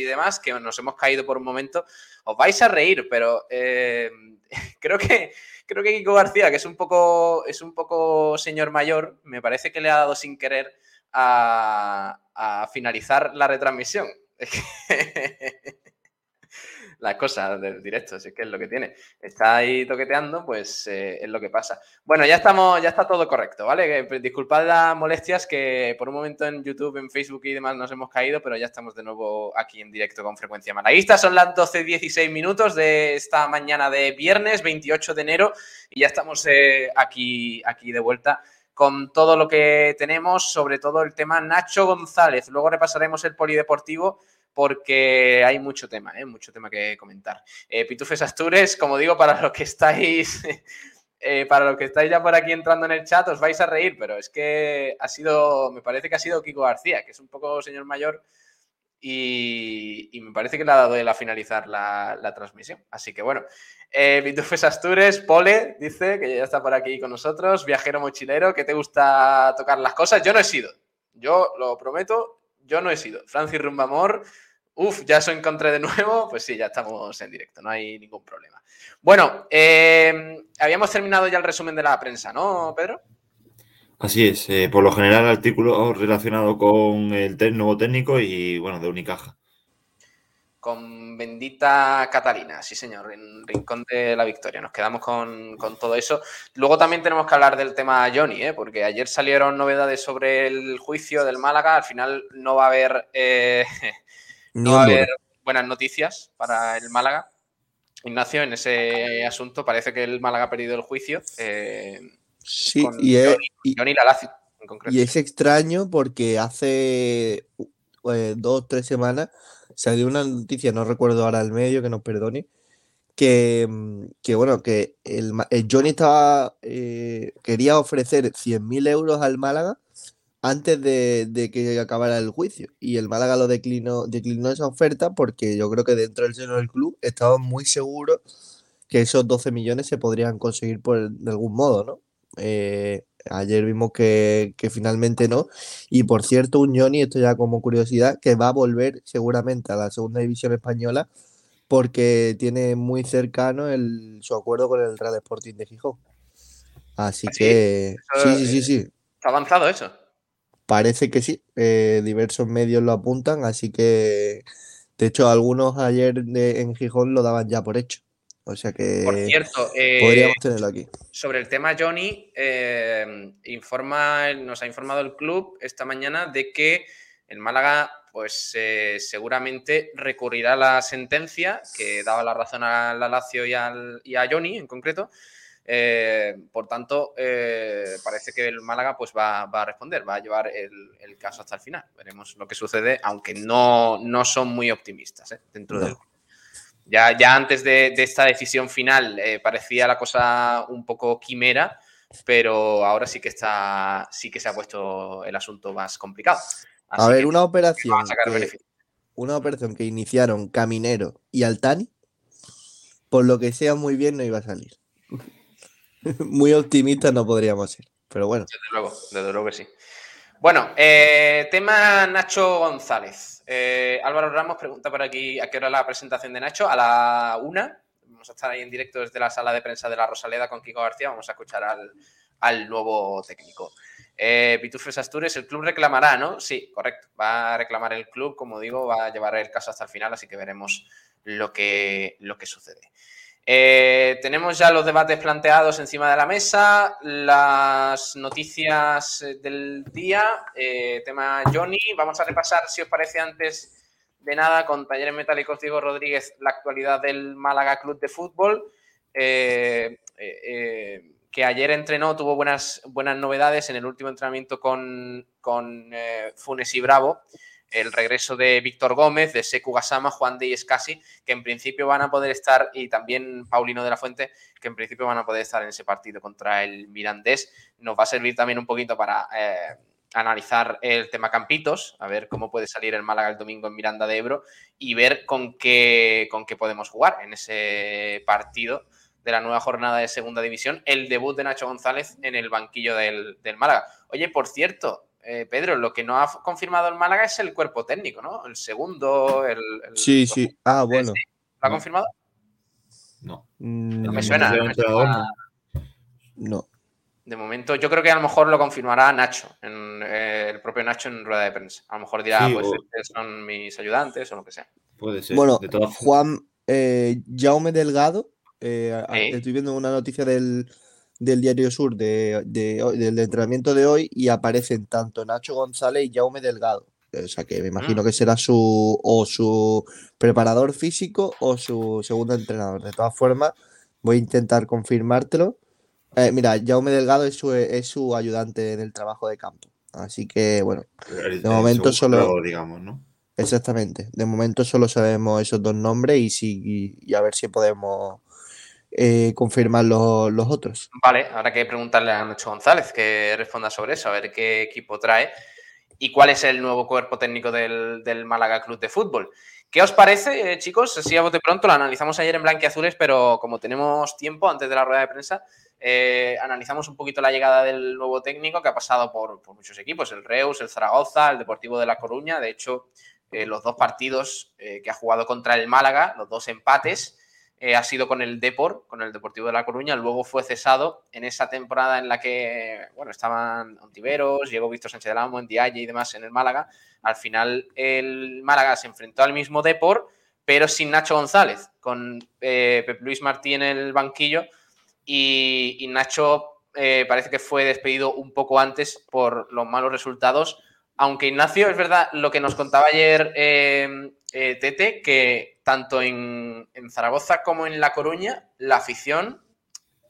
y demás, que nos hemos caído por un momento, os vais a reír, pero eh, creo que creo que Kiko García, que es un poco es un poco señor mayor, me parece que le ha dado sin querer a, a finalizar la retransmisión. las cosas del directo, así que es lo que tiene. Está ahí toqueteando, pues eh, es lo que pasa. Bueno, ya estamos, ya está todo correcto, ¿vale? Pues, disculpad las molestias que por un momento en YouTube, en Facebook y demás nos hemos caído, pero ya estamos de nuevo aquí en directo con frecuencia malaguista. Son las 12.16 minutos de esta mañana de viernes 28 de enero y ya estamos eh, aquí, aquí de vuelta con todo lo que tenemos, sobre todo el tema Nacho González. Luego repasaremos el polideportivo porque hay mucho tema, ¿eh? mucho tema que comentar. Eh, Pitufes Astures, como digo, para los que estáis, eh, para los que estáis ya por aquí entrando en el chat, os vais a reír, pero es que ha sido, me parece que ha sido Kiko García, que es un poco señor mayor y, me parece que le ha dado él a finalizar la, transmisión. Así que bueno, Pitufes Astures, Pole, dice que ya está por aquí con nosotros, viajero mochilero, que te gusta tocar las cosas. Yo no he sido, yo lo prometo, yo no he sido. Francis Rumbamor, Uf, ya eso encontré de nuevo. Pues sí, ya estamos en directo, no hay ningún problema. Bueno, eh, habíamos terminado ya el resumen de la prensa, ¿no, Pedro? Así es, eh, por lo general artículo relacionado con el nuevo técnico y bueno, de Unicaja. Con bendita Catalina, sí señor, en Rincón de la Victoria. Nos quedamos con, todo eso. Luego también tenemos que hablar del tema Johnny, ¿eh? porque ayer salieron novedades sobre el juicio del Málaga. Al final no va a haber No va a haber buenas noticias para el Málaga. Ignacio, en ese asunto parece que el Málaga ha perdido el juicio. Eh, sí, y, es, y, es extraño porque hace eh, dos o tres semanas salió una noticia, no recuerdo ahora el medio, que nos perdone, que, mm, bueno, que el, Johnny estaba, eh, quería ofrecer 100.000 euros al Málaga antes de, que acabara el juicio. Y el Málaga lo declinó, declinó esa oferta porque yo creo que dentro del seno del club estaban muy seguros que esos 12 millones se podrían conseguir por, de algún modo, ¿no? Eh, ayer vimos que, finalmente no. Y por cierto, un Johnny, esto ya como curiosidad, que va a volver seguramente a la segunda división española porque tiene muy cercano el, su acuerdo con el Real Sporting de Gijón. Así ¿Ah, que sí, sí, sí, sí. ¿Está avanzado eso? Parece que sí, eh, diversos medios lo apuntan, así que de hecho algunos ayer en Gijón lo daban ya por hecho. O sea que por cierto, eh, podríamos tenerlo aquí. Sobre el tema Johnny, eh, informa, nos ha informado el club esta mañana de que el Málaga, pues seguramente recurrirá a la sentencia que daba la razón a la Lazio y, y a Johnny en concreto eh, por tanto, eh, parece que el Málaga pues, va, a responder, va a llevar el, caso hasta el final. Veremos lo que sucede, aunque no, no son muy optimistas ¿eh? dentro del ya, ya antes de, esta decisión final parecía la cosa un poco quimera, pero ahora sí que está, sí que se ha puesto el asunto más complicado. a ver, una operación. una operación que iniciaron Caminero y Altani, por lo que sea muy bien, no iba a salir. Muy optimista no podríamos ser, pero bueno. Desde luego, desde luego que sí. Bueno, eh, tema Nacho González. Eh, Álvaro Ramos pregunta por aquí a qué hora la presentación de Nacho. A la una. Vamos a estar ahí en directo desde la sala de prensa de la Rosaleda con Kiko García. Vamos a escuchar al, nuevo técnico. Eh, Pitufes Astures, el club reclamará, ¿no? Sí, correcto. Va a reclamar el club, como digo, va a llevar el caso hasta el final, así que veremos lo que, lo que sucede. Eh, tenemos ya los debates planteados encima de la mesa, las noticias eh, del día, eh, tema Johnny. Vamos a repasar, si os parece, antes de nada, con Talleres Metálicos Diego Rodríguez, la actualidad del Málaga Club de Fútbol, que ayer entrenó, tuvo buenas, buenas novedades en el último entrenamiento con, con Funes y Bravo el regreso de Víctor Gómez, de Seku Gasama, Juan de Escasi, que en principio van a poder estar, y también Paulino de la Fuente, que en principio van a poder estar en ese partido contra el Mirandés. Nos va a servir también un poquito para eh, analizar el tema Campitos, a ver cómo puede salir el Málaga el domingo en Miranda de Ebro y ver con qué, con qué podemos jugar en ese partido de la nueva jornada de segunda división, el debut de Nacho González en el banquillo del, del Málaga. Oye, por cierto, eh, Pedro, lo que no ha confirmado el Málaga es el cuerpo técnico, ¿no? El segundo, el... sí, sí. Ah, bueno. ¿Lo ha confirmado? No. Mm, no me suena. No. De momento, yo creo que a lo mejor lo confirmará Nacho, eh, el propio Nacho en rueda de prensa. A lo mejor dirá, pues estos son mis ayudantes o lo que sea. Puede ser. Bueno, Juan eh, Jaume Delgado, eh, estoy viendo una noticia del, Diario Sur de, del entrenamiento de hoy y aparecen tanto Nacho González y Jaume Delgado. O sea que me imagino mm. que será su o su preparador físico o su segundo entrenador. De todas formas, voy a intentar confirmártelo eh, mira, Jaume Delgado es su, es su ayudante en el trabajo de campo. Así que, bueno, de momento solo. digamos, ¿no? Exactamente. De momento solo sabemos esos dos nombres y, si, y, a ver si podemos eh, confirmar los, otros. Vale, habrá que preguntarle a Nacho González que responda sobre eso, a ver qué equipo trae y cuál es el nuevo cuerpo técnico del, del Málaga Club de Fútbol. ¿Qué os parece, eh, chicos? Así a bote pronto, lo analizamos ayer en Blanquiazules, pero como tenemos tiempo antes de la rueda de prensa, eh, analizamos un poquito la llegada del nuevo técnico que ha pasado por, muchos equipos, el Reus, el Zaragoza, el Deportivo de La Coruña. De hecho, eh, los dos partidos que ha jugado contra el Málaga, los dos empates, ha sido con el Depor, con el Deportivo de La Coruña. Luego fue cesado en esa temporada en la que, bueno, estaban Ontiveros, llegó Víctor Sánchez del Amo, Dialle y demás en el Málaga. Al final, el Málaga se enfrentó al mismo Depor, pero sin Nacho González, con Pep Luis Martí en el banquillo y, Nacho eh, parece que fue despedido un poco antes por los malos resultados. Aunque Ignacio, es verdad, lo que nos contaba ayer eh, eh, Tete, que tanto en, Zaragoza como en La Coruña, la afición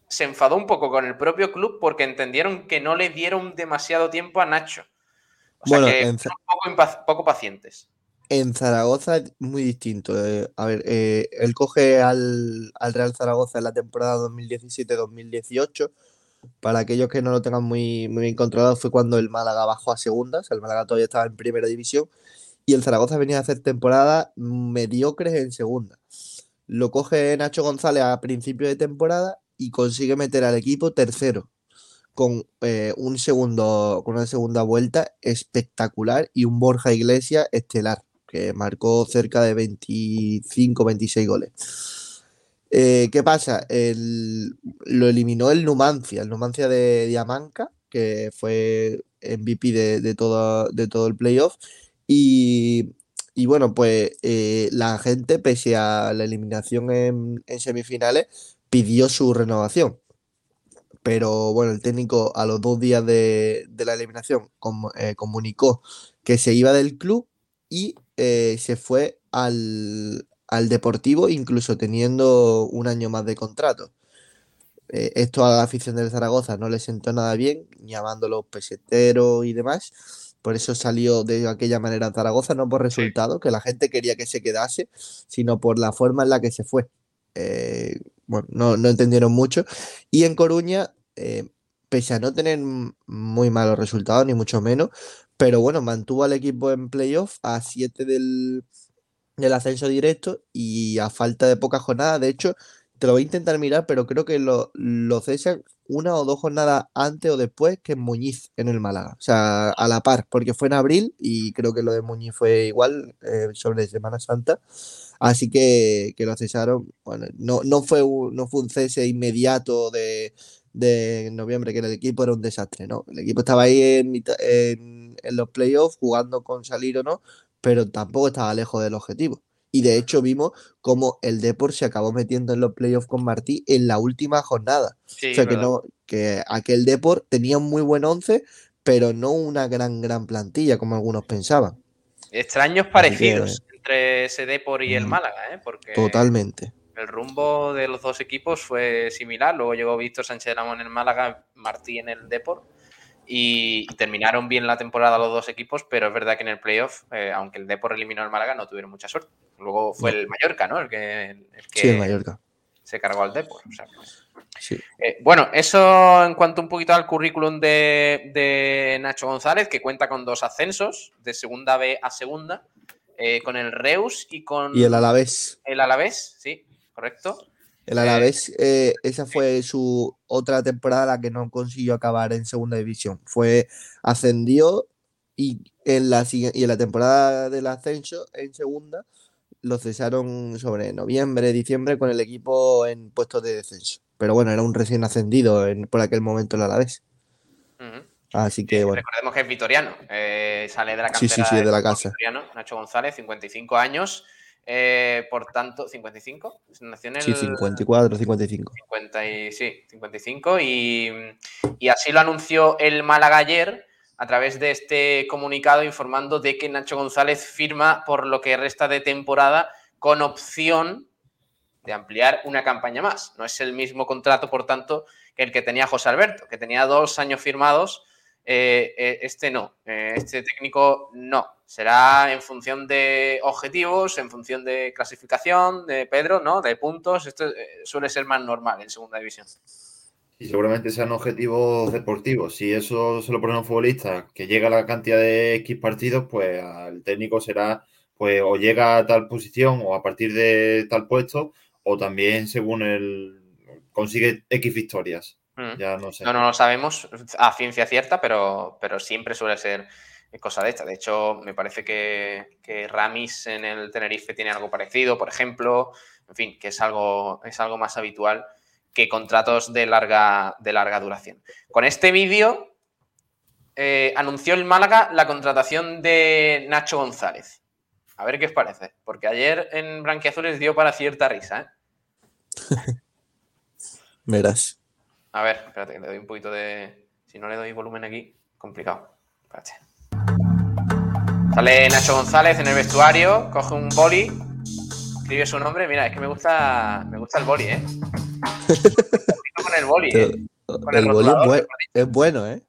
se enfadó un poco con el propio club porque entendieron que no le dieron demasiado tiempo a Nacho. O sea que un poco, poco pacientes. En Zaragoza es muy distinto. Eh, a ver, eh, él coge al, Real Zaragoza en la temporada 2017-2018. Para aquellos que no lo tengan muy, muy bien controlado, fue cuando el Málaga bajó a segunda. O sea, el Málaga todavía estaba en primera división. Y el Zaragoza venía a hacer temporadas mediocres en segunda. Lo coge Nacho González a principio de temporada y consigue meter al equipo tercero. Con, eh, un segundo, con una segunda vuelta espectacular y un Borja Iglesias estelar que marcó cerca de 25, 26 goles. Eh, ¿Qué pasa? lo eliminó el Numancia, el Numancia de Diamanca, que fue MVP de, todo, de todo el playoff. Y, bueno, pues eh, la gente, pese a la eliminación en, semifinales, pidió su renovación. Pero bueno, el técnico a los dos días de, la eliminación eh, comunicó que se iba del club y eh, se fue al, Deportivo, incluso teniendo un año más de contrato. Eh, esto a la afición del Zaragoza no le sentó nada bien, llamándolo pesetero y demás. Por eso salió de aquella manera en Zaragoza, no por resultado, que la gente quería que se quedase, sino por la forma en la que se fue. Eh, bueno, no, no, entendieron mucho. Y en Coruña, pese a no tener muy malos resultados, ni mucho menos, pero bueno, mantuvo al equipo en playoff a 7 del, ascenso directo y a falta de pocas jornadas. De hecho, te lo voy a intentar mirar, pero creo que lo, lo cesan una o dos jornadas antes o después que Muñiz en el Málaga. O sea, a la par, porque fue en abril y creo que lo de Muñiz fue igual eh, sobre Semana Santa. Así que, que lo cesaron. Bueno, no, no, fue un, no fue un cese inmediato de, de noviembre, que el equipo era un desastre, ¿no? El equipo estaba ahí en, en, en los playoffs jugando con salir o no, pero tampoco estaba lejos del objetivo. Y de hecho vimos cómo el Deport se acabó metiendo en los playoffs con Martí en la última jornada. o sea que no, que aquel Deport tenía un muy buen once, pero no una gran, gran plantilla, como algunos pensaban. Extraños parecidos entre ese Deport y el mm. Málaga, ¿eh? Porque... Totalmente el rumbo de los dos equipos fue similar. Luego llegó Víctor Sánchez Ramón en el Málaga, Martí en el Deport. Y, terminaron bien la temporada los dos equipos, pero es verdad que en el playoff, eh, aunque el Deport eliminó al Málaga, no tuvieron mucha suerte. Luego fue el Mallorca, ¿no? El que, sí, el Mallorca. se cargó al Deport. Eh, bueno, eso en cuanto un poquito al currículum de, Nacho González, que cuenta con dos ascensos de segunda B a segunda, eh, con el Reus y con... Y el Alavés. El Alavés, sí correcto. El Alavés, eh, esa fue su otra temporada la que no consiguió acabar en segunda división. Fue, ascendió y en la, y en la temporada del ascenso, en segunda, lo cesaron sobre noviembre, diciembre con el equipo en puestos de descenso. Pero bueno, era un recién ascendido por aquel momento el Alavés. Así que bueno. Recordemos que es vitoriano. Eh, sale de la cantera sí, sí, sí, de la casa. Nacho González, 55 años. Eh, por tanto, 55. Nació en el... Sí, 54, 55. 50 y, sí, 55. Y, y así lo anunció el Málaga ayer a través de este comunicado informando de que Nacho González firma por lo que resta de temporada con opción de ampliar una campaña más. No es el mismo contrato, por tanto, que el que tenía José Alberto, que tenía dos años firmados. Eh, eh, este no, este técnico no. Será en función de objetivos, en función de clasificación de Pedro, ¿no? De puntos. Esto suele ser más normal en segunda división. Y seguramente sean objetivos deportivos. Si eso se lo pone a un futbolista que llega a la cantidad de X partidos, pues el técnico será, pues, o llega a tal posición o a partir de tal puesto, o también según el consigue X victorias. Mm. Ya no sé. No, no lo sabemos a ciencia cierta, pero, pero siempre suele ser cosa de esta. De hecho, me parece que, que, Ramis en el Tenerife tiene algo parecido, por ejemplo. En fin, que es algo, es algo más habitual que contratos de larga, de larga duración. Con este vídeo eh, anunció el Málaga la contratación de Nacho González. A ver qué os parece, porque ayer en Branquiazules dio para cierta risa. ¿eh? Verás. A ver, espérate, le doy un poquito de. Si no le doy volumen aquí, complicado. Espérate. Sale Nacho González en el vestuario, coge un boli, escribe su nombre. Mira, es que me gusta, me gusta el boli, ¿eh? con el boli, ¿eh? el, boli es, bueno, ¿eh?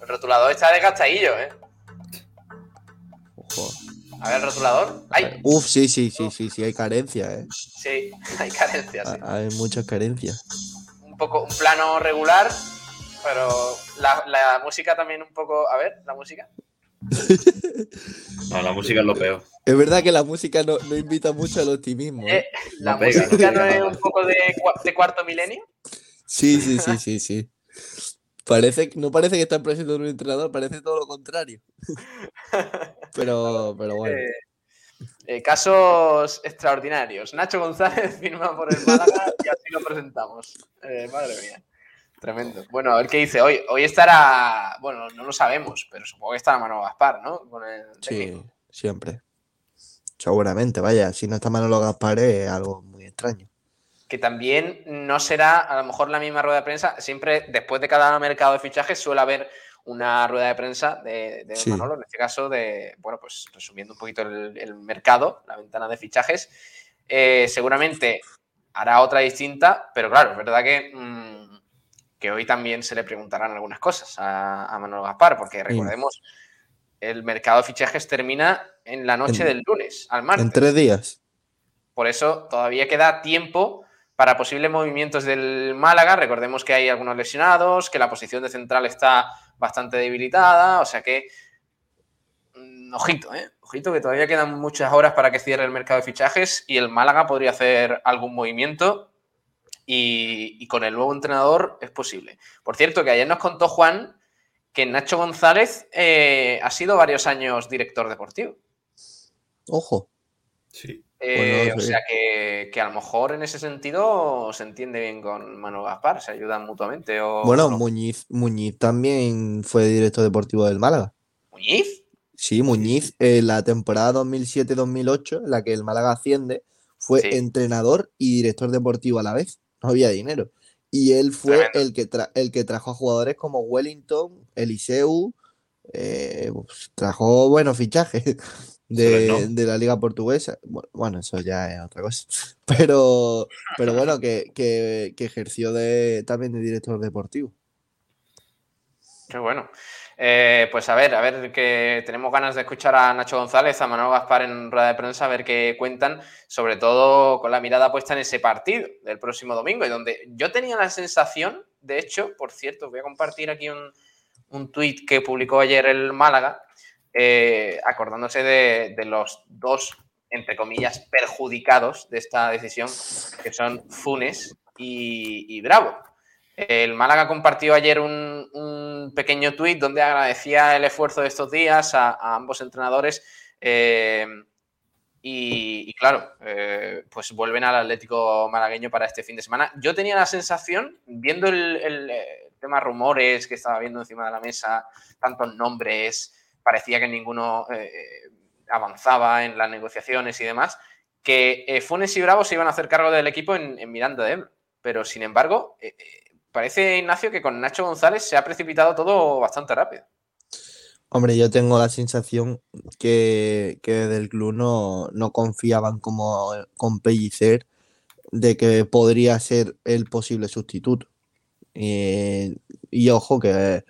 El rotulador está de gastadillo, ¿eh? Ojo. A ver, el rotulador. ¡Ay! Uf, sí, sí, sí, sí, sí, hay carencia, ¿eh? Sí, hay carencias. Sí. Hay muchas carencias. Un poco, un plano regular, pero la, la música también un poco. A ver, la música. No, la música es lo peor. Es verdad que la música no, invita mucho al optimismo. ¿eh? Eh, ¿La música no, es un poco de, cuarto milenio? Sí, sí, sí, sí, sí. Parece, no parece que está en de un entrenador, parece todo lo contrario. pero, pero bueno. Eh, casos extraordinarios. Nacho González firma por el Málaga y así lo presentamos. madre mía. Tremendo. Bueno, a ver qué dice hoy. Hoy estará, bueno, no lo sabemos, pero supongo que estará Manolo Gaspar, ¿no? sí, siempre. Seguramente, vaya, si no está Manolo Gaspar es algo muy extraño. Que también no será a lo mejor la misma rueda de prensa. Siempre, después de cada mercado de fichajes, suele haber una rueda de prensa de, Manolo, en este caso, de, bueno, pues resumiendo un poquito el, mercado, la ventana de fichajes. Eh, seguramente hará otra distinta, pero claro, es verdad que. Mm, que hoy también se le preguntarán algunas cosas a, Manuel Gaspar, porque recordemos, el mercado de fichajes termina en la noche del lunes al martes. En tres días. Por eso todavía queda tiempo para posibles movimientos del Málaga. Recordemos que hay algunos lesionados, que la posición de central está bastante debilitada, o sea que mm, ojito, ¿eh? ojito que todavía quedan muchas horas para que cierre el mercado de fichajes y el Málaga podría hacer algún movimiento y, con el nuevo entrenador es posible. Por cierto, que ayer nos contó Juan que Nacho González eh, ha sido varios años director deportivo. Ojo. Sí. Eh, o sea que, a lo mejor en ese sentido se entiende bien con Manuel Gaspar, se ayudan mutuamente. bueno, Muñiz, Muñiz también fue director deportivo del Málaga. ¿Muñiz? Sí, Muñiz, en la temporada 2007-2008, en la que el Málaga asciende, fue entrenador y director deportivo a la vez no había dinero. Y él fue el que, el que trajo a jugadores como Wellington, Eliseu, eh, pues, trajo buenos fichajes de, la liga portuguesa. Bueno, eso ya es otra cosa. Pero, pero bueno, que, que, que ejerció de, también de director deportivo. Qué bueno. Eh, pues a ver, a ver, que tenemos ganas de escuchar a Nacho González, a Manuel Gaspar en rueda de prensa, a ver qué cuentan, sobre todo con la mirada puesta en ese partido del próximo domingo, y donde yo tenía la sensación, de hecho, por cierto, voy a compartir aquí un, un tuit que publicó ayer el Málaga, eh, acordándose de, los dos, entre comillas, perjudicados de esta decisión, que son Funes y Bravo. El Málaga compartió ayer un, pequeño tuit donde agradecía el esfuerzo de estos días a, ambos entrenadores. Eh, y, claro, eh, pues vuelven al Atlético malagueño para este fin de semana. Yo tenía la sensación, viendo el, eh, tema rumores que estaba viendo encima de la mesa, tantos nombres, parecía que ninguno avanzaba en las negociaciones y demás, que Funes y Bravo se iban a hacer cargo del equipo en, Miranda de Ebro. Pero sin embargo, parece, Ignacio, que con Nacho González se ha precipitado todo bastante rápido. Hombre, yo tengo la sensación que, que del club no, confiaban como con Pellicer de que podría ser el posible sustituto. y ojo, que,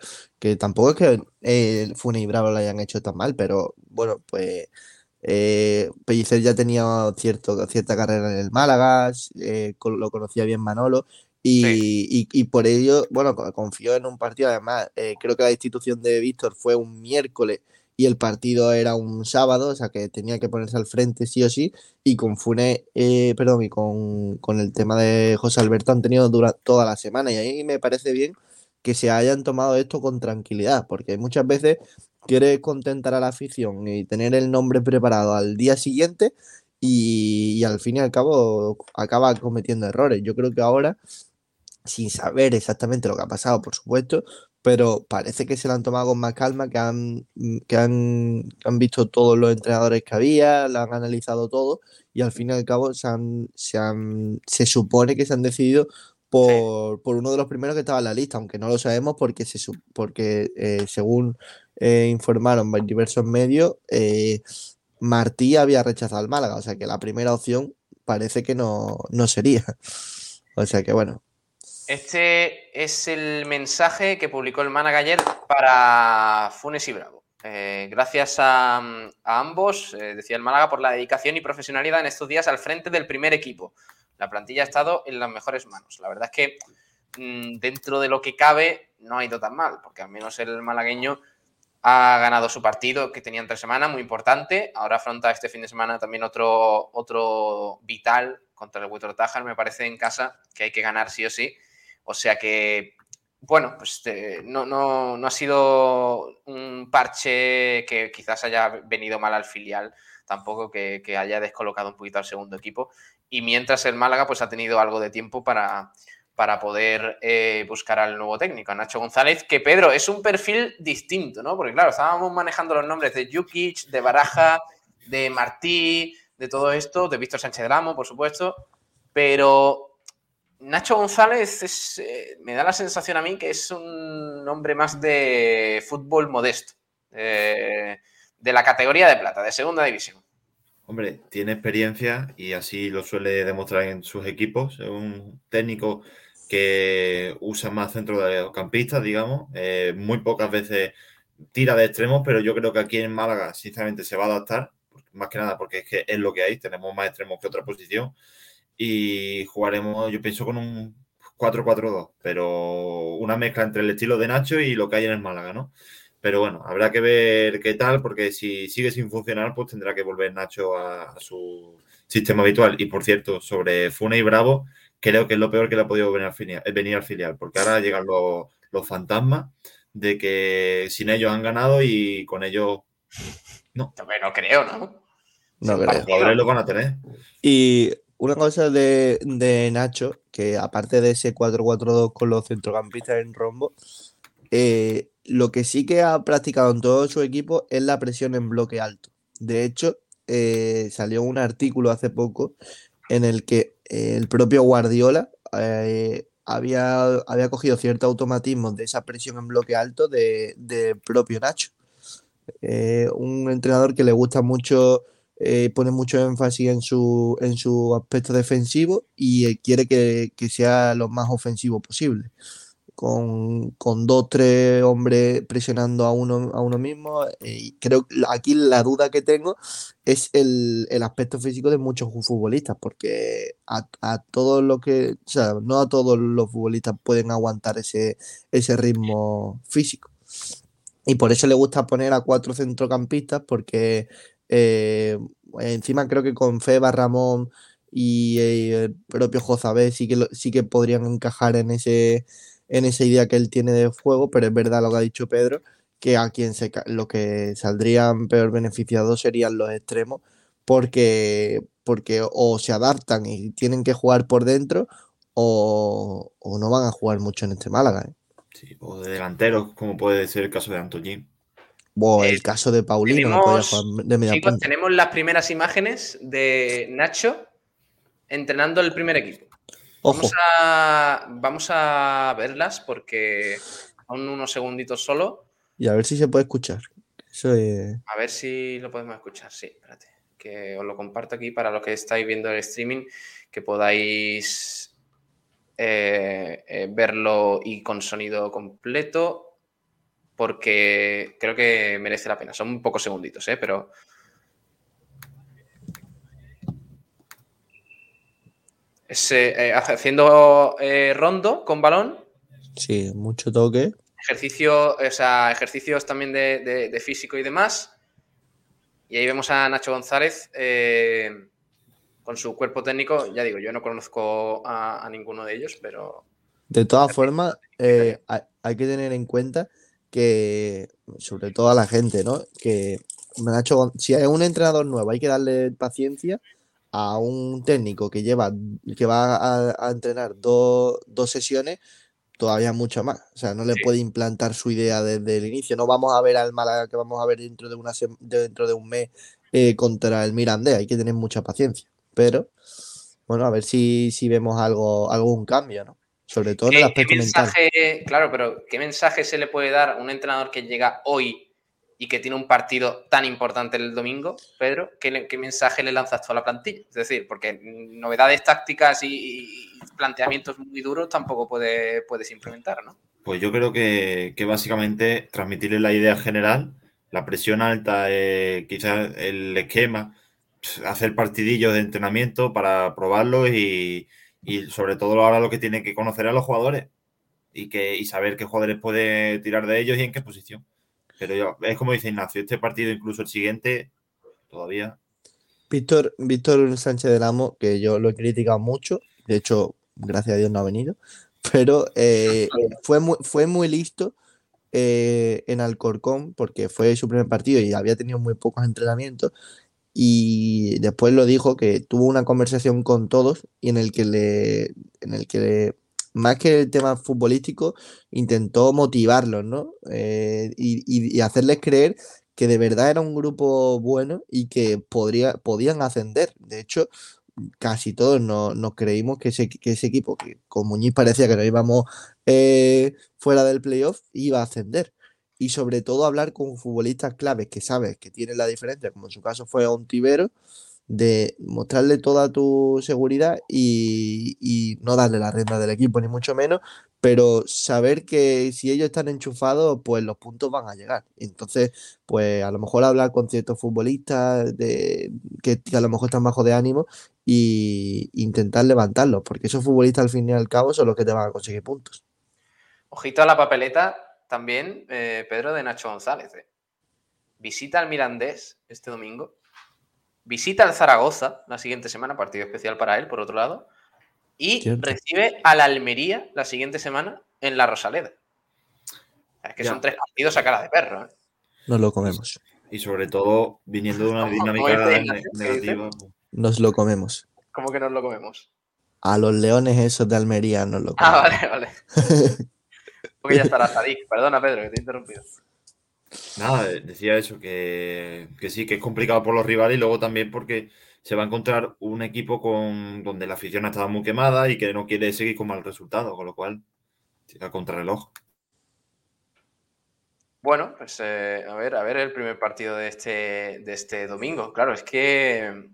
tampoco es que el Fune y Bravo lo hayan hecho tan mal, pero bueno, pues eh, Pellicer ya tenía cierto, cierta carrera en el Málaga, eh, lo conocía bien Manolo y, por ello, bueno, confió en un partido. Además, eh, creo que la institución de Víctor fue un miércoles y el partido era un sábado, o sea que tenía que ponerse al frente sí o sí. Y con Fune, eh, perdón, y con, el tema de José Alberto han tenido toda la semana. Y ahí me parece bien que se hayan tomado esto con tranquilidad, porque muchas veces quieres contentar a la afición y tener el nombre preparado al día siguiente. Y, y al fin y al cabo acaba cometiendo errores. Yo creo que ahora sin saber exactamente lo que ha pasado, por supuesto, pero parece que se lo han tomado con más calma, que han, mm, que han, visto todos los entrenadores que había, lo han analizado todo y al fin y al cabo se, se, supone que se han decidido por, uno de los primeros que estaba en la lista, aunque no lo sabemos porque, se, porque eh, según eh, informaron diversos medios, eh, Martí había rechazado al Málaga, o sea que la primera opción parece que no, no sería. O sea que bueno, este es el mensaje que publicó el Málaga ayer para Funes y Bravo. Eh, gracias a, ambos, eh, decía el Málaga, por la dedicación y profesionalidad en estos días al frente del primer equipo. La plantilla ha estado en las mejores manos. La verdad es que mm, dentro de lo que cabe no ha ido tan mal, porque al menos el malagueño ha ganado su partido que tenía entre semana, muy importante. Ahora afronta este fin de semana también otro, otro vital contra el Huetor Tajar, me parece, en casa, que hay que ganar sí o sí. O sea que, bueno, pues eh, no, no, ha sido un parche que quizás haya venido mal al filial, tampoco que, haya descolocado un poquito al segundo equipo. Y mientras el Málaga pues ha tenido algo de tiempo para, para poder eh, buscar al nuevo técnico, a Nacho González, que Pedro es un perfil distinto, ¿no? Porque claro, estábamos manejando los nombres de Jukic, de Baraja, de Martí, de todo esto, de Víctor Sánchez Dramo, por supuesto, pero Nacho González eh, me da la sensación a mí que es un hombre más de fútbol modesto, de la categoría de plata, de segunda división. Hombre, tiene experiencia y así lo suele demostrar en sus equipos. Es un técnico que usa más centro de campistas, digamos. Eh, muy pocas veces tira de extremos, pero yo creo que aquí en Málaga, sinceramente, se va a adaptar. Más que nada porque es que es lo que hay. Tenemos más extremos que otra posición y jugaremos, yo pienso, con un 4-4-2, pero una mezcla entre el estilo de Nacho y lo que hay en el Málaga, ¿no? Pero bueno, habrá que ver qué tal, porque si sigue sin funcionar, pues tendrá que volver Nacho a, su sistema habitual. Y por cierto, sobre Fune y Bravo, creo que es lo peor que le ha podido venir al filial, venir al filial porque ahora llegan los, fantasmas de que sin ellos han ganado y con ellos no. No creo, ¿no? No creo. lo van a tener. Y una cosa de, Nacho, que aparte de ese 4-4-2 con los centrocampistas en rombo, eh, lo que sí que ha practicado en todo su equipo es la presión en bloque alto. De hecho, eh, salió un artículo hace poco en el que eh, el propio Guardiola había, había cogido cierto automatismo de esa presión en bloque alto de, de propio Nacho. un entrenador que le gusta mucho eh, pone mucho énfasis en su, en su aspecto defensivo y eh, quiere que, sea lo más ofensivo posible. Con, con dos, tres hombres presionando a uno, a uno mismo. Eh, y creo que aquí la duda que tengo es el, aspecto físico de muchos futbolistas, porque a, a todos los que, o sea, no a todos los futbolistas pueden aguantar ese, ese ritmo físico. Y por eso le gusta poner a cuatro centrocampistas, porque eh, encima creo que con Feba, Ramón y eh, el propio Jozabé sí que, sí que podrían encajar en ese, en esa idea que él tiene de juego, pero es verdad lo que ha dicho Pedro, que a quien se, lo que saldrían peor beneficiados serían los extremos, porque, porque o se adaptan y tienen que jugar por dentro, o, no van a jugar mucho en este Málaga. ¿eh? Sí, o de delanteros, como puede ser el caso de Antolín. O el eh, caso de Paulino, tenemos, tenemos las primeras imágenes de Nacho entrenando el primer equipo. Vamos a, vamos a verlas porque son unos segunditos solo. Y a ver si se puede escuchar. A ver si lo podemos escuchar, sí, espérate. Que os lo comparto aquí para los que estáis viendo el streaming, que podáis eh, eh, verlo y con sonido completo, porque creo que merece la pena. Son pocos segunditos, ¿eh? pero Eh, haciendo eh, rondo con balón. Sí, mucho toque. Ejercicio, o sea, ejercicios también de, físico y demás. Y ahí vemos a Nacho González eh, con su cuerpo técnico. Ya digo, yo no conozco a, ninguno de ellos, pero. De todas formas, hay, que tener en cuenta que, sobre todo a la gente, ¿no? Que Nacho, si hay un entrenador nuevo, hay que darle paciencia a un técnico que lleva, que va a, entrenar dos sesiones, todavía mucho más. O sea, no le puede implantar su idea desde el inicio. No vamos a ver al Málaga que vamos a ver dentro de, una dentro de un mes eh, contra el Mirandé. Hay que tener mucha paciencia. Pero, bueno, a ver si, si vemos algo, algún cambio, ¿no? Sobre todo en el aspecto mensaje, Claro, pero ¿qué mensaje se le puede dar a un entrenador que llega hoy y que tiene un partido tan importante el domingo, Pedro, ¿qué, mensaje le lanzas tú a la plantilla? Es decir, porque novedades tácticas y, planteamientos muy duros tampoco puede, puedes implementar, ¿no? Pues yo creo que, básicamente transmitirle la idea general, la presión alta, eh, quizás el esquema, hacer partidillos de entrenamiento para probarlo y, sobre todo ahora lo que tiene que conocer a los jugadores y, que, y saber qué jugadores puede tirar de ellos y en qué posición. Pero es como dice Ignacio, este partido, incluso el siguiente, todavía. Víctor, Víctor Sánchez del Amo, que yo lo he criticado mucho, de hecho, gracias a Dios no ha venido, pero eh, fue, muy, fue muy listo eh, en Alcorcón, porque fue su primer partido y había tenido muy pocos entrenamientos. Y después lo dijo que tuvo una conversación con todos y en el que le, en el que le más que el tema futbolístico, intentó motivarlos, ¿no? Eh, y, hacerles creer que de verdad era un grupo bueno y que podría, podían ascender. De hecho, casi todos nos, creímos que ese, ese, equipo, que con Muñiz parecía que no íbamos eh, fuera del playoff, iba a ascender. Y sobre todo hablar con futbolistas claves que sabes que tienen la diferencia, como en su caso fue Ontivero, de mostrarle toda tu seguridad y, no darle la rienda del equipo, ni mucho menos, pero saber que si ellos están enchufados, pues los puntos van a llegar. Entonces, pues a lo mejor hablar con ciertos futbolistas de, que, a lo mejor están bajo de ánimo e intentar levantarlos, porque esos futbolistas al fin y al cabo son los que te van a conseguir puntos. Ojito a la papeleta también, eh, Pedro de Nacho González. Eh. Visita al Mirandés este domingo visita al Zaragoza la siguiente semana, partido especial para él, por otro lado, y recibe al Almería la siguiente semana en la Rosaleda. Es que son tres partidos a cara de perro. ¿eh? Nos lo comemos. Y sobre todo, viniendo de una dinámica negativa. Nos lo comemos. ¿Cómo que nos lo comemos? A los leones esos de Almería nos lo comemos. Ah, vale, vale. Porque ya estará Sadik. Perdona, Pedro, que te he interrumpido. Nada, decía eso, que, sí, que es complicado por los rivales y luego también porque se va a encontrar un equipo con donde la afición ha estado muy quemada y que no quiere seguir con mal resultado, con lo cual tira contrarreloj. Bueno, pues eh, a ver, a ver el primer partido de este, de este domingo. Claro, es que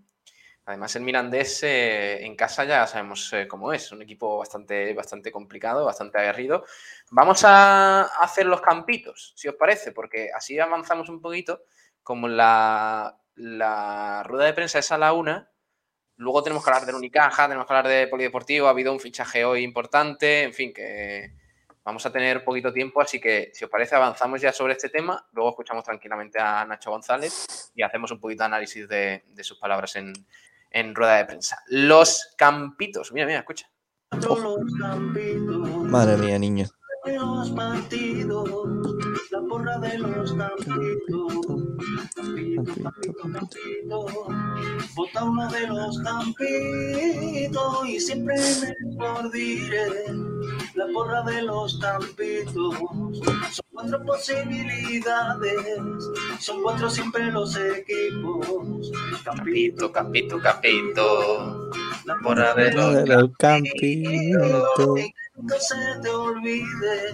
Además, el Mirandés eh, en casa ya sabemos eh, cómo es, un equipo bastante, bastante complicado, bastante aguerrido. Vamos a hacer los campitos, si os parece, porque así avanzamos un poquito. Como la, rueda de prensa es a la una, luego tenemos que hablar de Unicaja, tenemos que hablar de Polideportivo, ha habido un fichaje hoy importante, en fin, que vamos a tener poquito tiempo, así que si os parece avanzamos ya sobre este tema, luego escuchamos tranquilamente a Nacho González y hacemos un poquito de análisis de sus palabras en, en rueda de prensa. Los campitos. Mira, mira, escucha. Madre mía, niño. Los partidos, la porra de los campitos. Campito, campito, campito, vota uno de los campitos y siempre me diré la porra de los campitos. Son cuatro posibilidades, son cuatro siempre los equipos. Campito, campito, campito, la porra de los, campitos. Que se te olvide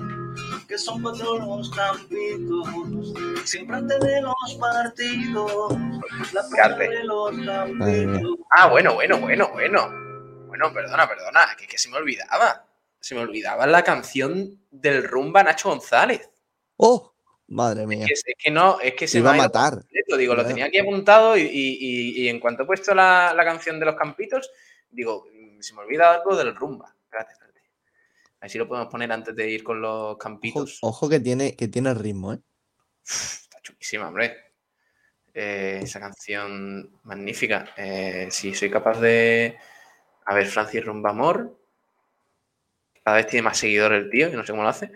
que son cuatro los campitos, siempre antes de los partidos, la porra de los campitos. Ah, bueno, bueno, bueno, bueno. Bueno, perdona, perdona, que, que se me olvidaba se me olvidaba la canción del rumba Nacho González. ¡Oh! Madre mía. Es que, no, es que se iba me a matar. digo, lo tenía aquí apuntado y, en cuanto he puesto la, canción de los campitos, digo, se me olvida algo del rumba. Espérate, espérate. A ver si lo podemos poner antes de ir con los campitos. Ojo, que, tiene, que tiene ritmo, ¿eh? Está chulísima, hombre. Eh, esa canción magnífica. Eh, si soy capaz de. A ver, Francis Rumba Amor cada vez tiene más seguidores el tío, que no sé cómo lo hace.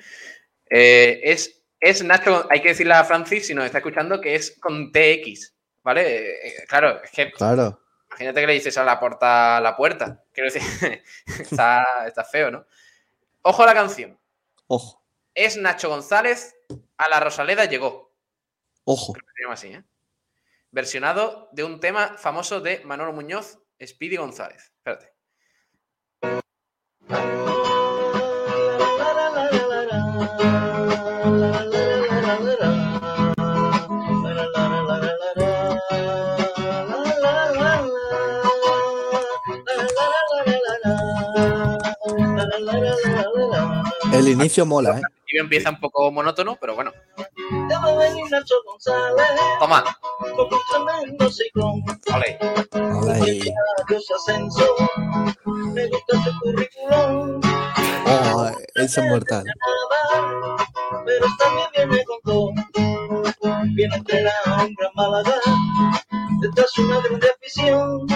Eh, es, es Nacho, hay que decirle a Francis, si nos está escuchando, que es con TX, ¿vale? Claro, es que. Claro. Imagínate que le dices a la puerta a la puerta. Quiero decir, está, está feo, ¿no? Ojo a la canción. Ojo. Es Nacho González, a la Rosaleda llegó. Ojo. Así, ¿eh? Versionado de un tema famoso de Manolo Muñoz, Speedy González. Espérate. El inicio mola, ¿eh? El empieza un poco monótono, pero bueno. Toma. Vale. Vale. Oh, ese es mortal. Pero también viene con todo. Viene entera a un gran Málaga. Detrás una grande afición.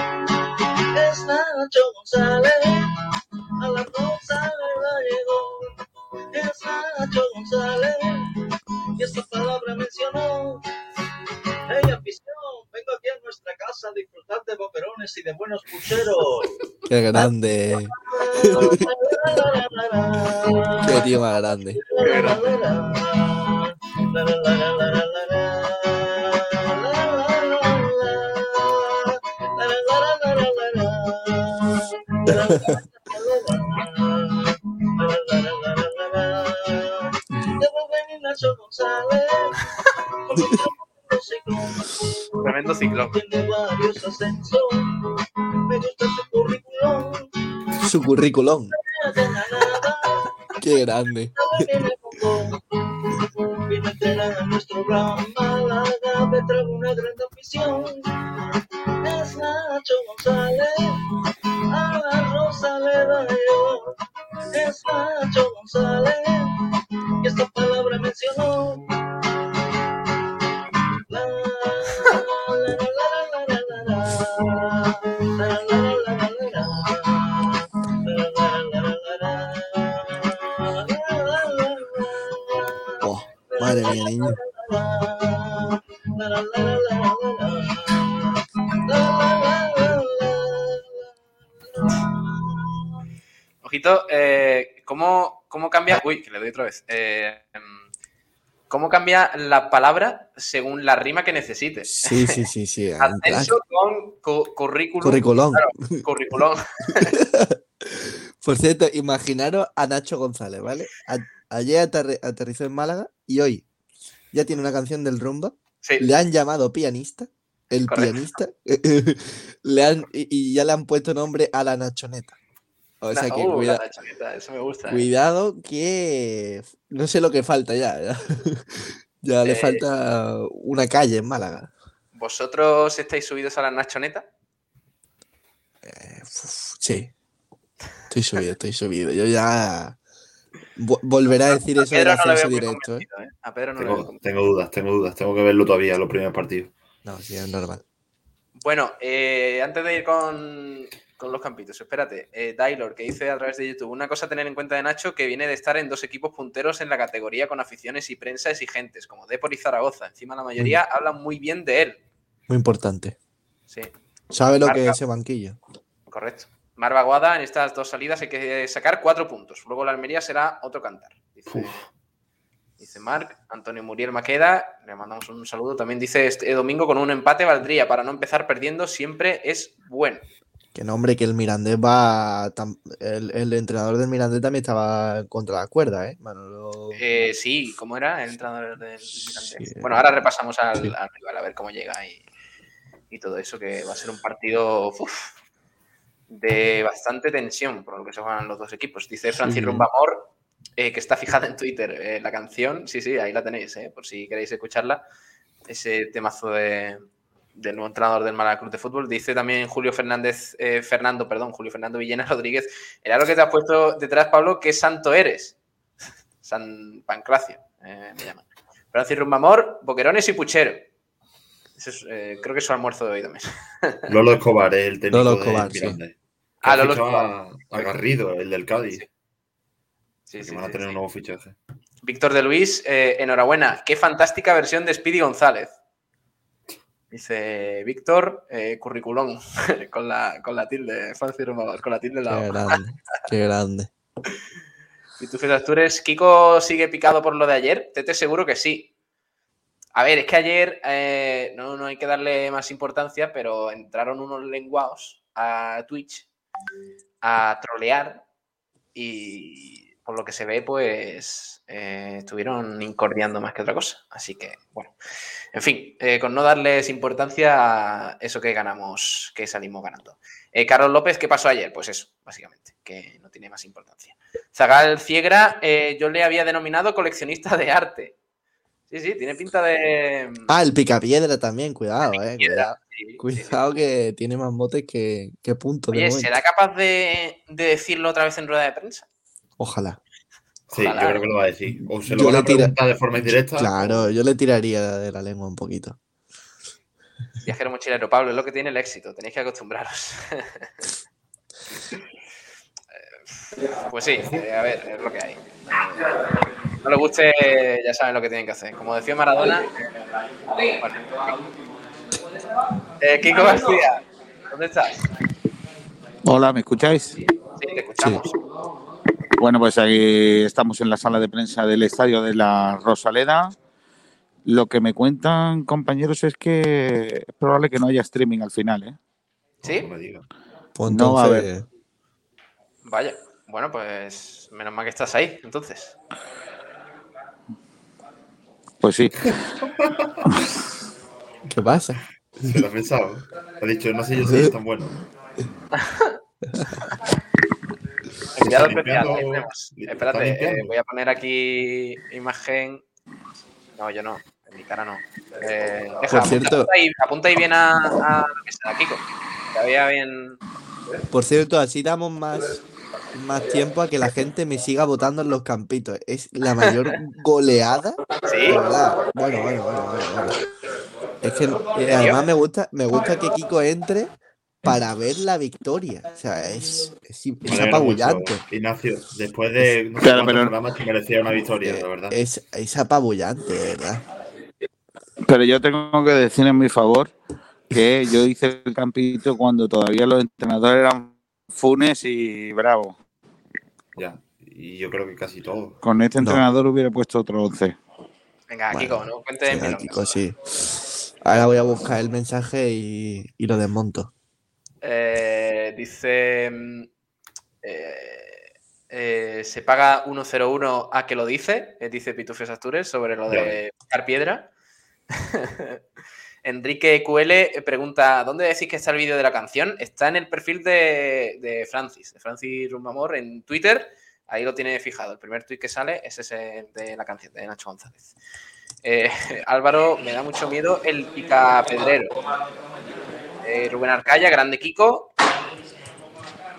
Es Nacho González. A la González la llegó. Es Nacho González. Y esa palabra mencionó. Hey, afición, vengo aquí a nuestra casa a disfrutar de boquerones y de buenos pucheros. Qué grande. Qué tío más grande. Tremendo ciclo. Su currículum. Qué grande. Viene a nuestro gran Málaga, me trae una gran afición. Es Nacho González, a la Rosa le da yo. Es Nacho González, y esta palabra Oh. Ojito, eh, ¿cómo, ¿cómo cambia? Uy, que le doy otra vez. Eh, em, ¿Cómo cambia la palabra según la rima que necesites? Sí, sí, sí, sí. Ascenso con cu- currículum. Curriculum. Claro, curriculum. Por cierto, imaginaros a Nacho González, ¿vale? A- ayer aterri- aterrizó en Málaga y hoy ya tiene una canción del rumba. Sí, Le han llamado pianista. El Correcto. pianista. le han, y, y ya le han puesto nombre a la Nachoneta. O sea que uh, cuida- la eso me gusta. ¿eh? cuidado que no sé lo que falta ya. Ya, Ya le Eh, falta una calle en Málaga. ¿Vosotros estáis subidos a la nachoneta? Eh, uf, sí. Estoy subido, estoy subido. Yo ya vo- volveré a decir A eso del Pedro no directo. A Pedro no le veo Tengo, tengo dudas, tengo dudas. Tengo que verlo todavía, los primeros partidos. No, sí, es normal. Bueno, eh, antes de ir con, los campitos, espérate. Eh, que dice a través de YouTube, una cosa a tener en cuenta de Nacho, que viene de estar en dos equipos punteros en la categoría con aficiones y prensa exigentes, como Depor y Zaragoza. Encima la mayoría mm. hablan muy bien de él. Muy importante. Sí. Sabe lo que es ese banquillo. Correcto. Marvaguada, en estas dos salidas hay que sacar cuatro puntos. Luego la Almería será otro cantar. Dice, dice Marc, Antonio Muriel Maqueda, le mandamos un saludo. También dice, este domingo con un empate valdría para no empezar perdiendo, siempre es bueno. Que nombre, que el Mirandés va. El, entrenador del Mirandés también estaba contra la cuerda, ¿eh? eh sí, ¿cómo era el entrenador del Mirandés? Bueno, ahora repasamos al, rival a ver cómo llega y, y, todo eso, que va a ser un partido de bastante tensión por lo que se juegan los dos equipos. Dice Francis Rumbamor, eh, que está fijada en Twitter eh, la canción. Sí, sí, ahí la tenéis, por si queréis escucharla. Ese temazo de del nuevo entrenador del Málaga Club de Fútbol. Dice también Julio Fernández, eh, Fernando, perdón, Julio Fernando Villena Rodríguez. Era lo que te has puesto detrás, Pablo, ¿qué santo eres? San Pancracio, eh, me llaman. Francis Rumbamor, Boquerones y Puchero. Eh, creo que es su almuerzo de hoy también. Lolo Escobar, el técnico Lolo Escobar, de Ah, Lolo Escobar. Agarrido, el del Cádiz. Sí, sí, que van a tener un nuevo fichaje. Víctor de Luis, enhorabuena. Qué fantástica versión de Speedy González. Dice Víctor, eh, curriculón, con, la, con la tilde, Francis con la tilde la Qué grande, qué grande. Y tú, Astures, ¿Kiko sigue picado por lo de ayer? Tete seguro que sí. A ver, es que ayer eh, no, no hay que darle más importancia, pero entraron unos lenguados a Twitch a trolear y por lo que se ve, pues eh, estuvieron incordiando más que otra cosa. Así que, bueno. En fin, eh, con no darles importancia a eso que ganamos, que salimos ganando. Eh, Carlos López, ¿qué pasó ayer? Pues eso, básicamente, que no tiene más importancia. Zagal Ciegra, eh, yo le había denominado coleccionista de arte. Sí, sí, tiene pinta de. Mm, ah, el picapiedra también, cuidado, eh. Cuidado, que tiene más motes que, que puntos. Oye, ¿será capaz de decirlo otra vez en rueda de prensa? Ojalá. Sí, yo creo que lo va a decir. O se lo va a preguntar de forma indirecta. Claro, yo le tiraría de la lengua un poquito. Viajero mochilero, Pablo, es lo que tiene el éxito, tenéis que acostumbraros. pues sí, eh, a ver, es lo que hay. No le guste, ya saben lo que tienen que hacer. Como decía Maradona. Bueno. Eh, Kiko García, ¿dónde estás? Hola, ¿me escucháis? Sí, te escuchamos. Bueno, pues aquí estamos en la sala de prensa del estadio de la Rosaleda. Lo que me cuentan, compañeros, es que es probable que no haya streaming al final, ¿eh? ¿Sí? Pues no va a haber. Vaya, bueno, pues menos mal que estás ahí, entonces. Pues sí. ¿Qué pasa? Se lo ha pensado. Ha dicho, no sé yo si es tan bueno. Espérate, eh, voy a poner aquí imagen. No, yo no. En mi cara no. Eh, deja, Por cierto, apunta ahí, bien a, mesa, Kiko. Que bien. Por cierto, así damos más, más tiempo a que la gente me siga votando en los campitos. Es la mayor goleada. Sí. Bueno, bueno, bueno, bueno, Es que eh, además me gusta, me gusta que Kiko entre para ver la victoria. O sea, es, es, apabullante. Ignacio, después de no claro, pero, programas que merecía una victoria, la verdad. Es, es apabullante, ¿verdad? Pero yo tengo que decir en mi favor que yo hice el campito cuando todavía los entrenadores eran Funes y Bravo. Ya, y yo creo que casi todo. Con este entrenador hubiera puesto otro 11. Venga, Kiko, ¿no? Cuénteme. Kiko, sí. Ahora voy a buscar el mensaje y, y lo desmonto. Eh, dice. Mm, eh, eh, se paga 101 a que lo dice, dice Pitufes Astures, sobre lo de buscar piedra. Enrique QL pregunta: ¿Dónde decís que está el vídeo de la canción? Está en el perfil de, Francis, de Francis Rumbamor en Twitter. Ahí lo tiene fijado. El primer tweet que sale es ese de la canción de Nacho González. Álvaro, me da mucho miedo el pica pedrero. Eh, Rubén Arcaya, grande Kiko.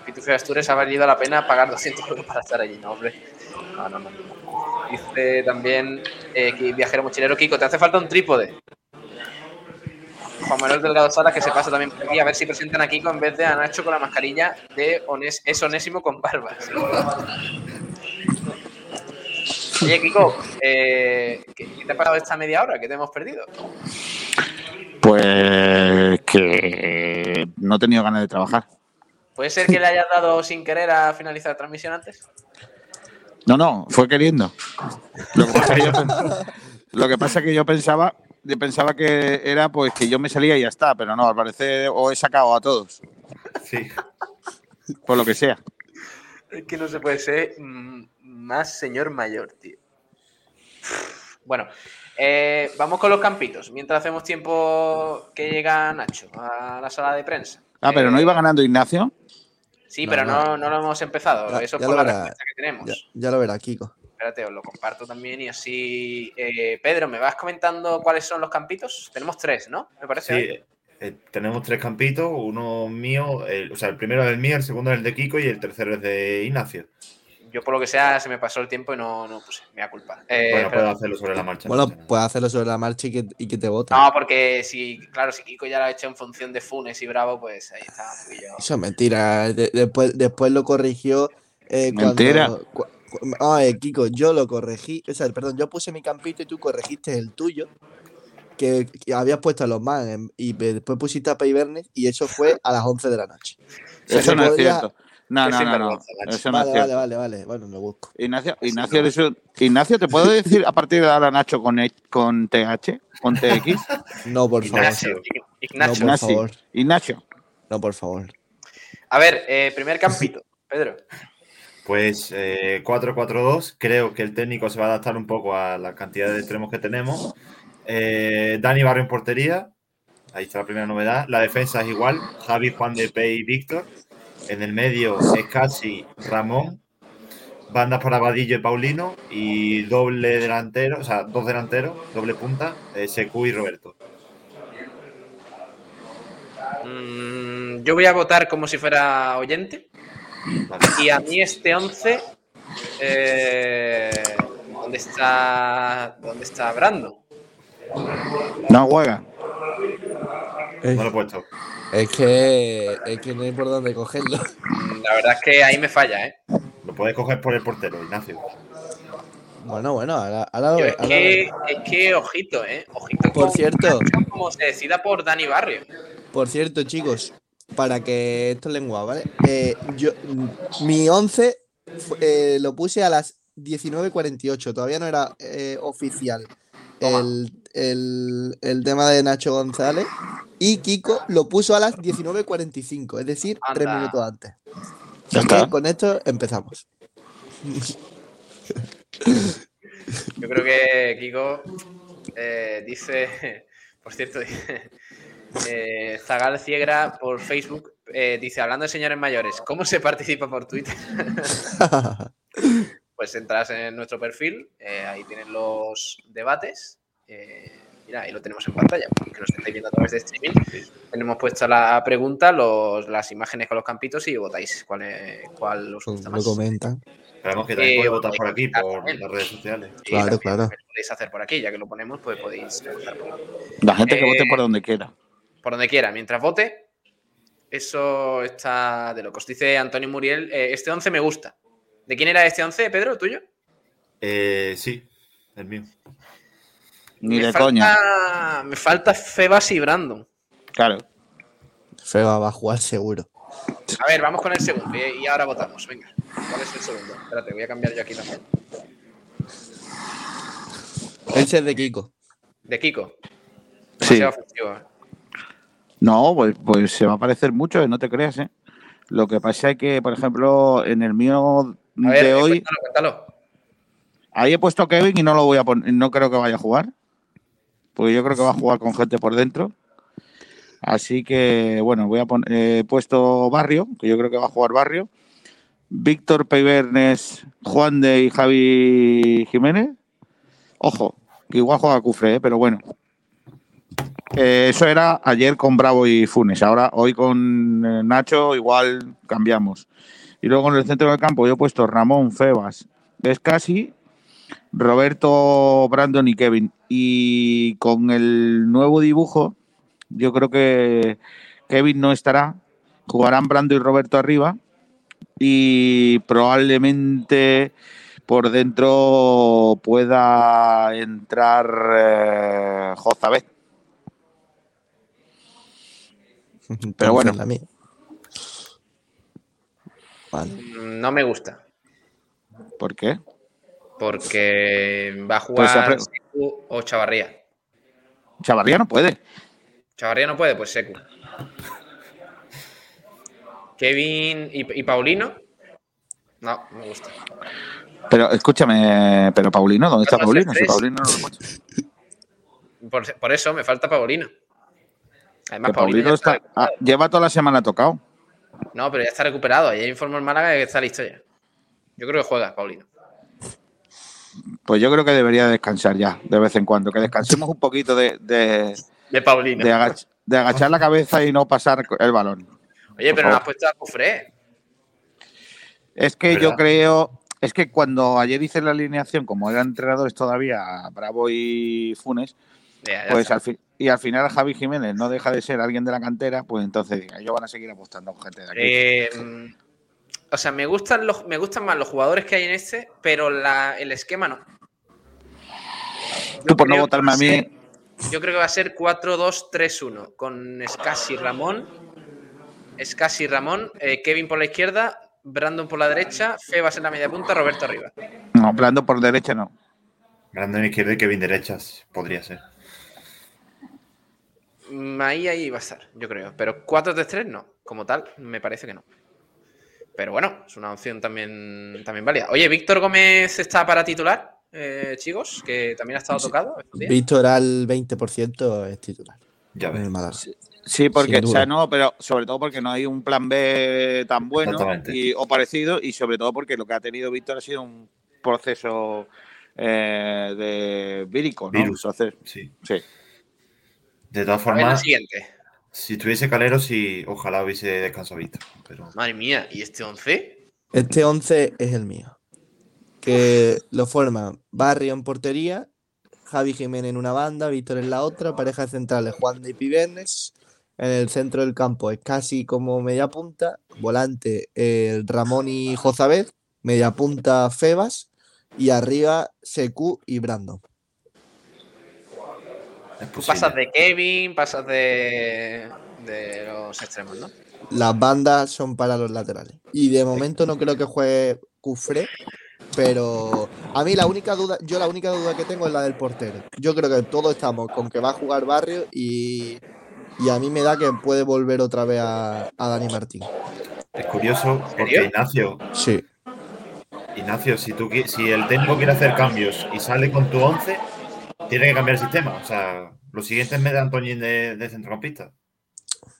Pitufo Astures ha valido la pena pagar 200 euros para estar allí, ¿no, hombre? No, no, no. Dice también eh, viajero mochilero Kiko, ¿te hace falta un trípode? Juan Manuel Delgado Salas, que se pasa también por aquí, a ver si presentan a Kiko en vez de a Nacho con la mascarilla de es Onésimo con barba. Oye, Kiko, eh, ¿qué, te ha pasado esta media hora que te hemos perdido? Pues que no he tenido ganas de trabajar. ¿Puede ser que le hayas dado sin querer a finalizar la transmisión antes? No, no, fue queriendo. Lo que pasa, que yo, pensaba, pensaba que era pues que yo me salía y ya está, pero no, al parecer o he sacado a todos. Sí. Por lo que sea. Es que no se puede ser mm, más señor mayor, tío. Bueno, eh, vamos con los campitos. Mientras hacemos tiempo que llega Nacho a la sala de prensa. Ah, pero no eh, iba ganando Ignacio. Sí, pero no, no, lo hemos empezado. Eso es por la respuesta que tenemos. Ya, lo verá, Kiko. Espérate, os lo comparto también y así. Eh, Pedro, ¿me vas comentando cuáles son los campitos? Tenemos tres, ¿no? Me parece. Sí, tenemos tres campitos, uno mío, o sea, el primero es el mío, el segundo es el de Kiko y el tercero es de Ignacio yo por lo que sea se me pasó el tiempo y no, no puse, me da culpa. Eh, bueno, puedo hacerlo sobre la marcha. Bueno, puedes hacerlo sobre la marcha y que, y que te voten. No, porque si, claro, si Kiko ya lo ha hecho en función de Funes y Bravo, pues ahí está. Eso es mentira. después, después lo corrigió. Eh, mentira. ah, Kiko, yo lo corregí. O sea, perdón, yo puse mi campito y tú corregiste el tuyo. Que, habías puesto a los más y después pusiste a Payvernes y eso fue a las 11 de la noche. eso no es cierto. No, no, no, no. Eso no vale, vale, vale, vale. Bueno, lo busco. Ignacio, Ignacio, Ignacio, ¿te puedo decir a partir de ahora Nacho con, e, con TH? ¿Con TX? No, por favor. Ignacio. No, por favor. Ignacio. No, por favor. A ver, eh, primer campito, Pedro. Pues eh, 4-4-2. Creo que el técnico se va a adaptar un poco a la cantidad de extremos que tenemos. Eh, Dani Barrio en portería. Ahí está la primera novedad. La defensa es igual. Javi, Juan de Pey y Víctor. En el medio es casi Ramón. Bandas para Vadillo y Paulino. Y doble delantero, o sea, dos delanteros, doble punta, eh, Secu y Roberto. Mm, yo voy a votar como si fuera oyente. Y a mí este 11. Eh, ¿Dónde está. ¿Dónde está Brando? No juega. No lo he puesto. Es que, es que no hay por dónde cogerlo. La verdad es que ahí me falla, ¿eh? Lo puedes coger por el portero, Ignacio. Bueno, bueno, ahora, ahora, es, que, es, que, ojito, ¿eh? Ojito. Por cierto. Como se decida por Dani Barrio. Por cierto, chicos, para que esto es lengua, ¿vale? Eh, yo, mi 11 eh, lo puse a las 19.48, todavía no era eh, oficial el, el, el, tema de Nacho González y Kiko lo puso a las 19.45, es decir, tres minutos antes. con esto empezamos. Yo creo que Kiko eh, dice, por cierto, eh, Zagal Ciegra por Facebook eh, dice, hablando de señores mayores, ¿cómo se participa por Twitter? pues entras en nuestro perfil, ahí tienen los debates. Mira, ahí lo tenemos en pantalla, que nos estáis viendo a través de streaming. Tenemos puesta la pregunta, los, las imágenes con los campitos y votáis cuál, es, cuál os gusta más. Lo comentan. Esperamos que también eh, votar por aquí, por las redes sociales. claro, claro. Lo podéis hacer por aquí, ya que lo ponemos, pues podéis votar por aquí. La gente que vote por donde quiera. Por donde quiera, mientras vote, eso está de locos. Dice Antonio Muriel, eh, este 11 me gusta. ¿De quién era este 11, Pedro, tuyo? Eh, sí, el mío. Ni de coña. Me falta Febas y Brandon. Claro. Feba va a jugar seguro. A ver, vamos con el segundo y ahora votamos. Venga, ¿cuál es el segundo? Espérate, voy a cambiar yo aquí también. Ese es de Kiko. ¿De Kiko? Sí. ¿eh? No, pues, pues, se va a parecer mucho, ¿eh? no te creas, ¿eh? Lo que pasa es que, por ejemplo, en el mío de hoy. Cuéntalo, cuéntalo. Ahí he puesto a Kevin y no lo voy a poner, no creo que vaya a jugar porque yo creo que va a jugar con gente por dentro. Así que, bueno, voy a poner, he puesto Barrio, que yo creo que va a jugar Barrio. Víctor Peibernes, Juan de y Javi Jiménez. Ojo, que igual juega Cufre, ¿eh? pero bueno. Eh, eso era ayer con Bravo y Funes. Ahora, hoy con eh, Nacho, igual cambiamos. Y luego en el centro del campo yo he puesto Ramón Febas, casi Roberto, Brandon y Kevin. Y con el nuevo dibujo Yo creo que Kevin no estará. Jugarán Brando y Roberto arriba. Y probablemente por dentro pueda entrar eh. Pero bueno. No me gusta. ¿Por qué? Porque va a pues jugar Secu o Chavarría. Chavarría no puede. Chavarría no puede, pues Secu. Kevin y, Paulino. No, me gusta. Pero escúchame, pero Paulino, ¿dónde está Paulino? Si Paulino no lo por, por, eso me falta Paulino. Además, Paulino, está, ah, lleva toda la semana tocado. No, pero ya está recuperado. Ayer informó el Málaga que está listo ya. Yo creo que juega, Paulino. Pues yo creo que debería descansar ya, de vez en cuando. Que descansemos un poquito de. De, de Paulino. De, agachar la cabeza y no pasar el balón. Oye, pero no has puesto a Cufré. Es que yo creo. Es que cuando ayer hice la alineación, como eran entrenadores todavía Bravo y Funes, pues al fin, y al final Javi Jiménez no deja de ser alguien de la cantera, pues entonces ellos van a seguir apostando con gente de aquí. Eh, o sea, me gustan, los, me gustan más los jugadores que hay en este, pero el esquema no. Tú por no votarme a mí. yo creo que va a ser 4-2-3-1, con Scassi Ramón, Scassi Ramón, eh, Kevin por la izquierda, Brandon por la derecha, Febas en la media punta, Roberto arriba. No, Brandon por derecha no. Brandon izquierda y Kevin derechas, podría ser. Mm, ahí, ahí va a estar, yo creo. Pero 4-3-3 no, como tal, me parece que no. Pero bueno, es una opción también, también válida. Oye, Víctor Gómez está para titular, eh, chicos, que también ha estado tocado. Víctor al 20% es titular. Ya ves. Sí, porque, o sea, no, pero sobre todo porque no hay un plan B tan bueno o parecido, y sobre todo porque lo que ha tenido Víctor ha sido un proceso eh, de vírico, ¿no? Virus. sí. sí. De todas formas, siguiente. si tuviese Calero, sí, ojalá hubiese descansado. Pero... Madre mía, ¿y este 11? Este 11 es el mío. Que lo forman Barrio en portería, Javi Jiménez en una banda, Víctor en la otra, pareja centrales Juan de Pibernes. En el centro del campo es casi como media punta, volante el Ramón y Jozabed, media punta Febas y arriba Secu y Pasas de Kevin, pasas de, los extremos, ¿no? Las bandas son para los laterales. Y de momento no creo que juegue Cufré, pero a mí la única duda, yo la única duda que tengo es la del portero. Yo creo que todos estamos con que va a jugar Barrio y, a mí me da que puede volver otra vez a, Dani Martín. Es curioso porque Ignacio. Sí. Ignacio, si, tú, si el técnico quiere hacer cambios y sale con tu 11, tiene que cambiar el sistema. O sea, lo siguiente es meter a Antoñín de, de centrocampista.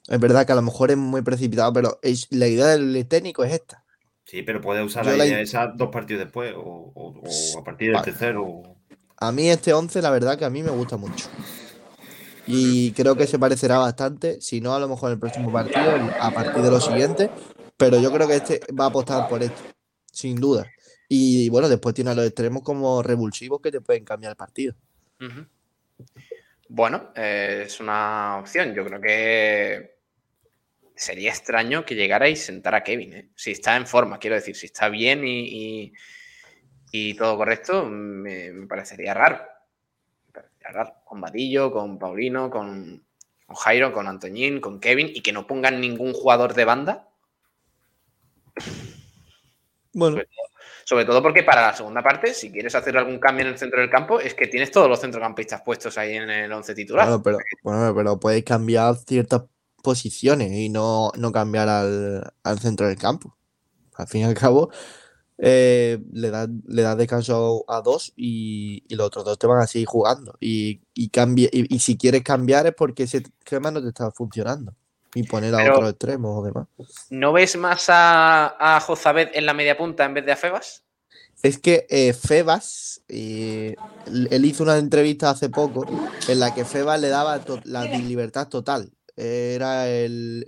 Es verdad que a lo mejor es muy precipitado, pero la idea del técnico es esta. Sí, pero puede usar la esa dos partidos después o, a partir del tercero. A mí este 11, la verdad que a mí me gusta mucho. Y creo que se parecerá bastante, si no a lo mejor en el próximo partido, a partir de lo siguiente. Pero yo creo que este va a apostar por esto, sin duda. Y bueno, después tiene a los extremos como revulsivos que te pueden cambiar el partido. Bueno, eh, es una opción. Yo creo que sería extraño que llegara y sentara a Kevin. ¿eh? Si está en forma, quiero decir, si está bien y, todo correcto, me, parecería raro. Con Vadillo, con Paulino, con, Jairo, con Antoñín, con Kevin y que no pongan ningún jugador de banda. Bueno. Sobre todo porque para la segunda parte, si quieres hacer algún cambio en el centro del campo, es que tienes todos los centrocampistas puestos ahí en el 11 titular. Pero, bueno, pero puedes cambiar ciertas posiciones y no, cambiar al, centro del campo. Al fin y al cabo, eh, le das le descanso a dos y, los otros dos te van a seguir jugando. Y, y, y, si quieres cambiar es porque ese esquema no te está funcionando. Y poner a otro extremo o demás. ¿No ves más a, a Jozabed en la media punta en vez de a Febas? Es que eh, Febas, él hizo una entrevista hace poco en la que Febas le daba la libertad total. era el,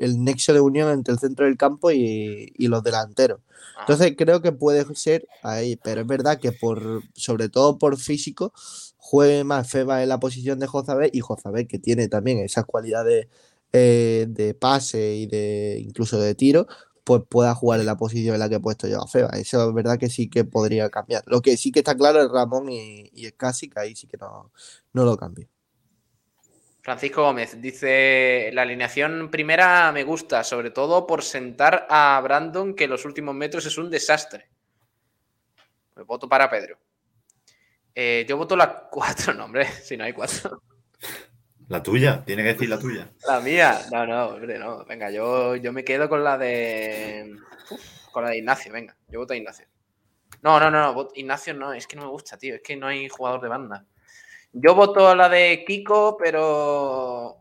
nexo de unión entre el centro del campo y, los delanteros. Ah. Entonces creo que puede ser ahí, pero es verdad que por, sobre todo por físico, juegue más Feba en la posición de Jozabé y Jozabé que tiene también esas cualidades eh, de pase y de incluso de tiro, pues pueda jugar en la posición en la que he puesto yo a Feba. Eso es verdad que sí que podría cambiar. Lo que sí que está claro es Ramón y, y casi que ahí sí que no, no lo cambio. Francisco Gómez dice, la alineación primera me gusta, sobre todo por sentar a Brandon, que los últimos metros es un desastre. Pues voto para Pedro. Eh, yo voto la 4, no, hombre, si no hay 4. La tuya, tiene que decir la tuya. La mía, no, no, hombre, no. Venga, yo, yo me quedo con la de. con la de Ignacio, venga, yo voto a Ignacio. No, no, no, no, Ignacio no, es que no me gusta, tío, es que no hay jugador de banda. Yo voto a la de Kiko, pero.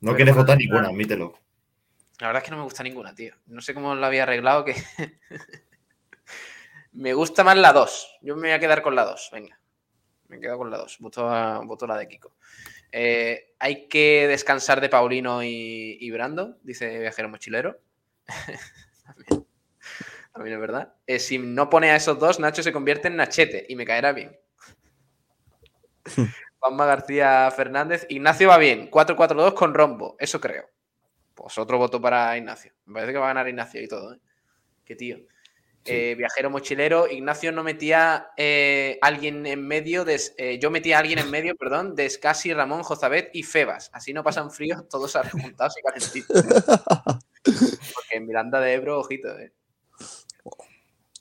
No quieres votar ninguna, admítelo. La verdad es que no me gusta ninguna, tío. No sé cómo lo había arreglado que. me gusta más la 2. Yo me voy a quedar con la 2, venga. Me quedo con la 2. Voto, voto la de Kiko. Eh, hay que descansar de Paulino y, Brando, dice Viajero Mochilero. también, es verdad. Eh, si no pone a esos dos, Nacho se convierte en Nachete y me caerá bien. Juanma García Fernández. Ignacio va bien. 4-4-2 con rombo. Eso creo. Pues otro voto para Ignacio. Me parece que va a ganar Ignacio y todo. ¿eh? Qué tío. Eh, viajero mochilero. Ignacio no metía eh, alguien en medio. De, yo metía a alguien en medio, perdón, de Scassi, Ramón, Jozabet y Febas. Así no pasan fríos todos arrejuntados y calentitos. Porque en Miranda de Ebro, ojito, eh.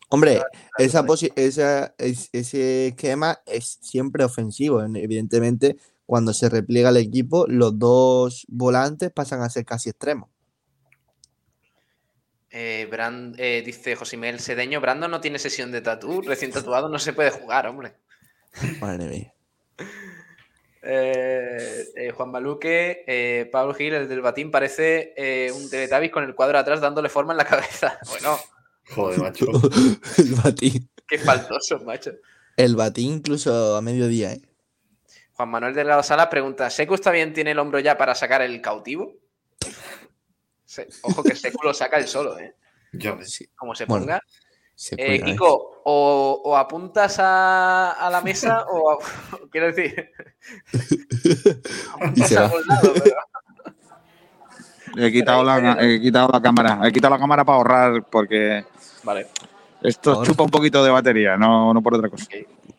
Hombre, esa esa, ese esquema es siempre ofensivo. Evidentemente, cuando se repliega el equipo, los dos volantes pasan a ser casi extremos. Eh, eh, dice José Miguel Sedeño, Brando no tiene sesión de tatú, recién tatuado no se puede jugar, hombre. Madre mía. Eh, Juan Maluque, Pablo Gil, el del batín, parece un Teletubbies con el cuadro atrás dándole forma en la cabeza. Bueno, Joder, macho. el batín. Qué faltoso, macho. El batín incluso a mediodía, ¿eh? Juan Manuel de la Sala pregunta: ¿Secu está bien tiene el hombro ya para sacar el cautivo? Ojo que Secu lo saca el solo, ¿eh? Yo, Como se ponga. Eh, Kiko, o, apuntas a, la mesa o, quiero decir, y se va. He quitado, la, he quitado la cámara. He quitado la cámara para ahorrar porque. Vale. Esto chupa un poquito de batería, no, no por otra cosa.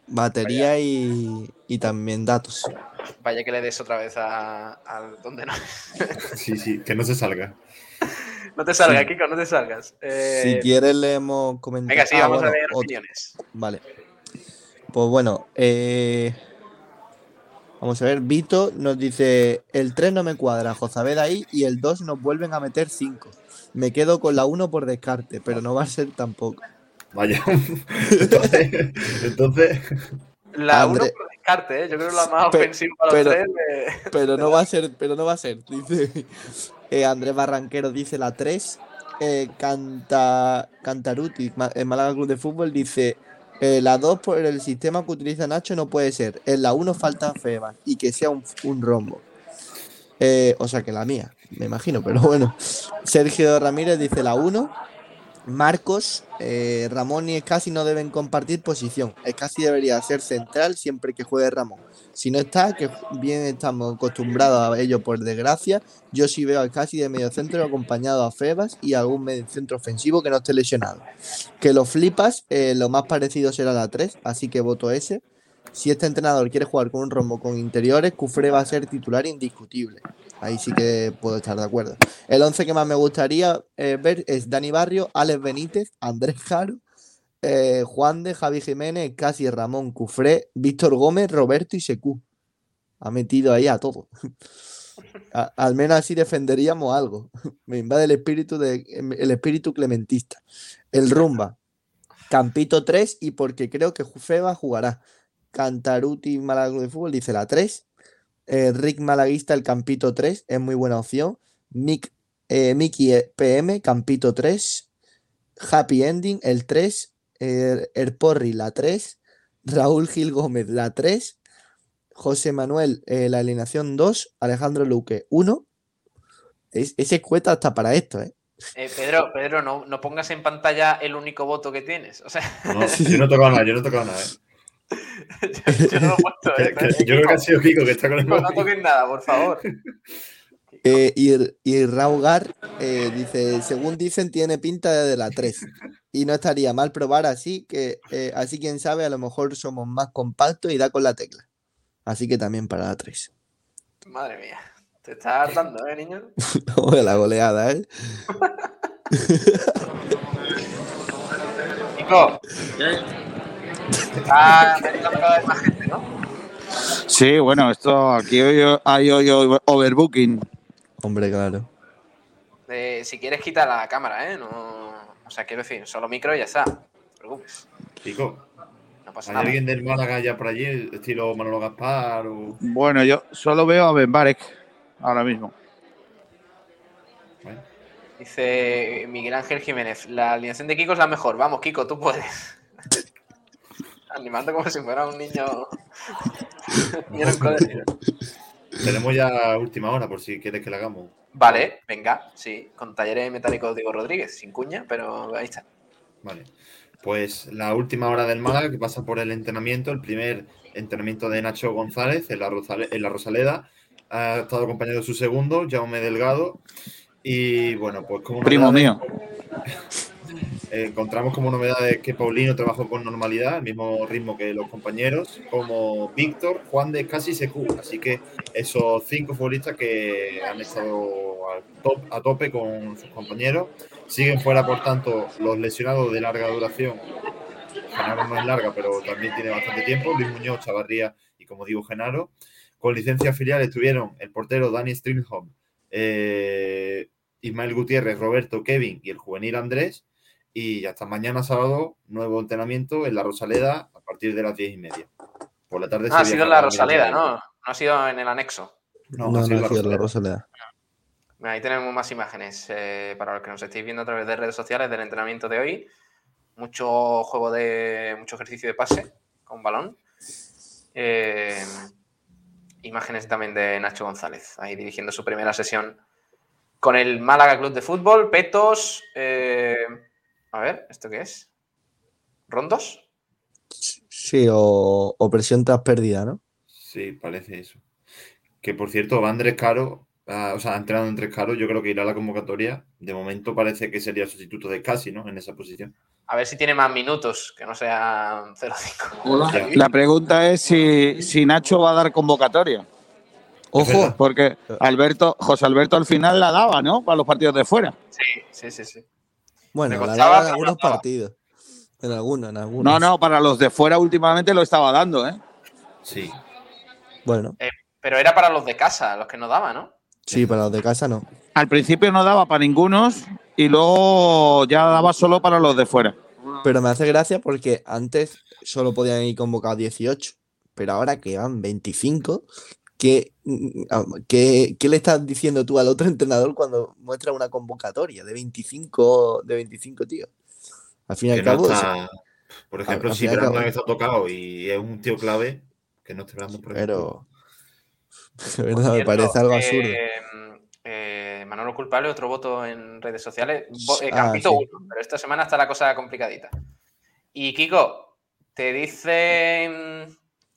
Batería y, también datos. Vaya que le des otra vez a, donde no. sí, sí, que no se salga. No te salga, Kiko, no te salgas. Eh, si quieres leemos comentarios. Venga, sí, vamos a leer opiniones. Vale. Pues bueno, eh, Vamos a ver, Vito nos dice, el 3 no me cuadra, Josabed ahí y el 2 nos vuelven a meter 5. Me quedo con la 1 por descarte, pero no va a ser tampoco. Vaya. entonces, La 1 por descarte, ¿eh? yo creo que la más ofensiva para pero, los Pero no va a ser, pero no va a ser. Dice eh, Andrés Barranquero dice la 3. Eh, Canta, Cantaruti, en Málaga Club de Fútbol, dice eh, la 2 por el sistema que utiliza Nacho no puede ser. En la 1 falta Feba y que sea un, rombo. Eh, o sea que la mía, me imagino, pero bueno. Sergio Ramírez dice la 1. Marcos, eh, Ramón y Escasi no deben compartir posición. Escasi debería ser central siempre que juegue Ramón. Si no está, que bien estamos acostumbrados a ello por desgracia, yo sí veo a Casi de medio centro acompañado a Febas y algún medio centro ofensivo que no esté lesionado. Que lo flipas, eh, lo más parecido será la 3, así que voto ese. Si este entrenador quiere jugar con un rombo con interiores, Cufre va a ser titular indiscutible. Ahí sí que puedo estar de acuerdo. El 11 que más me gustaría eh, ver es Dani Barrio, Alex Benítez, Andrés Jaro, eh, Juan de Javi Jiménez, Casi Ramón Cufré, Víctor Gómez, Roberto y Secu. Ha metido ahí a todo. al menos así defenderíamos algo. Me invade el espíritu, de, el espíritu clementista. El rumba. Campito 3 y porque creo que Feba jugará. Cantaruti Malagueño de Fútbol dice la 3. Eh, Rick Malaguista, el Campito 3, es muy buena opción. Mick, eh, Mickey PM, Campito 3. Happy Ending, el 3. El, Porri, la 3. Raúl Gil Gómez, la 3. José Manuel, eh, la alineación 2, Alejandro Luque 1. ese cuesta hasta para esto, ¿eh? eh Pedro, Pedro, no, no, pongas en pantalla el único voto que tienes. O sea... yo no he tocado nada, yo no he tocado nada, ¿eh? Yo, no lo he puesto, ¿eh? yo creo que ha sido Kiko que está con el No, no toques nada, por favor. Eh, y, y Raugar eh, dice, según dicen, tiene pinta de la 3. Y no estaría mal probar así, que eh, así quien sabe, a lo mejor somos más compactos y da con la tecla. Así que también para la 3. Madre mía. Te estás hartando, ¿eh, niño? no, la goleada, ¿eh? Nico. Está cada vez más gente, ¿no? Sí, bueno, esto aquí hay hoy overbooking. Hombre, claro. Eh, si quieres, quita la cámara, ¿eh? No, o sea, quiero decir, solo micro y ya está. No te preocupes. Pico. No pasa ¿Hay alguien del Málaga ya por allí, estilo Manolo Gaspar? O... Bueno, yo solo veo a Ben Barek ahora mismo. Dice Miguel Ángel Jiménez, la alineación de Kiko es la mejor. Vamos, Kiko, tú puedes. Animando como si fuera un niño. niño en tenemos ya última hora por si quieres que la hagamos. Vale, venga, sí, con talleres metálicos Diego Rodríguez, sin cuña, pero ahí está. Vale. Pues la última hora del Málaga que pasa por el entrenamiento, el primer entrenamiento de Nacho González en la, en la Rosaleda. Ha estado acompañado de su segundo, Jaume Delgado. Y bueno, pues como. Primo mío. Encontramos como novedades que Paulino trabajó con normalidad, al mismo ritmo que los compañeros, como Víctor, Juan de Casi Secu. Así que esos cinco futbolistas que han estado a, tope con sus compañeros. Siguen fuera, por tanto, los lesionados de larga duración. Genaro no es larga, pero también tiene bastante tiempo. Luis Muñoz, Chavarría y, como digo, Genaro. Con licencia filial estuvieron el portero Dani Stringholm, eh, Ismael Gutiérrez, Roberto, Kevin y el juvenil Andrés y hasta mañana sábado, nuevo entrenamiento en la Rosaleda a partir de las diez y media. Por la tarde. Ah, ha sido en la Rosaleda, ¿no? No ha sido en el anexo. No, no, ha sido, en la Rosaleda. Ahí tenemos más imágenes eh, para los que nos estéis viendo a través de redes sociales del entrenamiento de hoy. Mucho juego de. mucho ejercicio de pase con balón. Eh, imágenes también de Nacho González, ahí dirigiendo su primera sesión con el Málaga Club de Fútbol. Petos. Eh, a ver, ¿esto qué es? ¿Rondos? Sí, o, presión tras pérdida, ¿no? Sí, parece eso. Que por cierto, va Andrés Caro, ah, o sea, ha entrenado Andrés Caro, yo creo que irá a la convocatoria. De momento parece que sería sustituto de Casi, ¿no? En esa posición. A ver si tiene más minutos, que no sea 0-5. La pregunta es si, si Nacho va a dar convocatoria. Ojo, porque Alberto, José Alberto al final la daba, ¿no? Para los partidos de fuera. Sí, sí, sí, sí. Bueno, la daba en algunos partidos. En algunos, en algunos. No, no, para los de fuera últimamente lo estaba dando, ¿eh? Sí. Bueno. Eh, pero era para los de casa, los que no daba, ¿no? Sí, para los de casa no. Al principio no daba para ningunos y luego ya daba solo para los de fuera. Pero me hace gracia porque antes solo podían ir convocados 18, pero ahora que van 25, ¿Qué, ah, ¿Qué, le estás diciendo tú al otro entrenador cuando muestra una convocatoria de 25, de 25 tíos? Al fin y al cabo. por ejemplo, si Brandon está tocado y es un tío clave, que no esté hablando por Pero. De verdad, me parece algo absurdo. Eh, eh, Manolo Culpable, otro voto en redes sociales. Eh, ah, Campito 1, pero esta semana está la cosa complicadita. Y Kiko, te dicen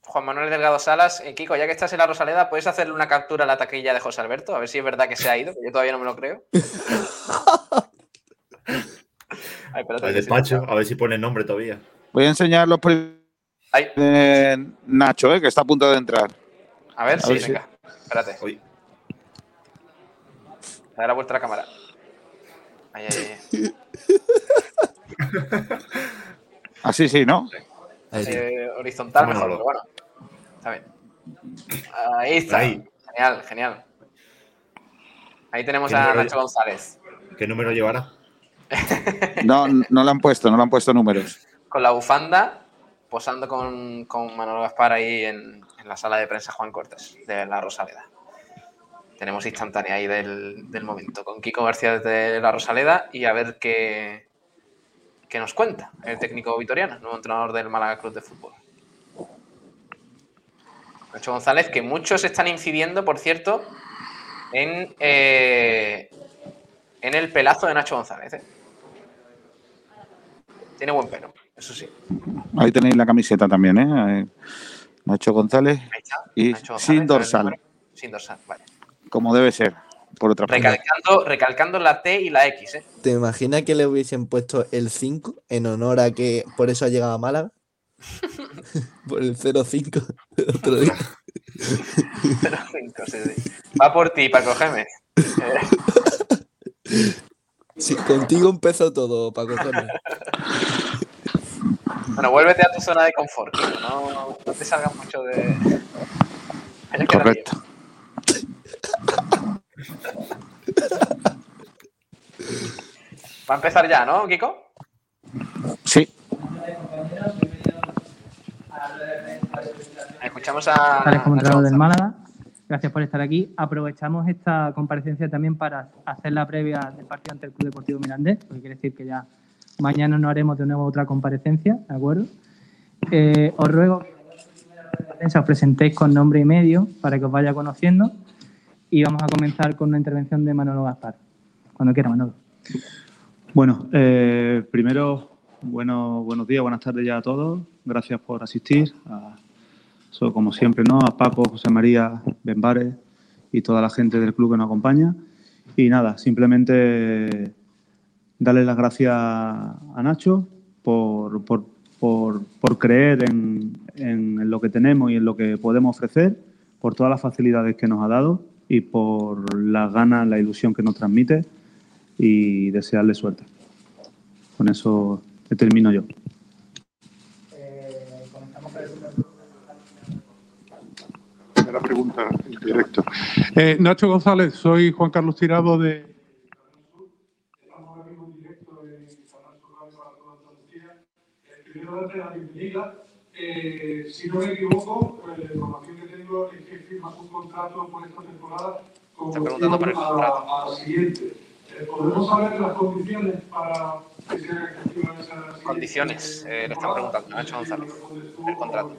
Juan Manuel Delgado Salas, eh, Kiko, ya que estás en la Rosaleda, ¿puedes hacerle una captura a la taquilla de José Alberto? A ver si es verdad que se ha ido, que yo todavía no me lo creo. Ay, despacho, a ver si pone el nombre todavía. Voy a enseñar los de Nacho, eh, que está a punto de entrar. A ver, sí, venga. Espérate. Uy. A la vuelta a la cámara. Ahí, ahí, ahí. Así sí, ¿no? Eh, horizontal mejor, pero bueno. Está bien. Ahí está. Genial, genial. Ahí tenemos a Nacho González. ¿Qué número llevará? no, no le han puesto, no le han puesto números. Con la bufanda, posando con, con Manolo Gaspar ahí en, la sala de prensa Juan Cortés, de la Rosaleda. Tenemos instantánea ahí del, del momento, con Kiko García desde la Rosaleda y a ver qué, qué nos cuenta el técnico vitoriano, nuevo entrenador del Málaga Club de Fútbol. Nacho González, que muchos están incidiendo, por cierto, en, eh, en el pelazo de Nacho González. ¿eh? Tiene buen pelo, eso sí. Ahí tenéis la camiseta también, ¿eh? Nacho González y sin dorsal. Sin dorsal, vale. Como debe ser, por otra recalcando, recalcando la T y la X, ¿eh? ¿Te imaginas que le hubiesen puesto el 5 en honor a que por eso ha llegado a Málaga? por el 05 otro día. 05, sí, Va por ti, Paco Gémez. Sí, contigo empezó todo, Paco Gémez. Bueno, vuélvete a tu zona de confort, no, no te salgas mucho de. Correcto. Va a empezar ya, ¿no, Kiko? Sí. Escuchamos a. del Málaga. Gracias por estar aquí. Aprovechamos esta comparecencia también para hacer la previa del partido ante el Club Deportivo Mirandés, porque quiere decir que ya mañana no haremos de nuevo otra comparecencia, ¿de acuerdo? Eh, os ruego que os presentéis con nombre y medio para que os vaya conociendo y vamos a comenzar con una intervención de Manolo Gaspar. Cuando quiera, Manolo. Bueno, eh, primero, bueno, buenos días, buenas tardes ya a todos. Gracias por asistir. A, como siempre, ¿no? A Paco, José María, Benbares y toda la gente del club que nos acompaña. Y nada, simplemente darle las gracias a Nacho por, por, por, creer en, en, lo que tenemos y en lo que podemos ofrecer, por todas las facilidades que nos ha dado y por las ganas, la ilusión que nos transmite y desearle suerte. Con eso termino yo. La pregunta en directo. Eh, Nacho González, soy Juan Carlos Tirado de Primero darte la bienvenida. Eh, si no me equivoco, pues, la información que tengo es que firmas un contrato por esta temporada con a, a, la siguiente. Eh, ¿Podemos saber las condiciones para que se haga esa Condiciones, eh, le están preguntando Nacho González, el contrato.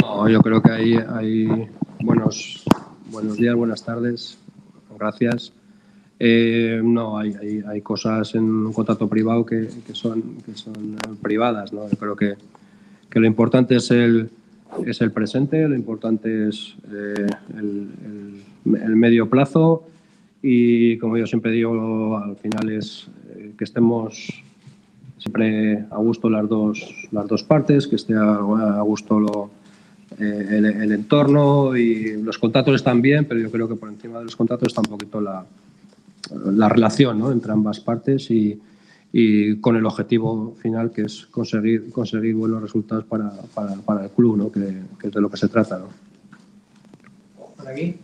No, yo creo que hay, hay buenos, buenos días, buenas tardes, gracias. Eh, no, hay, hay, hay, cosas en un contrato privado que, que, son, que son privadas. ¿no? Yo creo que, que, lo importante es el, es el presente, lo importante es eh, el, el, medio plazo y, como yo siempre digo, al final es eh, que estemos siempre a gusto las dos, las dos partes, que esté a, gusto lo, eh, el, el, entorno y los contratos están bien, pero yo creo que por encima de los contratos está un poquito la, la relación entre ambas partes y, y, con el objetivo final que es conseguir, conseguir buenos resultados para, para, el club, ¿no? que, es de lo que se trata. Por aquí.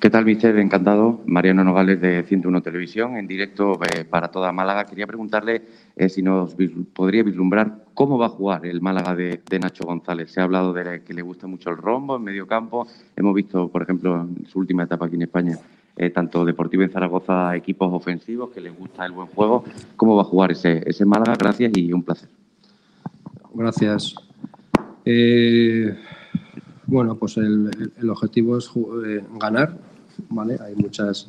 ¿Qué tal, mister? Encantado. Mariano Nogales de 101 Televisión, en directo eh, para toda Málaga. Quería preguntarle eh, si nos podría vislumbrar cómo va a jugar el Málaga de, Nacho González. Se ha hablado de que le gusta mucho el rombo en medio campo. Hemos visto, por ejemplo, en su última etapa aquí en España, eh, tanto Deportivo en Zaragoza, equipos ofensivos que les gusta el buen juego. ¿Cómo va a jugar ese, Málaga? Gracias y un placer. Gracias. Bueno, pues el, el objetivo es ganar, ¿vale? Hay muchas,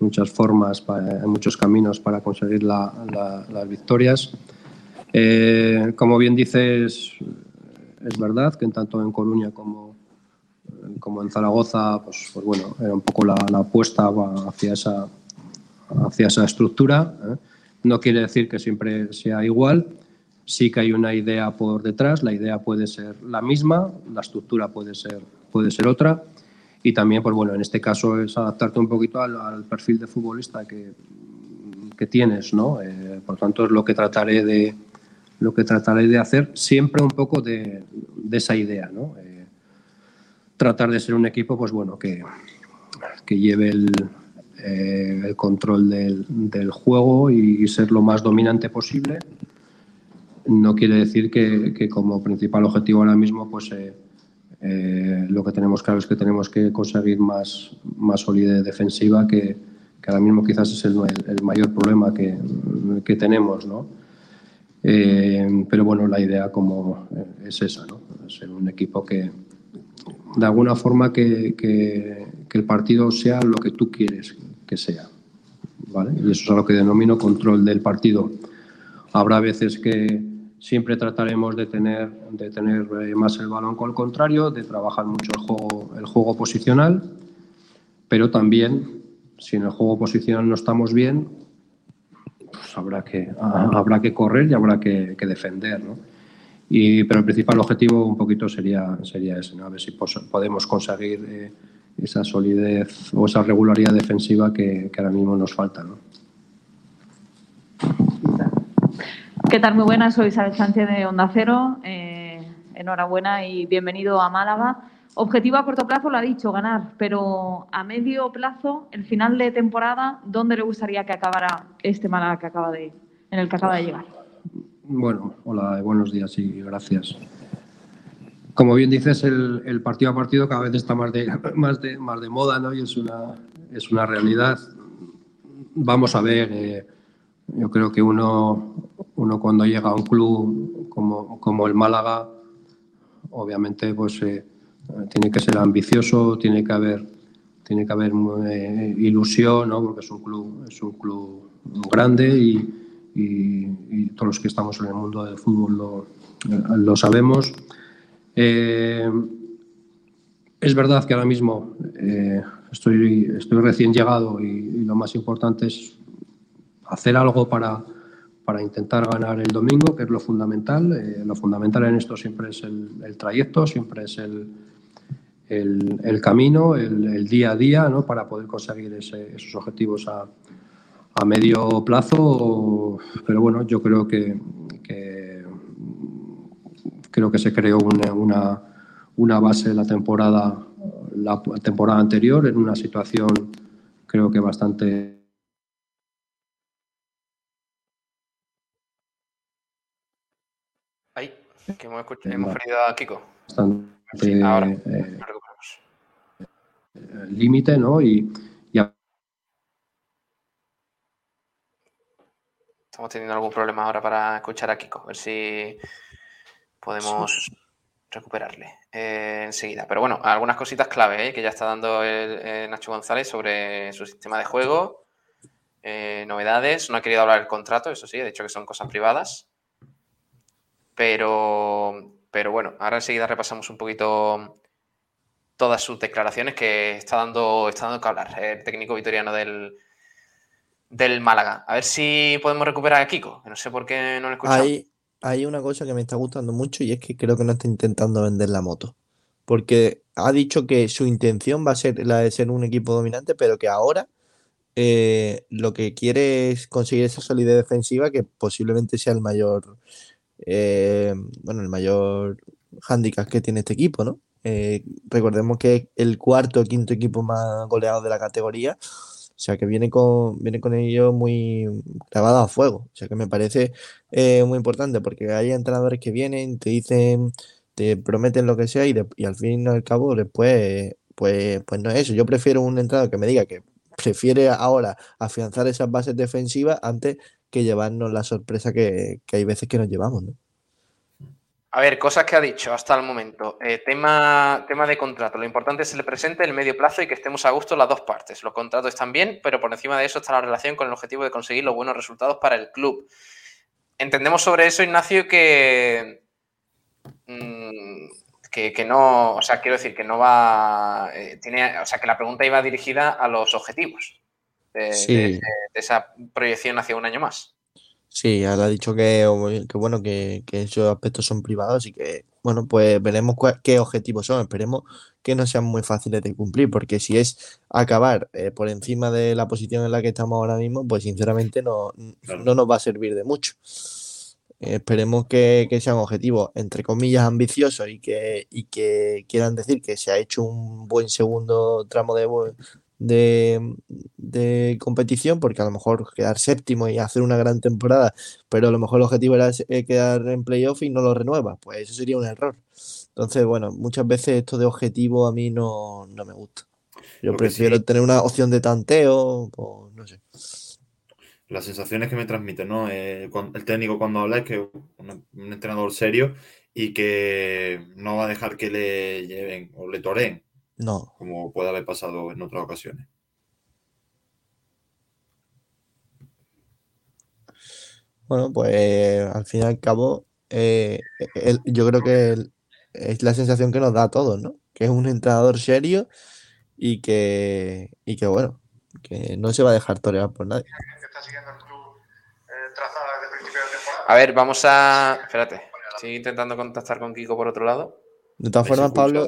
muchas formas, hay muchos caminos para conseguir la, la, las victorias. Eh, como bien dices, es verdad que tanto en Coruña como, como en Zaragoza, pues, pues, bueno, era un poco la, la apuesta hacia esa, hacia esa estructura. ¿eh? No quiere decir que siempre sea igual, sí que hay una idea por detrás, la idea puede ser la misma, la estructura puede ser, puede ser otra. Y también, pues bueno, en este caso es adaptarte un poquito al, al perfil de futbolista que, que tienes, ¿no? Eh, por tanto, es lo que trataré de, lo que trataré de hacer, siempre un poco de, de esa idea, ¿no? Eh, tratar de ser un equipo pues bueno que, que lleve el, eh, el control del, del, juego y ser lo más dominante posible. No quiere decir que, que como principal objetivo ahora mismo pues eh, eh, lo que tenemos claro es que tenemos que conseguir más, más solidez defensiva que, que ahora mismo quizás es el, el mayor problema que, que tenemos. ¿no? pero bueno, la idea como es esa, ¿no? Ser un equipo que, de alguna forma, que, que, el partido sea lo que tú quieres que sea. ¿vale? Y eso es a lo que denomino control del partido. Habrá veces que siempre trataremos de tener, de tener más el balón con el contrario, de trabajar mucho el juego, el juego posicional, pero también, si en el juego posicional no estamos bien, pues habrá que, habrá que correr y habrá que, que defender. ¿no? Y, pero el principal objetivo un poquito sería, sería ese, ¿no? a ver si podemos conseguir eh, esa solidez o esa regularidad defensiva que, que ahora mismo nos falta. ¿no? ¿Qué tal? Muy buenas, soy Isabel Sánchez de Onda Cero. Eh, enhorabuena y bienvenido a Málaga. Objetivo a corto plazo lo ha dicho, ganar, pero a medio plazo, el final de temporada, ¿dónde le gustaría que acabara este Málaga que acaba de, en el que acaba de llegar? Bueno, hola, buenos días y gracias. Como bien dices, el, partido a partido cada vez está más de, más de, más de moda ¿no? y es una, es una realidad. Vamos a ver, eh, yo creo que uno, uno cuando llega a un club como, como el Málaga, obviamente pues eh, tiene que ser ambicioso, tiene que haber, tiene que haber eh, ilusión, ¿no? porque es un club, es un club grande y, y, todos los que estamos en el mundo del fútbol lo, lo sabemos. Eh, es verdad que ahora mismo eh, estoy, estoy recién llegado y, lo más importante es hacer algo para, para intentar ganar el domingo, que es lo fundamental. Eh, lo fundamental en esto siempre es el, trayecto, siempre es el, el, camino, el, día a día, ¿no? para poder conseguir esos objetivos a, a medio plazo, pero bueno, yo creo que, creo que se creó una, una, base de la temporada, la temporada anterior en una situación creo que bastante Ahí, que hemos, hemos perdido a Kiko. Bastante ahora, eh, límite, ¿no? Y, Estamos teniendo algún problema ahora para escuchar a Kiko, a ver si podemos recuperarle eh, enseguida. Pero bueno, algunas cositas clave eh, que ya está dando el, Nacho González sobre su sistema de juego, eh, novedades. No ha querido hablar del contrato, eso sí, de hecho que son cosas privadas. Pero, pero bueno, ahora enseguida repasamos un poquito todas sus declaraciones que está dando, está dando que hablar el técnico vitoriano del, del Málaga. A ver si podemos recuperar a Kiko, que no sé por qué no lo escuchamos. Hay, hay una cosa que me está gustando mucho y es que creo que no está intentando vender la moto. Porque ha dicho que su intención va a ser la de ser un equipo dominante, pero que ahora eh, lo que quiere es conseguir esa solidez defensiva que posiblemente sea el mayor, eh, bueno, el mayor hándicap que tiene este equipo, ¿no? Eh, recordemos que es el cuarto o quinto equipo más goleado de la categoría o sea que viene con, viene con ello muy grabado a fuego. O sea que me parece eh, muy importante porque hay entrenadores que vienen, te dicen, te prometen lo que sea y, al fin y al cabo después, pues, pues no es eso. Yo prefiero un entrenador que me diga que prefiere ahora afianzar esas bases defensivas antes que llevarnos la sorpresa que, hay veces que nos llevamos, ¿no? A ver, cosas que ha dicho hasta el momento. Eh, tema, tema de contrato. Lo importante es el presente, el medio plazo y que estemos a gusto las dos partes. Los contratos están bien, pero por encima de eso está la relación con el objetivo de conseguir los buenos resultados para el club. Entendemos sobre eso, Ignacio, que, mm, que, no, o sea, quiero decir que no va, eh, tiene, o sea, que la pregunta iba dirigida a los objetivos de esa proyección hacia un año más. Sí, ya ha dicho que, bueno, que, esos aspectos son privados y que, bueno, pues veremos qué objetivos son. Esperemos que no sean muy fáciles de cumplir, porque si es acabar eh, por encima de la posición en la que estamos ahora mismo, pues sinceramente no, no nos va a servir de mucho. esperemos que, que, sean objetivos, entre comillas, ambiciosos y que, y que quieran decir que se ha hecho un buen segundo tramo de, de, competición, porque a lo mejor quedar séptimo y hacer una gran temporada, pero a lo mejor el objetivo era eh, quedar en playoff y no lo renueva, pues eso sería un error. Entonces, bueno, muchas veces esto de objetivo a mí no, me gusta. Yo prefiero tener una opción de tanteo, o no sé. las sensaciones que me transmite, ¿no? Eh, el técnico cuando habla es que un, un entrenador serio y que no va a dejar que le lleven o le toreen. No. Como puede haber pasado en otras ocasiones. Bueno, pues al fin y al cabo, eh, yo creo que es la sensación que nos da a todos, ¿no? Que es un entrenador serio y que, y que bueno, que no se va a dejar torear por nadie. A ver, vamos a. Espérate. Estoy intentando contactar con Kiko por otro lado. De todas formas, Pablo,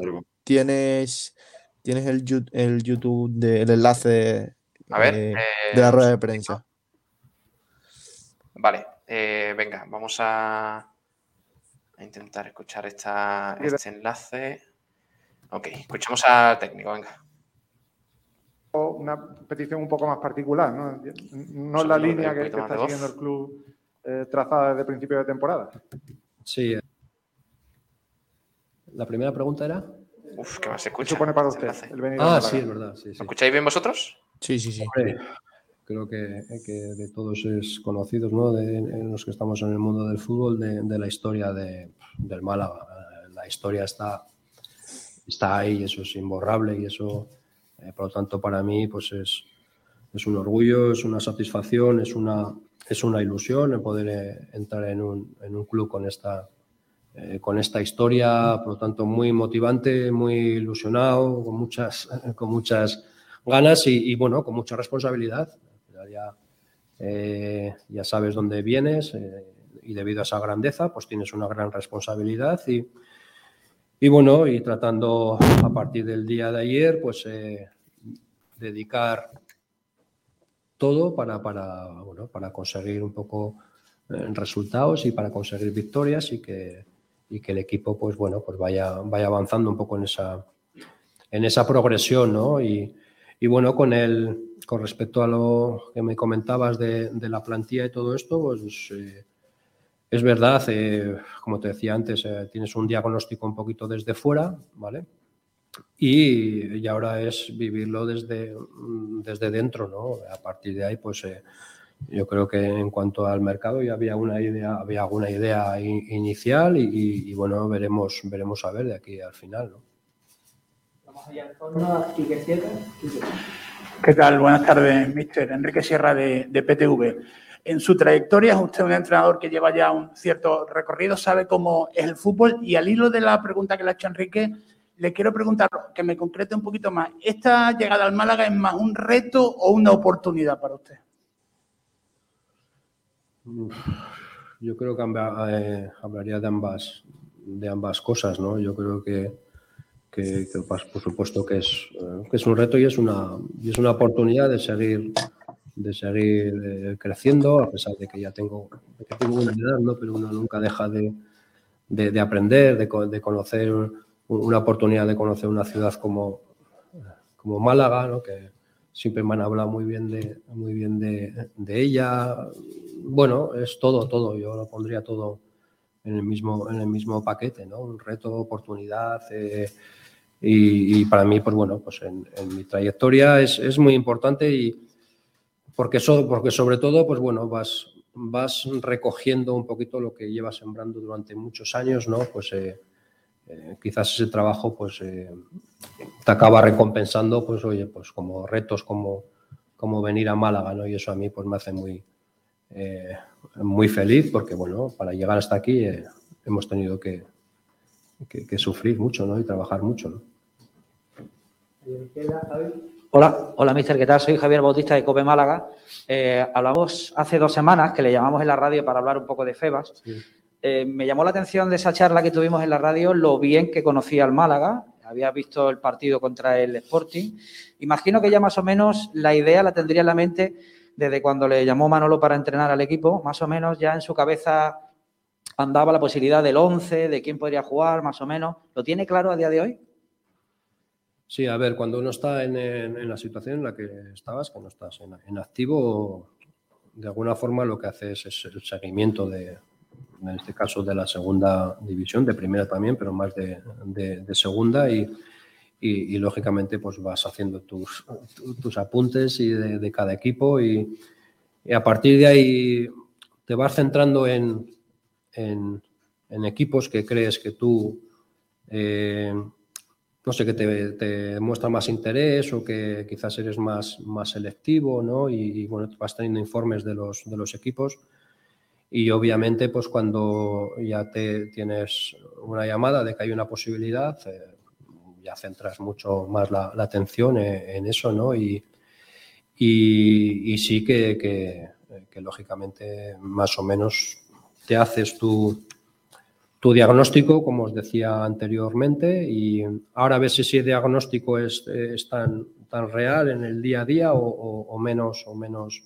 tienes, tienes el, el YouTube del enlace a ver, de la rueda de prensa. Vale, eh, venga, vamos a, a intentar escuchar esta, este enlace. Ok, escuchamos al técnico, venga. Una petición un poco más particular, ¿no? No es la línea que, está siguiendo el club eh, trazada desde principio de temporada. Sí. La primera pregunta era. Uf, ¿qué más se escucha? supone para usted? ah, sí, es verdad. Sí, ¿Lo escucháis bien vosotros? Sí, sí, sí. creo que, que, de todos es conocidos, ¿no? De, los que estamos en el mundo del fútbol, de, la historia de, del Málaga. La historia está, está ahí, eso es imborrable y eso, eh, por lo tanto, para mí, pues es, es un orgullo, es una satisfacción, es una, es una ilusión el poder eh, entrar en un, en un club con esta, eh, con esta historia, por lo tanto muy motivante, muy ilusionado, con muchas, con muchas ganas y, bueno, con mucha responsabilidad. Ya, eh, ya sabes dónde vienes y debido a esa grandeza, pues tienes una gran responsabilidad y, y bueno, y tratando a partir del día de ayer, pues dedicar todo para, para, bueno, para conseguir un poco eh, resultados y para conseguir victorias y que, y que el equipo pues bueno pues vaya, vaya avanzando un poco en esa, en esa progresión ¿no? y, y bueno con el con respecto a lo que me comentabas de, de la plantilla y todo esto pues eh, es verdad eh, como te decía antes tienes un diagnóstico un poquito desde fuera vale y, ahora es vivirlo desde, desde dentro, ¿no? A partir de ahí, pues eh, yo creo que en cuanto al mercado ya había una idea, había alguna idea inicial y, bueno, veremos, veremos a ver de aquí al final, ¿no? Vamos allá al fondo, ¿Qué tal? Buenas tardes, mister. Enrique Sierra de, de PTV. En su trayectoria es usted un entrenador que lleva ya un cierto recorrido, sabe cómo es el fútbol y al hilo de la pregunta que le ha hecho Enrique, le quiero preguntar que me concrete un poquito más. ¿Esta llegada al Málaga es más un reto o una oportunidad para usted? Yo creo que eh, hablaría de ambas, de ambas cosas, ¿no? Yo creo que, por supuesto que es, eh, que es un reto y es una, y es una oportunidad de seguir de seguir eh, creciendo, a pesar de que ya tengo, que tengo una edad, ¿no? pero uno nunca deja de, de, aprender, de, de conocer una oportunidad de conocer una ciudad como, como Málaga, ¿no? que siempre me han hablado muy bien de, muy bien de, ella. Bueno, es todo, todo. Yo lo pondría todo en el mismo, en el mismo paquete, ¿no? Un reto, oportunidad. Eh, y, para mí, pues bueno, pues en, mi trayectoria es, es, muy importante y porque, porque sobre todo, pues bueno, vas, vas recogiendo un poquito lo que llevas sembrando durante muchos años, ¿no? Pues eh, eh, quizás ese trabajo pues te acaba recompensando pues oye pues como retos como, como venir a Málaga ¿no? y eso a mí pues me hace muy eh, muy feliz porque bueno para llegar hasta aquí hemos tenido que, que, sufrir mucho ¿no? y trabajar mucho ¿no? Hola, hola, mister, ¿qué tal? Soy Javier Bautista de Cope Málaga. hablamos hace dos semanas que le llamamos en la radio para hablar un poco de FEBAS. Eh, me llamó la atención de esa charla que tuvimos en la radio lo bien que conocía al Málaga. Había visto el partido contra el Sporting. Imagino que ya más o menos la idea la tendría en la mente desde cuando le llamó Manolo para entrenar al equipo. Más o menos ya en su cabeza andaba la posibilidad del 11, de quién podría jugar, más o menos. ¿Lo tiene claro a día de hoy? Sí, a ver, cuando uno está en, la situación en la que estabas, cuando estás en, activo, de alguna forma lo que haces es el seguimiento de, en este caso de la segunda división, de primera también, pero más de, de, segunda y, y, lógicamente pues vas haciendo tus, tus apuntes y de, cada equipo y, a partir de ahí te vas centrando en, en, equipos que crees que tú, eh, no sé, que te, te muestra más interés o que quizás eres más, más selectivo, ¿no? Y, bueno, vas teniendo informes de los, de los equipos. Y obviamente, pues cuando ya te tienes una llamada de que hay una posibilidad, eh, centras mucho más la, atención en, eso, ¿no? Y, y, sí que, que, lógicamente, más o menos te haces tu, tu diagnóstico, como os decía anteriormente, y ahora ves si ese diagnóstico es, tan, tan real en el día a día o, o, menos o menos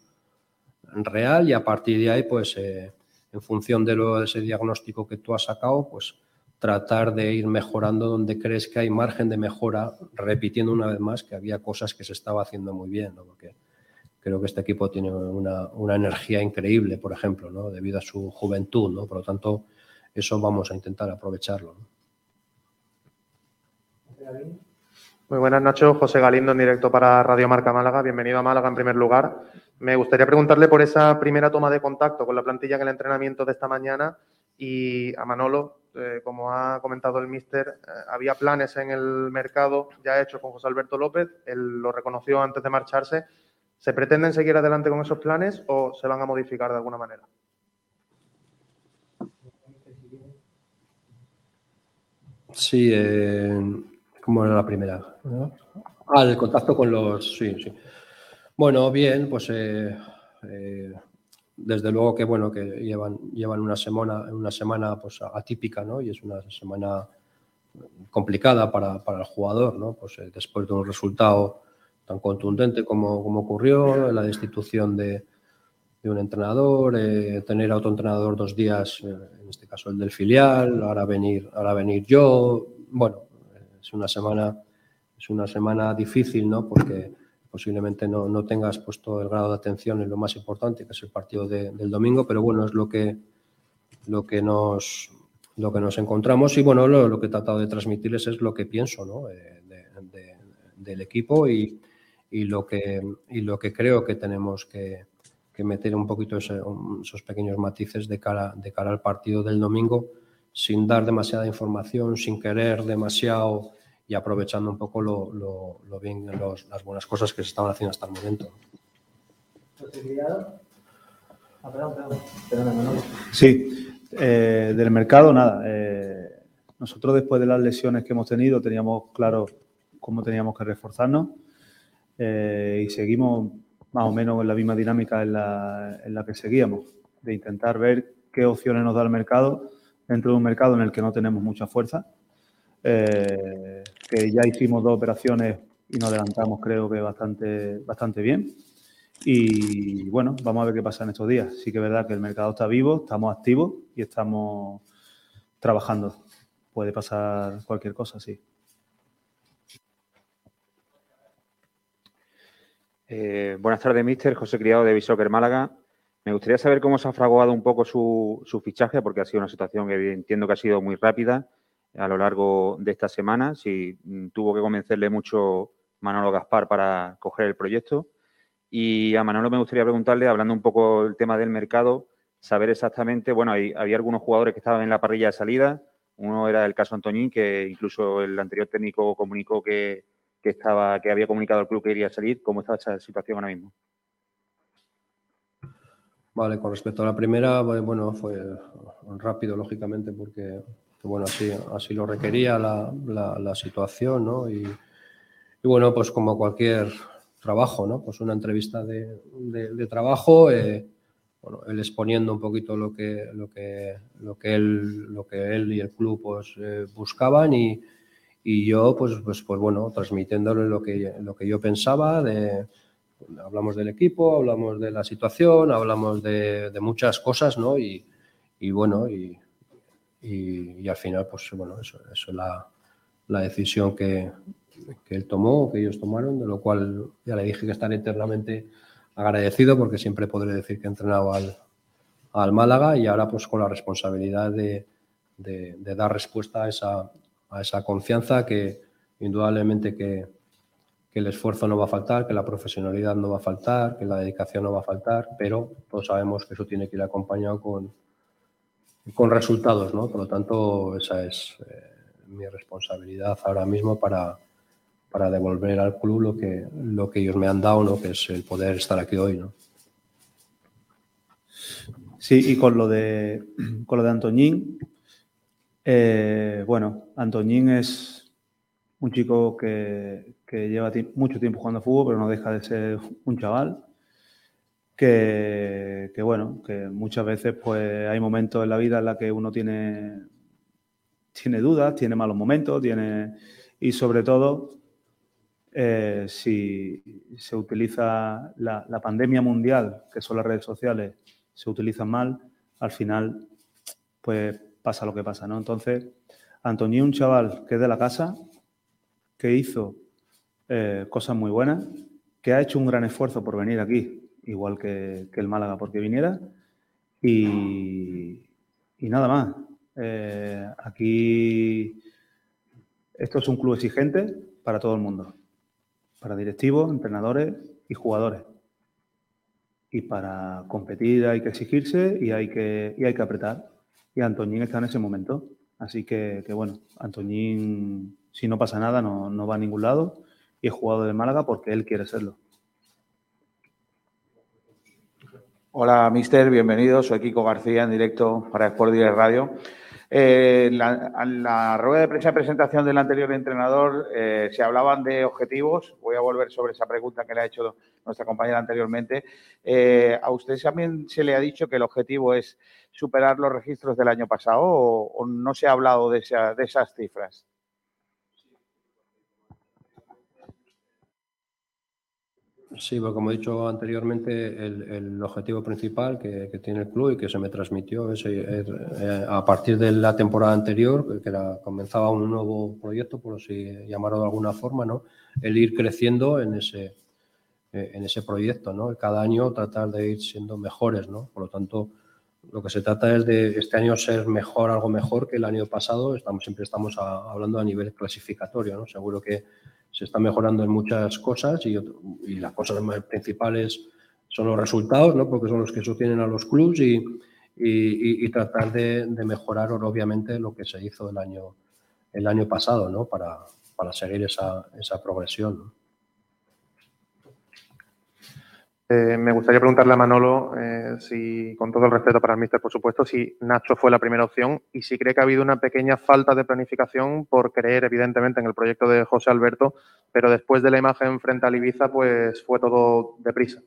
real y a partir de ahí, pues eh, en función de ese diagnóstico que tú has sacado, pues tratar de ir mejorando donde crees que hay margen de mejora, repitiendo una vez más que había cosas que se estaba haciendo muy bien, porque creo que este equipo tiene una, una, energía increíble, por ejemplo, ¿no? debido a su juventud, ¿no? por lo tanto, eso vamos a intentar aprovecharlo. Muy buenas, Nacho. José Galindo en directo para Radio Marca Málaga. Bienvenido a Málaga en primer lugar. Me gustaría preguntarle por esa primera toma de contacto con la plantilla en el entrenamiento de esta mañana y a Manolo, eh, como ha comentado el míster, eh, había planes en el mercado ya hechos con José Alberto López, él lo reconoció antes de marcharse. ¿Se pretenden seguir adelante con esos planes o se van a modificar de alguna manera? Sí, eh, como era la primera. Ah, el contacto con los. Sí, sí. Bueno, bien, pues eh, desde luego que bueno que llevan, llevan una semana, una semana pues atípica, ¿no? Y es una semana complicada para, para el jugador, ¿no? Pues después de un resultado tan contundente como, como ocurrió, la destitución de, de un entrenador, eh, tener a otro entrenador dos días, eh, en este caso el del filial, ahora venir, ahora venir yo. Bueno, es una semana, es una semana difícil, ¿no? Porque posiblemente no, no tengas puesto el grado de atención en lo más importante, que es el partido del domingo, pero bueno, es lo que, lo que nos lo que nos encontramos y bueno, lo, que he tratado de transmitirles es lo que pienso ¿no? Eh, del equipo y, y, lo que, y lo que creo que tenemos que, que meter un poquito esos pequeños matices de cara, de cara al partido del domingo, sin dar demasiada información, sin querer demasiado y aprovechando un poco lo, lo, bien, las buenas cosas que se estaban haciendo hasta el momento. Sí, eh, del mercado nada. Eh, nosotros después de las lesiones que hemos tenido teníamos claro cómo teníamos que reforzarnos eh, y seguimos más o menos en la misma dinámica en la, en la que seguíamos, de intentar ver qué opciones nos da el mercado dentro de un mercado en el que no tenemos mucha fuerza, eh, que ya hicimos dos operaciones y nos adelantamos creo que bastante, bastante bien. Y bueno, vamos a ver qué pasa en estos días. Sí que es verdad que el mercado está vivo, estamos activos y estamos trabajando. Puede pasar cualquier cosa, sí. Eh, buenas tardes, mister. José Criado de Bishoker Málaga. Me gustaría saber cómo se ha fraguado un poco su, fichaje, porque ha sido una situación que entiendo que ha sido muy rápida a lo largo de esta semana. Si mm, tuvo que convencerle mucho Manolo Gaspar para coger el proyecto. Y a Manolo me gustaría preguntarle, hablando un poco del tema del mercado, saber exactamente, bueno, había algunos jugadores que estaban en la parrilla de salida. Uno era el caso Antoñín, que incluso el anterior técnico comunicó que que, estaba, que había comunicado al club que iría a salir. ¿Cómo está esa situación ahora mismo? Vale, con respecto a la primera, bueno, fue rápido, lógicamente, porque bueno, así, así lo requería la, la, situación, ¿no? Y, bueno, pues como cualquier trabajo, ¿no? Pues una entrevista de, de, trabajo, eh, bueno, él exponiendo un poquito lo que, lo que, lo que, él, lo que él y el club pues, eh, buscaban y, y yo, pues, pues, pues bueno, transmitiéndole lo que, lo que yo pensaba, de, hablamos del equipo, hablamos de la situación, hablamos de, de muchas cosas, ¿no? Y, y bueno, y, y, al final, pues bueno, eso, eso es la, la decisión que, que, él tomó, que ellos tomaron, de lo cual ya le dije que estaré eternamente agradecido porque siempre podré decir que he entrenado al, al Málaga y ahora pues con la responsabilidad de, de, dar respuesta a esa, a esa confianza que indudablemente que, que el esfuerzo no va a faltar, que la profesionalidad no va a faltar, que la dedicación no va a faltar, pero todos sabemos que eso tiene que ir acompañado con, con resultados, ¿no? Por lo tanto, esa es eh, mi responsabilidad ahora mismo para, para devolver al club lo que, lo que ellos me han dado, ¿no? Que es el poder estar aquí hoy, ¿no? Sí, y con lo de, con lo de Antoñín, eh, bueno, Antoñín es un chico que, que lleva mucho tiempo jugando fútbol, pero no deja de ser un chaval. Que, bueno, que muchas veces pues hay momentos en la vida en la que uno tiene, tiene dudas, tiene malos momentos, tiene y sobre todo eh, si se utiliza la, la, pandemia mundial, que son las redes sociales, se utilizan mal, al final, pues pasa lo que pasa, ¿no? Entonces, Antonio, un chaval que es de la casa, que hizo eh, cosas muy buenas, que ha hecho un gran esfuerzo por venir aquí, igual que, el Málaga porque viniera, y, nada más. Eh, aquí esto es un club exigente para todo el mundo, para directivos, entrenadores y jugadores y para competir hay que exigirse y hay que, y hay que apretar. Y Antoñín está en ese momento. Así que, bueno, Antoñín, si no pasa nada, no, no va a ningún lado y es jugador de Málaga porque él quiere serlo. Hola, mister, bienvenido. Soy Kiko García en directo para Sport Direct Radio. Eh, la, rueda de prensa de presentación del anterior entrenador eh, se hablaban de objetivos. Voy a volver sobre esa pregunta que le ha hecho nuestra compañera anteriormente. Eh, ¿A usted también se le ha dicho que el objetivo es superar los registros del año pasado o, no se ha hablado de esas cifras? Sí, porque como he dicho anteriormente, el, objetivo principal que, tiene el club y que se me transmitió es, eh, a partir de la temporada anterior, que era, comenzaba un nuevo proyecto, por así llamarlo de alguna forma, ¿no? el ir creciendo en ese, eh, en ese proyecto, ¿no? cada año tratar de ir siendo mejores. ¿no? Por lo tanto, lo que se trata es de este año ser mejor, algo mejor que el año pasado. Estamos, siempre estamos hablando a nivel clasificatorio. ¿no? Seguro que se está mejorando en muchas cosas y, las cosas más principales son los resultados, ¿no? porque son los que sostienen a los clubes y, y, tratar de, mejorar obviamente lo que se hizo el año, el año pasado ¿no? para, para seguir esa, esa progresión. Eh, me gustaría preguntarle a Manolo, eh, si, con todo el respeto para el míster, por supuesto, si Nacho fue la primera opción y si cree que ha habido una pequeña falta de planificación por creer, evidentemente, en el proyecto de José Alberto, pero después de la imagen frente a Ibiza, pues fue todo deprisa.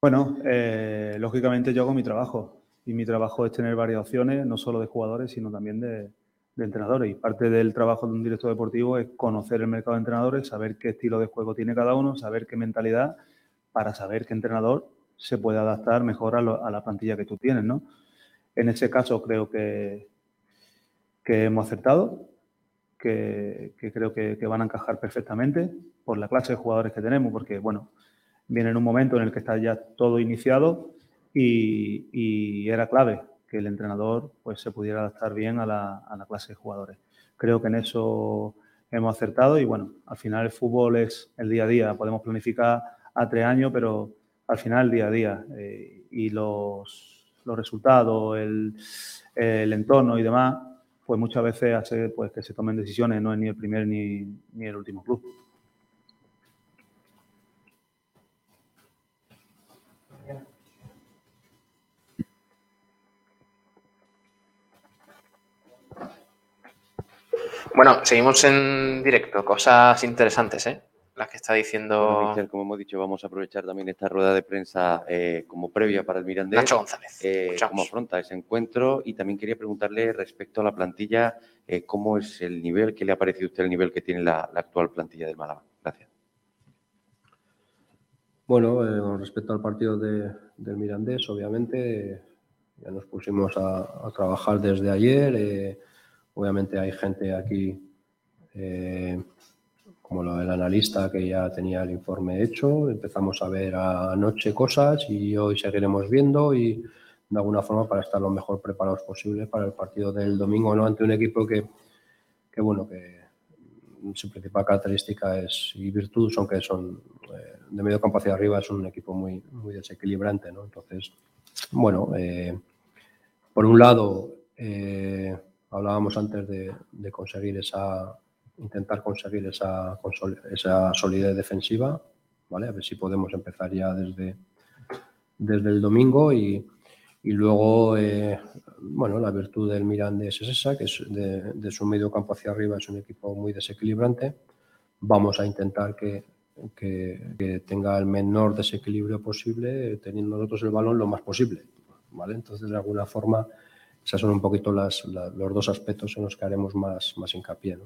Bueno, eh, lógicamente yo hago mi trabajo y mi trabajo es tener varias opciones, no solo de jugadores, sino también de, de entrenadores. Y parte del trabajo de un director deportivo es conocer el mercado de entrenadores, saber qué estilo de juego tiene cada uno, saber qué mentalidad, para saber qué entrenador se puede adaptar mejor a, la plantilla que tú tienes, ¿no? En ese caso creo que, que hemos acertado, que, creo que, van a encajar perfectamente por la clase de jugadores que tenemos, porque, bueno, viene en un momento en el que está ya todo iniciado y era clave que el entrenador pues, se pudiera adaptar bien a la, a la, clase de jugadores. Creo que en eso hemos acertado y bueno, al final el fútbol es el día a día. Podemos planificar a tres años, pero al final el día a día eh, y los, los resultados, el, el, entorno y demás, pues muchas veces hace pues, que se tomen decisiones, no es ni el primer ni, ni el último club. Bueno, seguimos en directo. Cosas interesantes, ¿eh? Las que está diciendo. como hemos dicho, vamos a aprovechar también esta rueda de prensa eh, como previa para el Mirandés. Nacho González. Eh, cómo afronta ese encuentro y también quería preguntarle respecto a la plantilla, eh, cómo es el nivel, qué le ha parecido a usted el nivel que tiene la, actual plantilla del Málaga. Gracias. Bueno, con respecto al partido del Mirandés, obviamente ya nos pusimos a, a trabajar desde ayer Obviamente hay gente aquí, eh, como el analista, que ya tenía el informe hecho. Empezamos a ver anoche cosas y hoy seguiremos viendo y de alguna forma para estar lo mejor preparados posible para el partido del domingo, ¿no? Ante un equipo que, bueno, que su principal característica es, y virtud son que son eh, de medio campo hacia arriba, es un equipo muy, muy desequilibrante, ¿no? Entonces, bueno, eh, por un lado, hablábamos antes de, conseguir esa, intentar conseguir esa, esa solidez defensiva, ¿vale? A ver si podemos empezar ya desde, desde el domingo y, y luego, eh, bueno, la virtud del Mirandés es esa, que es de, su medio campo hacia arriba es un equipo muy desequilibrante. Vamos a intentar que, que, tenga el menor desequilibrio posible, teniendo nosotros el balón lo más posible. ¿vale? Entonces, de alguna forma, esos son un poquito las, los dos aspectos en los que haremos más, más hincapié.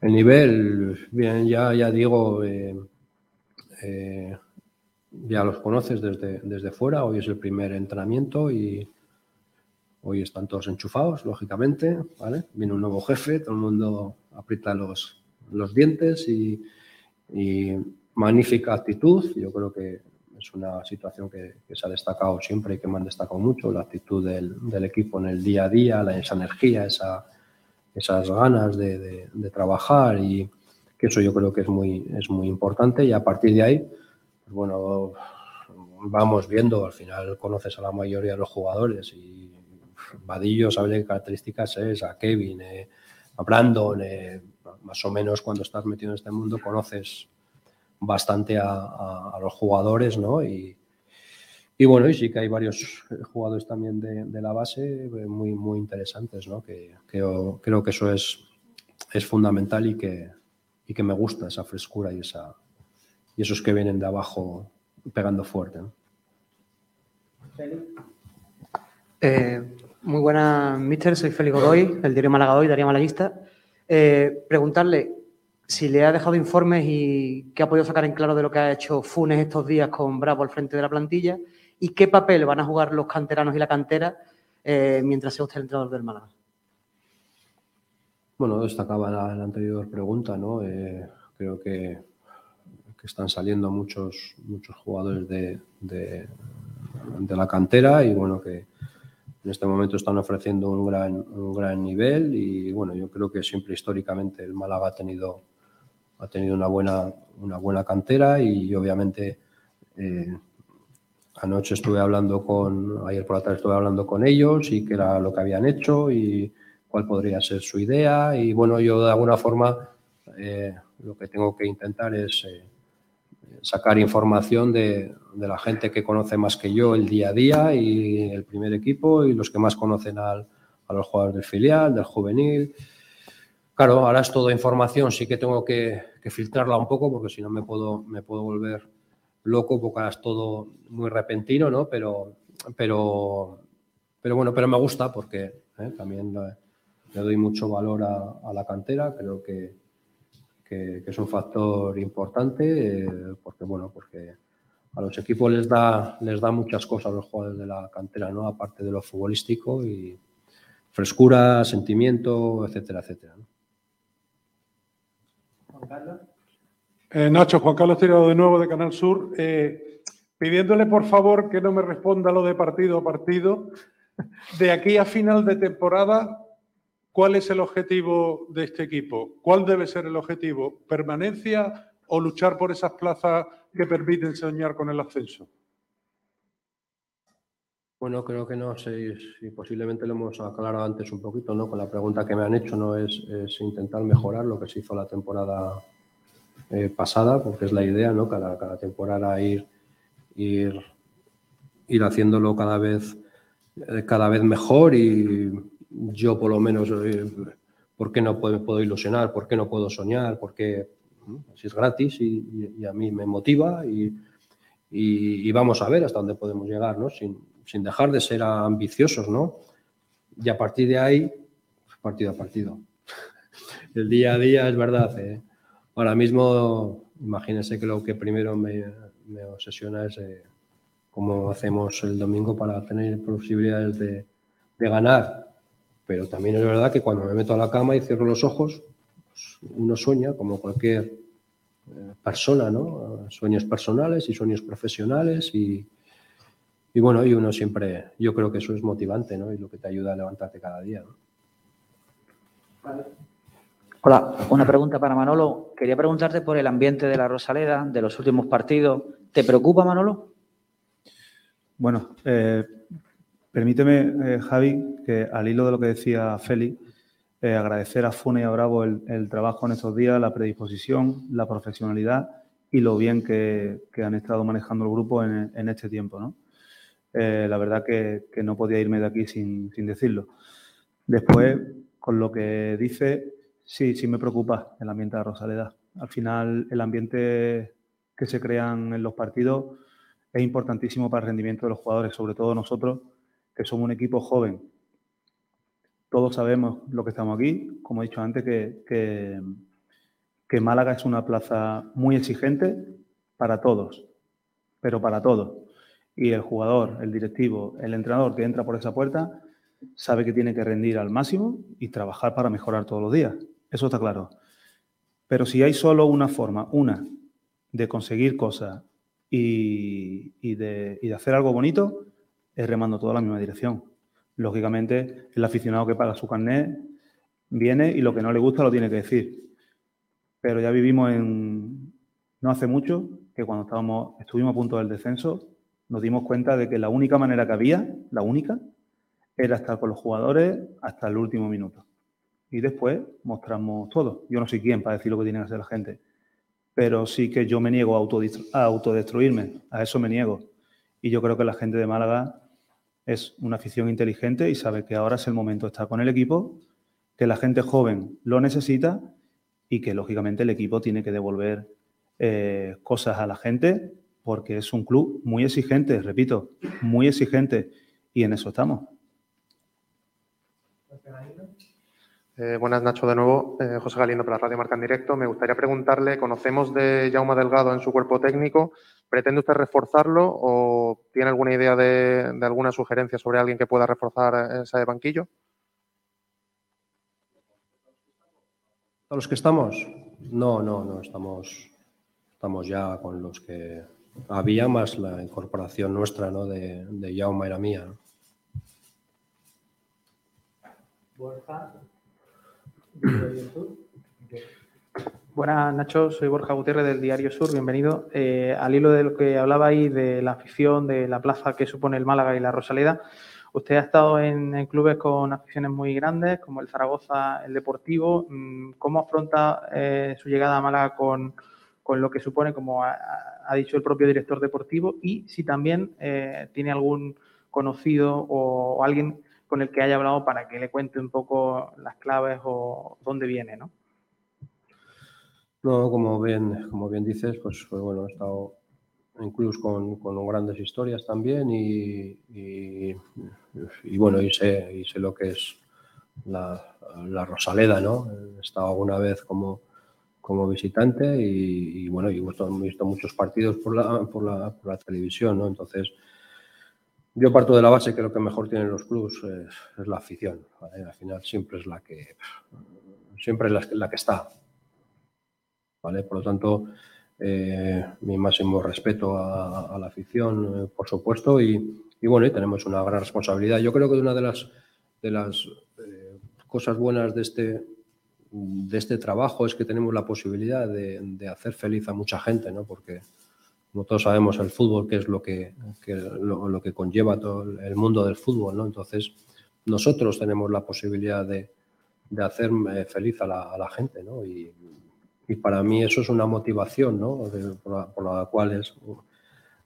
El nivel, bien, ya, ya digo, eh, eh, ya los conoces desde, desde fuera, hoy es el primer entrenamiento y hoy están todos enchufados, lógicamente, ¿vale? Viene un nuevo jefe, todo el mundo aprieta los, los dientes y, magnífica actitud, yo creo que es una situación que, se ha destacado siempre y que me han destacado mucho, la actitud del, del equipo en el día a día, la, esa energía, esa, esas ganas de, de, trabajar y que eso yo creo que es muy, es muy importante y a partir de ahí pues bueno, vamos viendo, al final conoces a la mayoría de los jugadores y Vadillo sabe qué características es, a Kevin, eh, a Brandon, eh, más o menos cuando estás metido en este mundo conoces bastante a, los jugadores, ¿no? Y, bueno, y sí que hay varios jugadores también de, la base eh, muy, interesantes, ¿no? Que, creo que eso es, fundamental y que, me gusta esa frescura y esa, y esos que vienen de abajo pegando fuerte. Eh, muy buenas, mister. Soy Félix Godoy, el diario Málaga Hoy, Daría Malaguista. Eh, preguntarle si le ha dejado informes y qué ha podido sacar en claro de lo que ha hecho Funes estos días con Bravo al frente de la plantilla y qué papel van a jugar los canteranos y la cantera eh, mientras sea usted el entrenador del Málaga. Bueno, destacaba la, anterior pregunta, ¿no? creo que que están saliendo muchos, muchos jugadores de, de, la cantera y bueno, que en este momento están ofreciendo un gran, un gran nivel y bueno, yo creo que siempre históricamente el Málaga ha tenido, ha tenido una, buena, una buena cantera y obviamente eh, anoche estuve hablando con, ayer por la tarde estuve hablando con ellos y qué era lo que habían hecho y cuál podría ser su idea y bueno, yo de alguna forma eh, lo que tengo que intentar es... Eh, sacar información de, la gente que conoce más que yo el día a día y el primer equipo y los que más conocen a los jugadores del filial, del juvenil. Claro, ahora es toda información, sí que tengo que, filtrarla un poco porque si no me puedo, me puedo volver loco porque ahora es todo muy repentino, ¿no? Pero, pero, pero bueno, pero me gusta porque ¿eh? también le, doy mucho valor a la cantera, creo que, es un factor importante eh, porque, bueno, porque a los equipos les da, les da muchas cosas a los jugadores de la cantera, ¿no? aparte de lo futbolístico y frescura, sentimiento, etcétera, etcétera. Eh, Nacho, Juan Carlos Tirado de nuevo de Canal Sur, eh, pidiéndole por favor que no me responda lo de partido a partido. De aquí a final de temporada, ¿Cuál es el objetivo de este equipo? ¿Cuál debe ser el objetivo? ¿Permanencia o luchar por esas plazas que permiten soñar con el ascenso? Bueno, creo que no sé si posiblemente lo hemos aclarado antes un poquito, ¿no? Con la pregunta que me han hecho, ¿no? Es, intentar mejorar lo que se hizo la temporada eh, pasada, porque es la idea, ¿no? Cada, temporada ir, ir, ir haciéndolo cada vez, eh, cada vez mejor y yo por lo menos, eh, ¿por qué no puedo, puedo, ilusionar? ¿Por qué no puedo soñar? Porque si es gratis y, a mí me motiva y, y, vamos a ver hasta dónde podemos llegar, ¿no? Sin, sin, dejar de ser ambiciosos, ¿no? Y a partir de ahí, pues, partido a partido. El día a día es verdad. ¿eh? Ahora mismo, imagínense que lo que primero me, me obsesiona es eh, cómo hacemos el domingo para tener posibilidades de, de ganar pero también es verdad que cuando me meto a la cama y cierro los ojos, pues, uno sueña como cualquier eh, persona, ¿no? Sueños personales y sueños profesionales y, y, bueno, y uno siempre, yo creo que eso es motivante, ¿no? Y lo que te ayuda a levantarte cada día, Hola, una pregunta para Manolo. Quería preguntarte por el ambiente de la Rosaleda, de los últimos partidos. ¿Te preocupa, Manolo? Bueno, eh, permíteme, eh, Javi, que al hilo de lo que decía Félix, eh, agradecer a Fune y a Bravo el, trabajo en estos días, la predisposición, la profesionalidad y lo bien que, han estado manejando el grupo en, este tiempo. ¿no? La verdad que, no podía irme de aquí sin, sin decirlo. Después, con lo que dice, Sí, sí me preocupa el ambiente de Rosaleda. Al final, el ambiente que se crean en los partidos es importantísimo para el rendimiento de los jugadores, sobre todo nosotros, que somos un equipo joven. Todos sabemos lo que estamos aquí, como he dicho antes, que, que, que Málaga es una plaza muy exigente para todos, pero para todos. Y el jugador, el directivo, el entrenador que entra por esa puerta sabe que tiene que rendir al máximo y trabajar para mejorar todos los días. Eso está claro. Pero si hay solo una forma, una, de conseguir cosas y, de, hacer algo bonito, es remando toda la misma dirección. Lógicamente, el aficionado que paga su carnet viene y lo que no le gusta lo tiene que decir. Pero ya vivimos en, no hace mucho, que cuando estábamos, estuvimos a punto del descenso, nos dimos cuenta de que la única manera que había, la única, era estar con los jugadores hasta el último minuto y después mostramos todo. Yo no soy quien para decir lo que tiene que hacer la gente, pero sí que yo me niego a, autodestruirme, a eso me niego. Y yo creo que la gente de Málaga es una afición inteligente y sabe que ahora es el momento de estar con el equipo, que la gente joven lo necesita y que lógicamente el equipo tiene que devolver eh, cosas a la gente porque es un club muy exigente, repito, muy exigente y en eso estamos. Eh, buenas, Nacho, de nuevo. Eh, José Galindo para Radio Marca en Directo. Me gustaría preguntarle, conocemos de Jaume Delgado en su cuerpo técnico. ¿Pretende usted reforzarlo o tiene alguna idea de, alguna sugerencia sobre alguien que pueda reforzar ese banquillo? ¿A los que estamos? No, no, no. Estamos, estamos ya con los que había, más la incorporación nuestra, ¿no? De, de Jaume la mía. Buenas, Nacho. Soy Borja Gutiérrez del Diario Sur. Bienvenido. Eh, al hilo de lo que hablaba ahí de la afición, de la plaza que supone el Málaga y la Rosaleda, usted ha estado en, clubes con aficiones muy grandes, como el Zaragoza, el Deportivo. Mm, ¿Cómo afronta eh, su llegada a Málaga con, lo que supone, como ha, dicho el propio director deportivo? Y si también eh, tiene algún conocido o alguien con el que haya hablado para que le cuente un poco las claves o dónde viene, ¿no? No, como bien, como bien dices, pues, pues bueno, he estado en clubs con, grandes historias también y, y, bueno, y sé, y sé lo que es la, Rosaleda, ¿no? He estado alguna vez como, como visitante y, bueno, y he visto, muchos partidos por la, por la, por la televisión, ¿no? Entonces, yo parto de la base que lo que mejor tienen los clubes es, la afición. Al final siempre es la que siempre es la, que está. ¿vale? Por lo tanto, eh, mi máximo respeto a, la afición, eh, por supuesto, y, bueno, y tenemos una gran responsabilidad. Yo creo que una de las, de las eh, cosas buenas de este, de este trabajo es que tenemos la posibilidad de, de hacer feliz a mucha gente, ¿no? Porque como todos sabemos, el fútbol, que es lo que, lo, que conlleva todo el mundo del fútbol, ¿no? Entonces, nosotros tenemos la posibilidad de, de hacer eh, feliz a la, gente, ¿no? Y, para mí eso es una motivación, ¿no? por, la, cual es,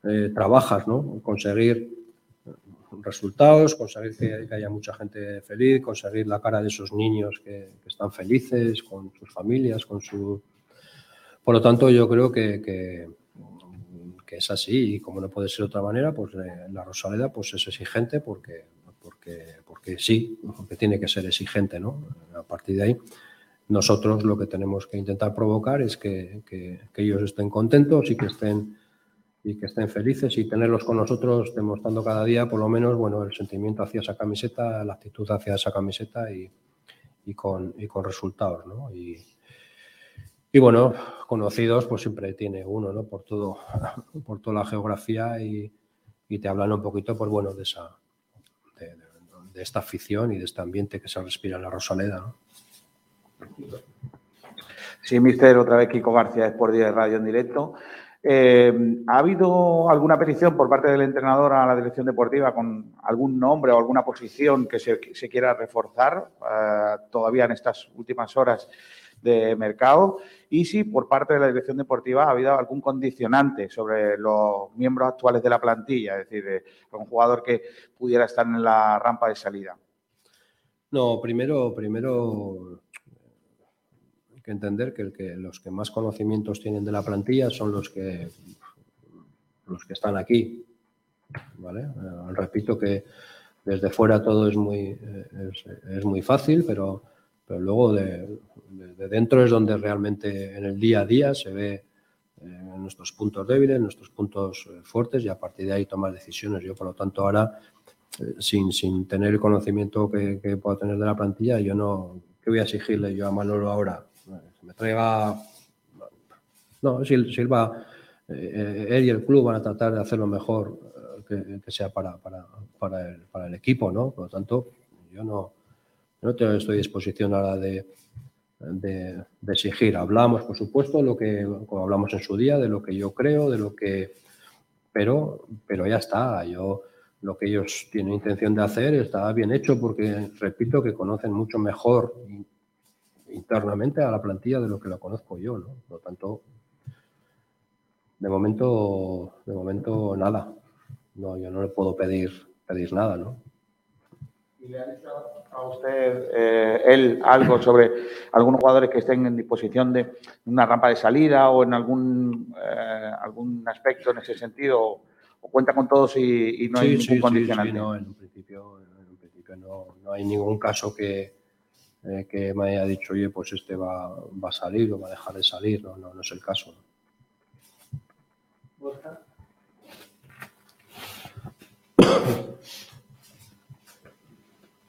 eh, trabajas, ¿no? Conseguir resultados, conseguir que, haya mucha gente feliz, conseguir la cara de esos niños que, están felices con sus familias, con su... Por lo tanto, yo creo que es así y como no puede ser de otra manera, pues eh, la Rosaleda pues es exigente porque, porque, porque sí, porque tiene que ser exigente, ¿no? A partir de ahí, nosotros lo que tenemos que intentar provocar es que, que, ellos estén contentos y que estén y que estén felices y tenerlos con nosotros demostrando cada día por lo menos bueno el sentimiento hacia esa camiseta, la actitud hacia esa camiseta y, y con, y con resultados, ¿no? Y, y bueno, conocidos, pues siempre tiene uno, ¿no? Por todo, por toda la geografía y, te hablan un poquito, pues bueno, de esa, de, esta afición y de este ambiente que se respira en la Rosaleda, Sí, mister, otra vez Kiko García, es por día de radio en directo. Eh, ¿Ha habido alguna petición por parte del entrenador a la dirección deportiva con algún nombre o alguna posición que se, quiera reforzar eh, todavía en estas últimas horas de mercado? Y si por parte de la dirección deportiva ha habido algún condicionante sobre los miembros actuales de la plantilla, es decir, de un jugador que pudiera estar en la rampa de salida. No, primero, primero que entender que, los que más conocimientos tienen de la plantilla son los que, los que están aquí. ¿vale? Eh, repito que desde fuera todo es muy, es, muy fácil, pero, pero luego de, dentro es donde realmente en el día a día se ve eh, nuestros puntos débiles, nuestros puntos eh, fuertes y a partir de ahí tomar decisiones. Yo, por lo tanto, ahora, sin, sin tener el conocimiento que, que pueda tener de la plantilla, yo no, ¿qué voy a exigirle yo a Manolo ahora? Me traiga. No, Silva, eh, él y el club van a tratar de hacer lo mejor eh, que, sea para, para, el, equipo, ¿no? Por lo tanto, yo no, no estoy a disposición ahora de, de, exigir. Hablamos, por supuesto, lo que como hablamos en su día, de lo que yo creo, de lo que. Pero, pero ya está. Yo lo que ellos tienen intención de hacer está bien hecho porque, repito, que conocen mucho mejor internamente a la plantilla de lo que lo conozco yo, ¿no? Por lo tanto, de momento, de momento nada. No, yo no le puedo pedir, pedir nada, ¿no? ¿Y le ha dicho a usted eh, él algo sobre algunos jugadores que estén en disposición de una rampa de salida o en algún, eh, algún aspecto en ese sentido? ¿O cuenta con todos y, no hay ningún sí, condicionante? Sí, no, en un principio, en un principio no, no hay ningún caso que, eh, que me haya dicho, oye, pues este va, va, a salir o va a dejar de salir. No, no, no es el caso.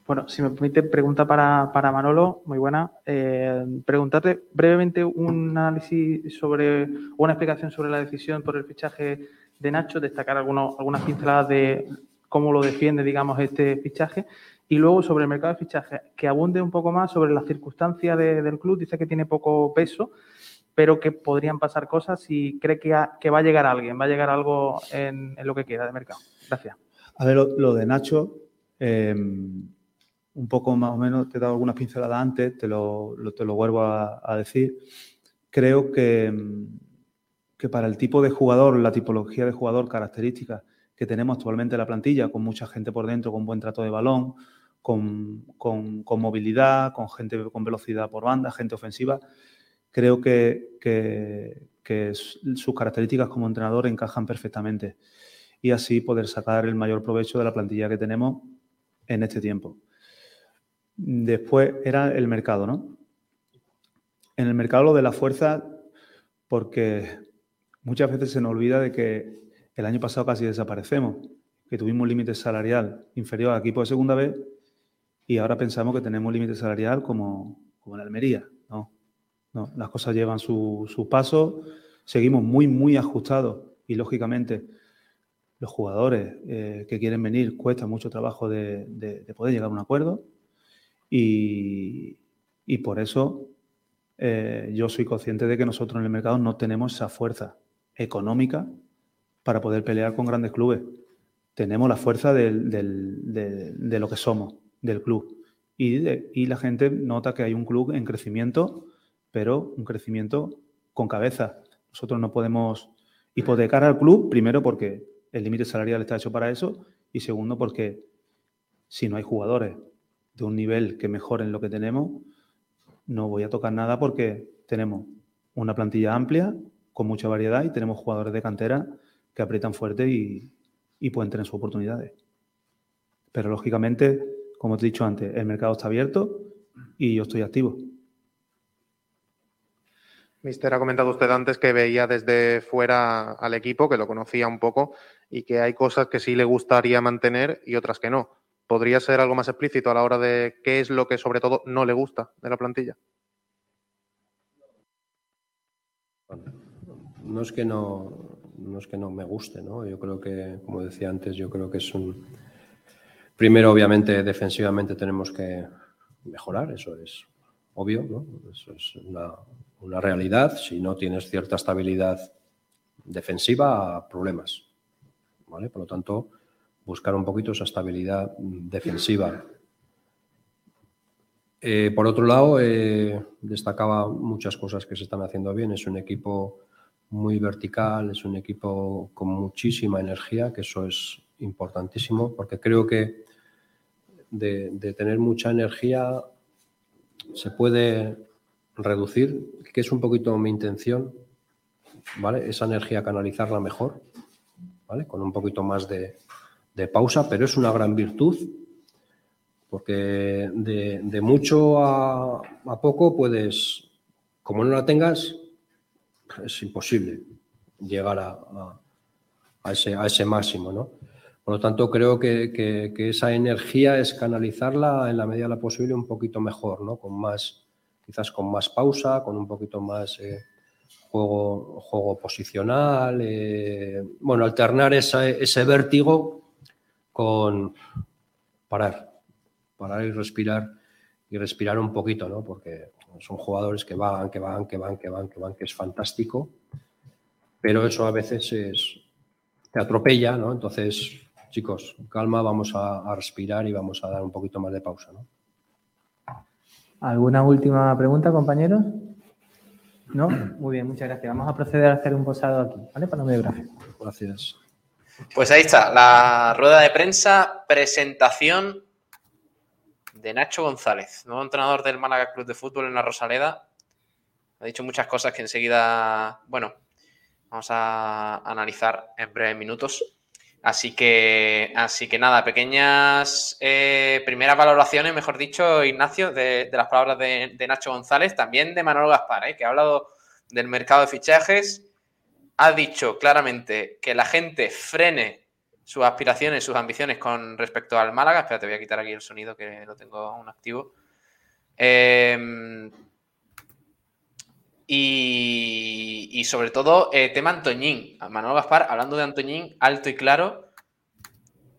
Bueno, si me permite, pregunta para, para Manolo, muy buena. Eh, preguntarte brevemente un análisis sobre, una explicación sobre la decisión por el fichaje de Nacho, destacar algunos, algunas pinceladas de cómo lo defiende, digamos, este fichaje y luego sobre el mercado de fichaje, que abunde un poco más sobre las circunstancias del club. Dice que tiene poco peso, pero que podrían pasar cosas y cree que, va a llegar alguien, va a llegar algo en, lo que queda de mercado. Gracias. A ver, lo, de Nacho, em, un poco más o menos, te he dado algunas pinceladas antes, te lo, te lo vuelvo a, a, decir. Creo que, em, que para el tipo de jugador, la tipología de jugador, características que tenemos actualmente en la plantilla, con mucha gente por dentro, con buen trato de balón, con, movilidad, con gente con velocidad por banda, gente ofensiva. Creo que, sus características como entrenador encajan perfectamente y así poder sacar el mayor provecho de la plantilla que tenemos en este tiempo. Después era el mercado, ¿no? En el mercado lo de la fuerza, porque muchas veces se nos olvida de que el año pasado casi desaparecemos, que tuvimos un límite salarial inferior al equipo de segunda vez y ahora pensamos que tenemos un límite salarial como, como en Almería. No, las cosas llevan su, su paso, seguimos muy, muy ajustados y lógicamente los jugadores eh, que quieren venir cuesta mucho trabajo de, poder llegar a un acuerdo y, por eso eh, yo soy consciente de que nosotros en el mercado no tenemos esa fuerza económica para poder pelear con grandes clubes. Tenemos la fuerza de, lo que somos, del club. Y, y la gente nota que hay un club en crecimiento, pero un crecimiento con cabeza. Nosotros no podemos hipotecar al club, primero porque el límite salarial está hecho para eso, y segundo porque si no hay jugadores de un nivel que mejoren lo que tenemos, no voy a tocar nada porque tenemos una plantilla amplia, con mucha variedad, y tenemos jugadores de cantera que aprietan fuerte y, pueden tener sus oportunidades. Pero lógicamente, como te he dicho antes, el mercado está abierto y yo estoy activo. Mister, ha comentado usted antes que veía desde fuera al equipo, que lo conocía un poco, y que hay cosas que sí le gustaría mantener y otras que no. ¿Podría ser algo más explícito a la hora de qué es lo que sobre todo no le gusta de la plantilla? No es que no, no es que no me guste, ¿no? Yo creo que, como decía antes, yo creo que es un... Primero, obviamente, defensivamente tenemos que mejorar, eso es obvio, ¿no? Eso es una, realidad. Si no tienes cierta estabilidad defensiva, problemas. ¿vale? Por lo tanto, buscar un poquito esa estabilidad defensiva. Eh, por otro lado, eh, destacaba muchas cosas que se están haciendo bien. Es un equipo muy vertical, es un equipo con muchísima energía, que eso es importantísimo, porque creo que de, tener mucha energía se puede reducir, que es un poquito mi intención, ¿vale? Esa energía canalizarla mejor, ¿vale? Con un poquito más de, pausa, pero es una gran virtud, porque de, mucho a, poco puedes, como no la tengas, es imposible llegar a, a, ese, a ese máximo, ¿no? Por lo tanto, creo que, esa energía es canalizarla en la medida de lo posible un poquito mejor, ¿no? Con más, quizás con más pausa, con un poquito más eh, juego, juego posicional. Eh, bueno, alternar ese vértigo con parar, parar y respirar y respirar un poquito, ¿no? Porque son jugadores que van, que van, que van, que van, que van, que es fantástico, pero eso a veces es, te atropella, ¿no? Entonces chicos, calma, vamos a, respirar y vamos a dar un poquito más de pausa. ¿no? ¿Alguna última pregunta, compañeros? ¿No? Muy bien, muchas gracias. Vamos a proceder a hacer un posado aquí, ¿vale? Para medio gráfico. Gracias. Pues ahí está, la rueda de prensa, presentación de Nacho González, nuevo entrenador del Málaga Club de Fútbol en la Rosaleda. Ha dicho muchas cosas que enseguida, bueno, vamos a analizar en breves minutos. Así que, así que nada, pequeñas eh, primeras valoraciones, mejor dicho, Ignacio, de, las palabras de, Nacho González, también de Manuel Gaspar, eh, que ha hablado del mercado de fichajes, ha dicho claramente que la gente frene sus aspiraciones, sus ambiciones con respecto al Málaga. Espera, te voy a quitar aquí el sonido que lo tengo aún activo. Eh, y, sobre todo, eh, tema Antoñín. Manuel Gaspar, hablando de Antoñín, alto y claro,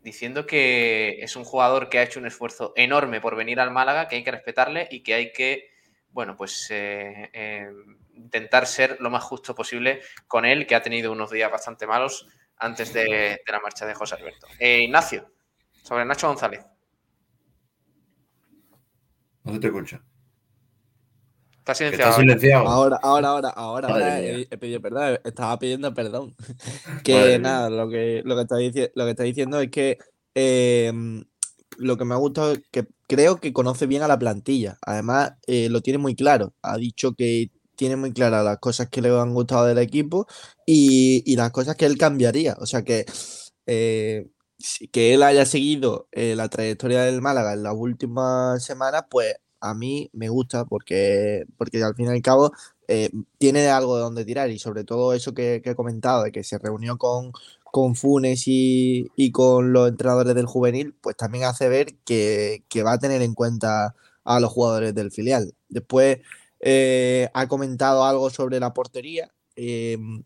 diciendo que es un jugador que ha hecho un esfuerzo enorme por venir al Málaga, que hay que respetarle y que hay que, bueno, pues eh, eh, intentar ser lo más justo posible con él, que ha tenido unos días bastante malos antes de, la marcha de José Alberto. Ignacio, sobre Nacho González. No te escucha. Está silenciado. Ahora, ahora, ahora, ahora, he, pedido perdón, estaba pidiendo perdón. Que nada, lo que, lo, que está lo que está diciendo es que em, lo que me ha gustado es que creo que conoce bien a la plantilla. Además, eh, lo tiene muy claro. Ha dicho que tiene muy claras las cosas que le han gustado del equipo y, las cosas que él cambiaría. O sea que eh, que él haya seguido eh, la trayectoria del Málaga en las últimas semanas, pues a mí me gusta porque, porque al fin y al cabo eh, tiene algo de donde tirar y sobre todo eso que, he comentado, de que se reunió con, con Funes y, con los entrenadores del juvenil, pues también hace ver que, va a tener en cuenta a los jugadores del filial. Después eh, ha comentado algo sobre la portería. Em,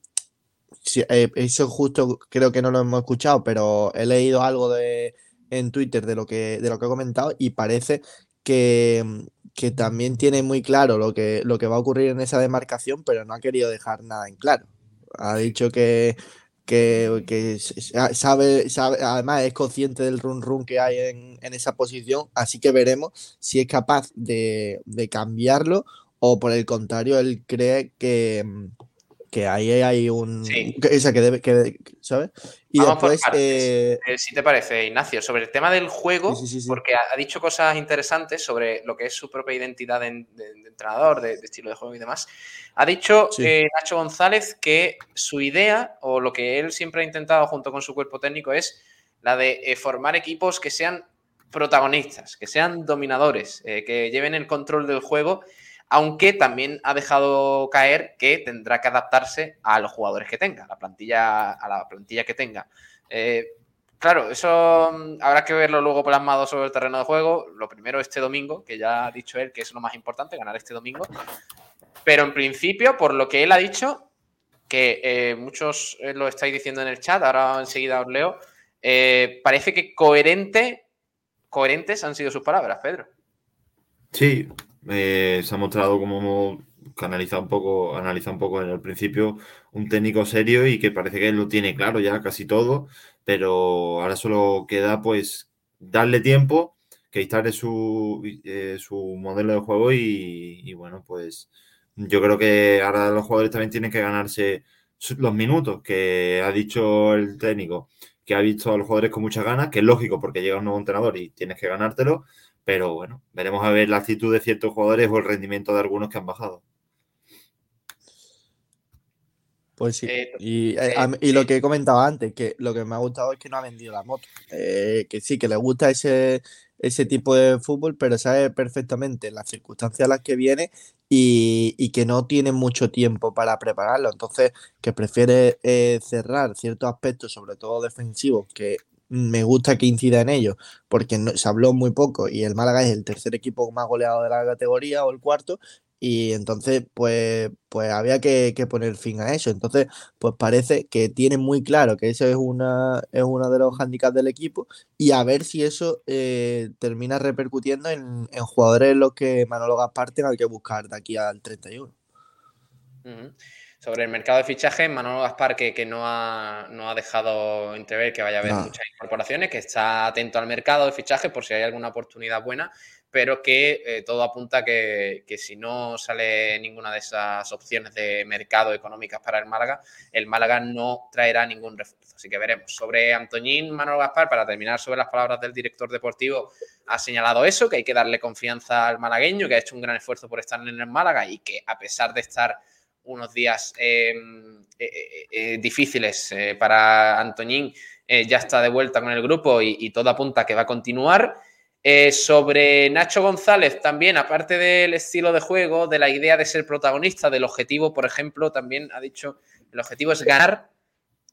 eh, eso justo creo que no lo hemos escuchado, pero he leído algo de, en Twitter de lo que, de lo que he comentado y parece que, también tiene muy claro lo que, lo que va a ocurrir en esa demarcación, pero no ha querido dejar nada en claro. Ha dicho que, que, sabe, sabe, además es consciente del run run que hay en, esa posición, así que veremos si es capaz de, de cambiarlo o por el contrario, él cree que, que ahí hay un. Sí. Que, que debe. Que, ¿Sabes? Y después. Eh, eh... Si te parece, Ignacio, sobre el tema del juego, porque ha, dicho cosas interesantes sobre lo que es su propia identidad de, entrenador, de, estilo de juego y demás. Ha dicho eh, Nacho González que su idea, o lo que él siempre ha intentado junto con su cuerpo técnico, es la de eh, formar equipos que sean protagonistas, que sean dominadores, que lleven el control del juego aunque también ha dejado caer que tendrá que adaptarse a los jugadores que tenga, a la plantilla, a la plantilla que tenga. Eh, claro, eso mm, habrá que verlo luego plasmado sobre el terreno de juego. Lo primero este domingo, que ya ha dicho él que es lo más importante, ganar este domingo. Pero en principio, por lo que él ha dicho, que eh, muchos eh, lo estáis diciendo en el chat, ahora enseguida os leo, parece que coherente, coherentes han sido sus palabras, Pedro. Sí, eh, se ha mostrado como analizado un poco, analiza un poco en el principio, un técnico serio y que parece que lo tiene claro ya casi todo, pero ahora solo queda pues darle tiempo, que instale su, eh, su modelo de juego y, bueno, pues yo creo que ahora los jugadores también tienen que ganarse los minutos que ha dicho el técnico, que ha visto a los jugadores con muchas ganas, que es lógico porque llega un nuevo entrenador y tienes que ganártelo, pero bueno, veremos a ver la actitud de ciertos jugadores o el rendimiento de algunos que han bajado. Pues sí. Eh, y, eh, y, lo que he comentado antes, que lo que me ha gustado es que no ha vendido la moto. Eh, que sí, que le gusta ese, ese tipo de fútbol, pero sabe perfectamente las circunstancias a las que viene y, que no tiene mucho tiempo para prepararlo. Entonces, que prefiere cerrar ciertos aspectos, sobre todo defensivos, que me gusta que incida en ellos, porque se habló muy poco y el Málaga es el tercer equipo más goleado de la categoría o el cuarto, y entonces, pues, pues había que, poner fin a eso. Entonces, pues parece que tiene muy claro que ese es, una, es uno de los handicaps del equipo y a ver si eso eh, termina repercutiendo en, jugadores en los que Manolo Gaspar tenga que buscar de aquí al 31. Sobre el mercado de fichaje, Manolo Gaspar, que, no, ha, no, ha, dejado entrever que vaya a haber muchas incorporaciones, que está atento al mercado de fichaje por si hay alguna oportunidad buena pero que eh, todo apunta que, que, si no sale ninguna de esas opciones de mercado económicas para el Málaga, el Málaga no traerá ningún refuerzo. Así que veremos. Sobre Antoñín Manuel Gaspar, para terminar sobre las palabras del director deportivo, ha señalado eso, que hay que darle confianza al malagueño, que ha hecho un gran esfuerzo por estar en el Málaga y que a pesar de estar unos días em, eh, eh, difíciles para Antoñín, ya está de vuelta con el grupo y, todo apunta que va a continuar. Eh, sobre Nacho González, también, aparte del estilo de juego, de la idea de ser protagonista, del objetivo, por ejemplo, también ha dicho, el objetivo es ganar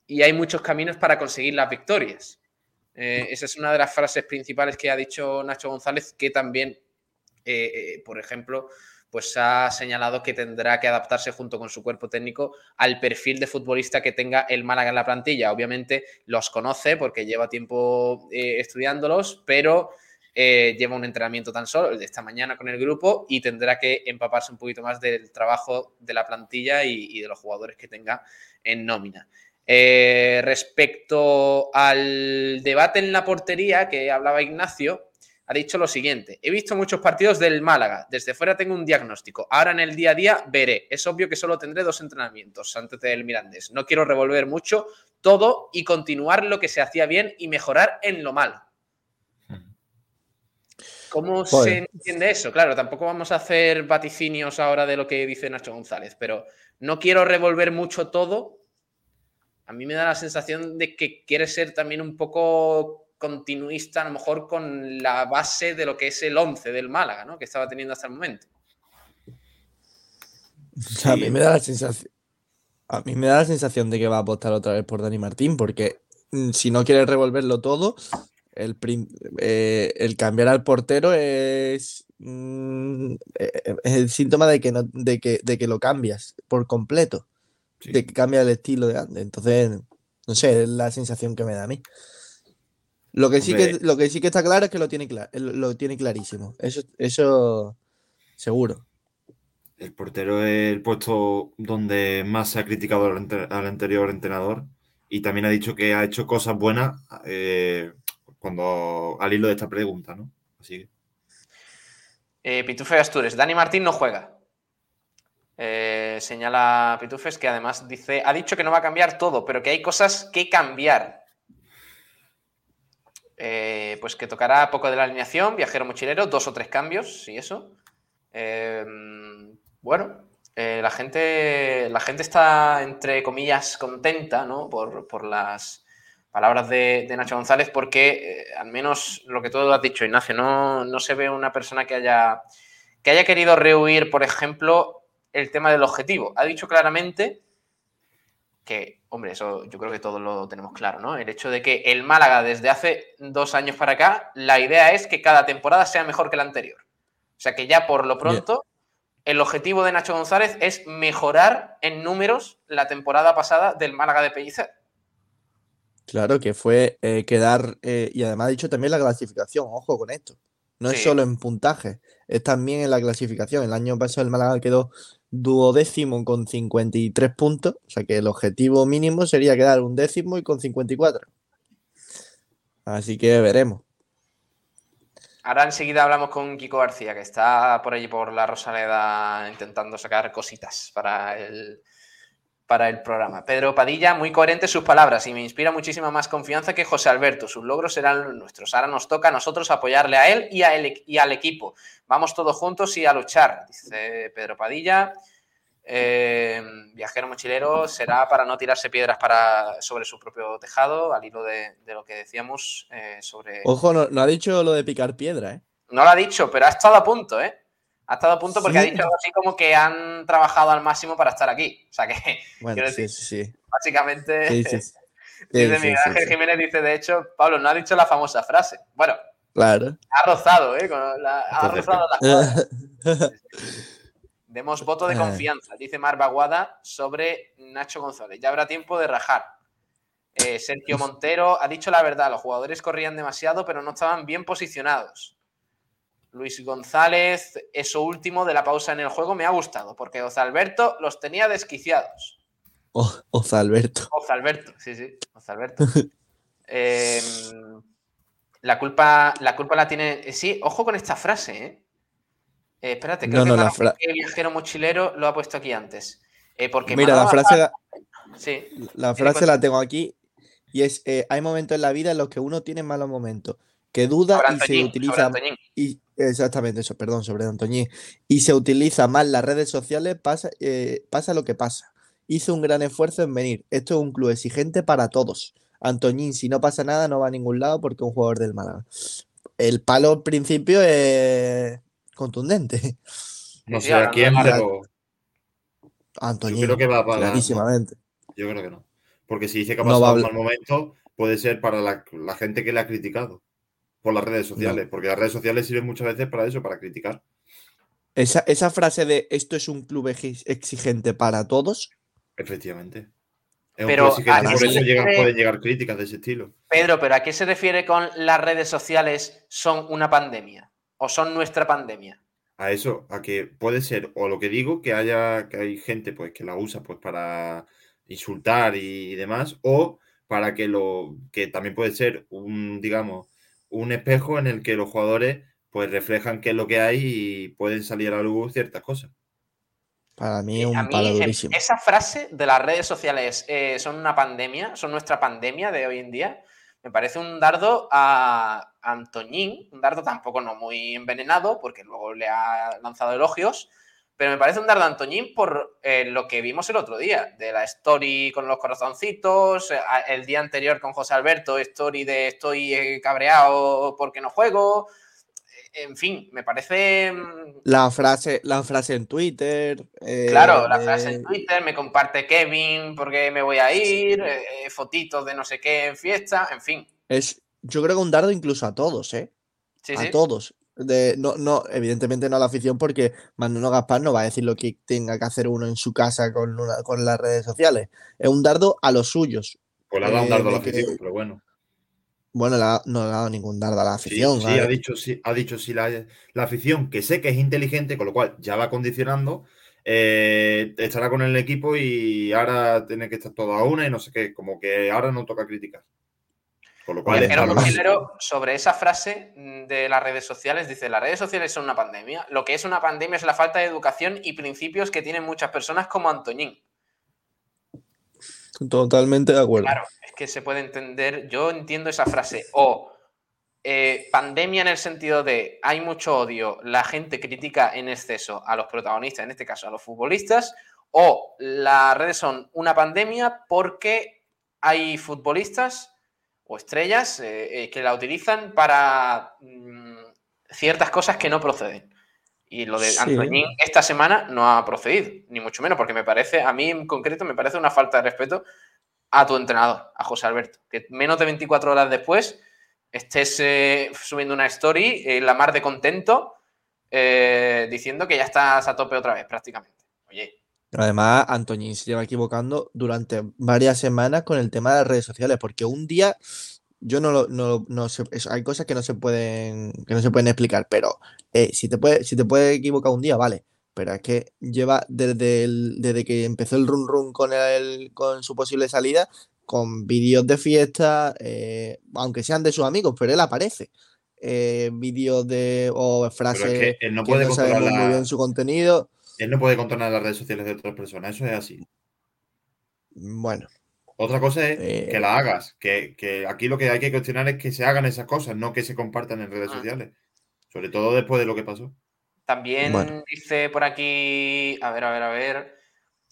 y hay muchos caminos para conseguir las victorias. Eh, esa es una de las frases principales que ha dicho Nacho González, que también, eh, por ejemplo, pues ha señalado que tendrá que adaptarse junto con su cuerpo técnico al perfil de futbolista que tenga el Málaga en la plantilla. Obviamente los conoce porque lleva tiempo estudiándolos, pero eh, lleva un entrenamiento tan solo, el de esta mañana con el grupo, y tendrá que empaparse un poquito más del trabajo de la plantilla y, de los jugadores que tenga en nómina. Eh, respecto al debate en la portería que hablaba Ignacio, ha dicho lo siguiente, he visto muchos partidos del Málaga, desde fuera tengo un diagnóstico, ahora en el día a día veré, es obvio que solo tendré dos entrenamientos antes del Mirandés, no quiero revolver mucho todo y continuar lo que se hacía bien y mejorar en lo malo. ¿Cómo se entiende eso? Claro, tampoco vamos a hacer vaticinios ahora de lo que dice Nacho González, pero no quiero revolver mucho todo. A mí me da la sensación de que quiere ser también un poco continuista, a lo mejor con la base de lo que es el 11 del Málaga, ¿no? Que estaba teniendo hasta el momento. A mí me da la sensación. A mí me da la sensación de que va a apostar otra vez por Dani Martín, porque mm, si no quiere revolverlo todo, el, eh, el cambiar al portero es, mm, eh, eh, es el síntoma de que, no, de que, de que lo cambias por completo, de que cambia el estilo de antes. Entonces, no sé, es la sensación que me da a mí. Lo que, sí que, lo que sí que está claro es que lo tiene, lo tiene clarísimo. Eso, eso seguro. El portero es el puesto donde más se ha criticado al, anterior entrenador y también ha dicho que ha hecho cosas buenas cuando al hilo de esta pregunta, ¿no? Así que. Eh, Pitufe Astures, Dani Martín no juega. Eh, señala Pitufes que además dice, ha dicho que no va a cambiar todo, pero que hay cosas que cambiar. Eh, pues que tocará poco de la alineación, viajero mochilero, dos o tres cambios, y eso. bueno, la, gente, la gente está, entre comillas, contenta, ¿no? Por, por las palabras de, Nacho González, porque eh, al menos lo que tú has dicho, Ignacio, no, no se ve una persona que haya, que haya querido rehuir, por ejemplo, el tema del objetivo. Ha dicho claramente que, hombre, eso yo creo que todos lo tenemos claro, ¿no? El hecho de que el Málaga desde hace dos años para acá, la idea es que cada temporada sea mejor que la anterior. O sea que ya por lo pronto, el objetivo de Nacho González es mejorar en números la temporada pasada del Málaga de Pellicer. Claro, que fue eh, quedar, eh, y además ha dicho también la clasificación, ojo con esto. No es solo en puntaje, es también en la clasificación. El año pasado el Málaga quedó duodécimo con 53 puntos, o sea que el objetivo mínimo sería quedar un décimo y con 54. Así que veremos. Ahora enseguida hablamos con Kiko García, que está por allí por la Rosaleda intentando sacar cositas para el, para el programa. Pedro Padilla, muy coherente sus palabras y me inspira muchísima más confianza que José Alberto. Sus logros serán nuestros. Ahora nos toca a nosotros apoyarle a él y, a él, y al equipo. Vamos todos juntos y a luchar, dice Pedro Padilla. Eh, viajero mochilero será para no tirarse piedras para, sobre su propio tejado, al hilo de, lo que decíamos eh, sobre... Ojo, no, ha dicho lo de picar piedra, ¿eh? No lo ha dicho, pero ha estado a punto, ¿eh? Ha estado a punto porque ha dicho algo así como que han trabajado al máximo para estar aquí. O sea que, bueno, sí, sí. básicamente, dice Miguel Ángel Jiménez, dice, de hecho, Pablo no ha dicho la famosa frase. Bueno, claro. ha rozado, ¿eh? ha rozado la Demos voto de ah. confianza, dice Mar Baguada sobre Nacho González. Ya habrá tiempo de rajar. Eh, Sergio Montero ha dicho la verdad, los jugadores corrían demasiado, pero no estaban bien posicionados. Luis González, eso último de la pausa en el juego me ha gustado, porque Ozalberto los tenía desquiciados. Ozalberto. Ozalberto, sí, sí, Ozalberto. Em, la, culpa, la culpa la tiene. Sí, ojo con esta frase, ¿eh? Eh, espérate, creo que, la viajero mochilero lo ha puesto aquí antes. Eh, porque Mira, la frase, la, sí, la frase la tengo aquí y es: eh, hay momentos en la vida en los que uno tiene malos momentos, que duda y se utiliza. Y, exactamente eso, perdón, sobre Antoñín. Y se utiliza más las redes sociales, pasa, pasa lo que pasa. Hizo un gran esfuerzo en venir. Esto es un club exigente para todos. Antoñín, si no pasa nada, no va a ningún lado porque es un jugador del Málaga. El palo al principio es contundente. No sé a quién, pero. Antonio. Yo creo que va a Clarísimamente. Yo creo que no. Porque si dice que ha pasado un mal momento, puede ser para la, gente que le ha criticado por las redes sociales. Porque las redes sociales sirven muchas veces para eso, para criticar. Esa, esa frase de esto es un club exigente para todos. Efectivamente. pero por eso pueden llegar críticas de ese estilo. Pedro, pero ¿a qué se refiere con las redes sociales son una pandemia? o son nuestra pandemia? A eso, a que puede ser, o lo que digo, que haya, que hay gente pues que la usa pues para insultar y demás, o para que lo, que también puede ser un, digamos, un espejo en el que los jugadores pues reflejan qué es lo que hay y pueden salir a la luz ciertas cosas. Para mí es un palo durísimo. Esa frase de las redes sociales eh, son una pandemia, son nuestra pandemia de hoy en día me parece un dardo a Antoñín, un dardo tampoco no muy envenenado, porque luego le ha lanzado elogios, pero me parece un dardo a Antoñín por eh, lo que vimos el otro día, de la story con los corazoncitos, eh, el día anterior con José Alberto, story de estoy eh, cabreado porque no juego, en fin, me parece. Mm, la frase, la frase en Twitter. Eh, claro, la frase en Twitter, me comparte Kevin porque me voy a ir, eh, fotitos de no sé qué en fiesta, en fin. Es, yo creo que un dardo incluso a todos, ¿eh? Sí, a todos. De, no, no, evidentemente no a la afición, porque Manuel Gaspar no va a decir lo que tenga que hacer uno en su casa con, con las redes sociales. Es un dardo a los suyos. Pues le ha dado un dardo a la afición, pero bueno. Bueno, no le ha dado ningún dardo a la afición. Sí, ha dicho, sí, ha dicho sí la, afición, que sé que es inteligente, con lo cual ya va condicionando, eh, estará con el equipo y ahora tiene que estar todo a una y no sé qué, como que ahora no toca criticar. Con lo cual sobre esa frase de las redes sociales, dice, las redes sociales son una pandemia. Lo que es una pandemia es la falta de educación y principios que tienen muchas personas como Antoñín. Totalmente de acuerdo. Claro, es que se puede entender, yo entiendo esa frase, o eh, pandemia en el sentido de hay mucho odio, la gente critica en exceso a los protagonistas, en este caso a los futbolistas, o las redes son una pandemia porque hay futbolistas o estrellas eh, eh, que la utilizan para mm, ciertas cosas que no proceden. Y lo de Antoñín esta semana no ha procedido, ni mucho menos, porque me parece, a mí en concreto, me parece una falta de respeto a tu entrenador, a José Alberto, que menos de 24 horas después estés eh, subiendo una story, en la mar de contento, diciendo que ya estás a tope otra vez, prácticamente. Oye. Además, Antoñín se lleva equivocando durante varias semanas con el tema de las redes sociales, porque un día yo no lo, no, no sé, hay cosas que no se pueden, que no se pueden explicar, pero eh, si te puede, si te puede equivocar un día, vale. Pero es que lleva desde, el, desde que empezó el run run con, el, con su posible salida, con vídeos de fiesta, eh, aunque sean de sus amigos, pero él aparece. Eh, vídeos de o frases que él no puede controlar muy bien su contenido. Él no puede controlar las redes sociales de otras personas, eso es así. Bueno. Otra cosa es que la hagas, que, que, aquí lo que hay que cuestionar es que se hagan esas cosas, no que se compartan en redes ah. sociales. Sobre todo después de lo que pasó. También dice por aquí, a ver, a ver, a ver,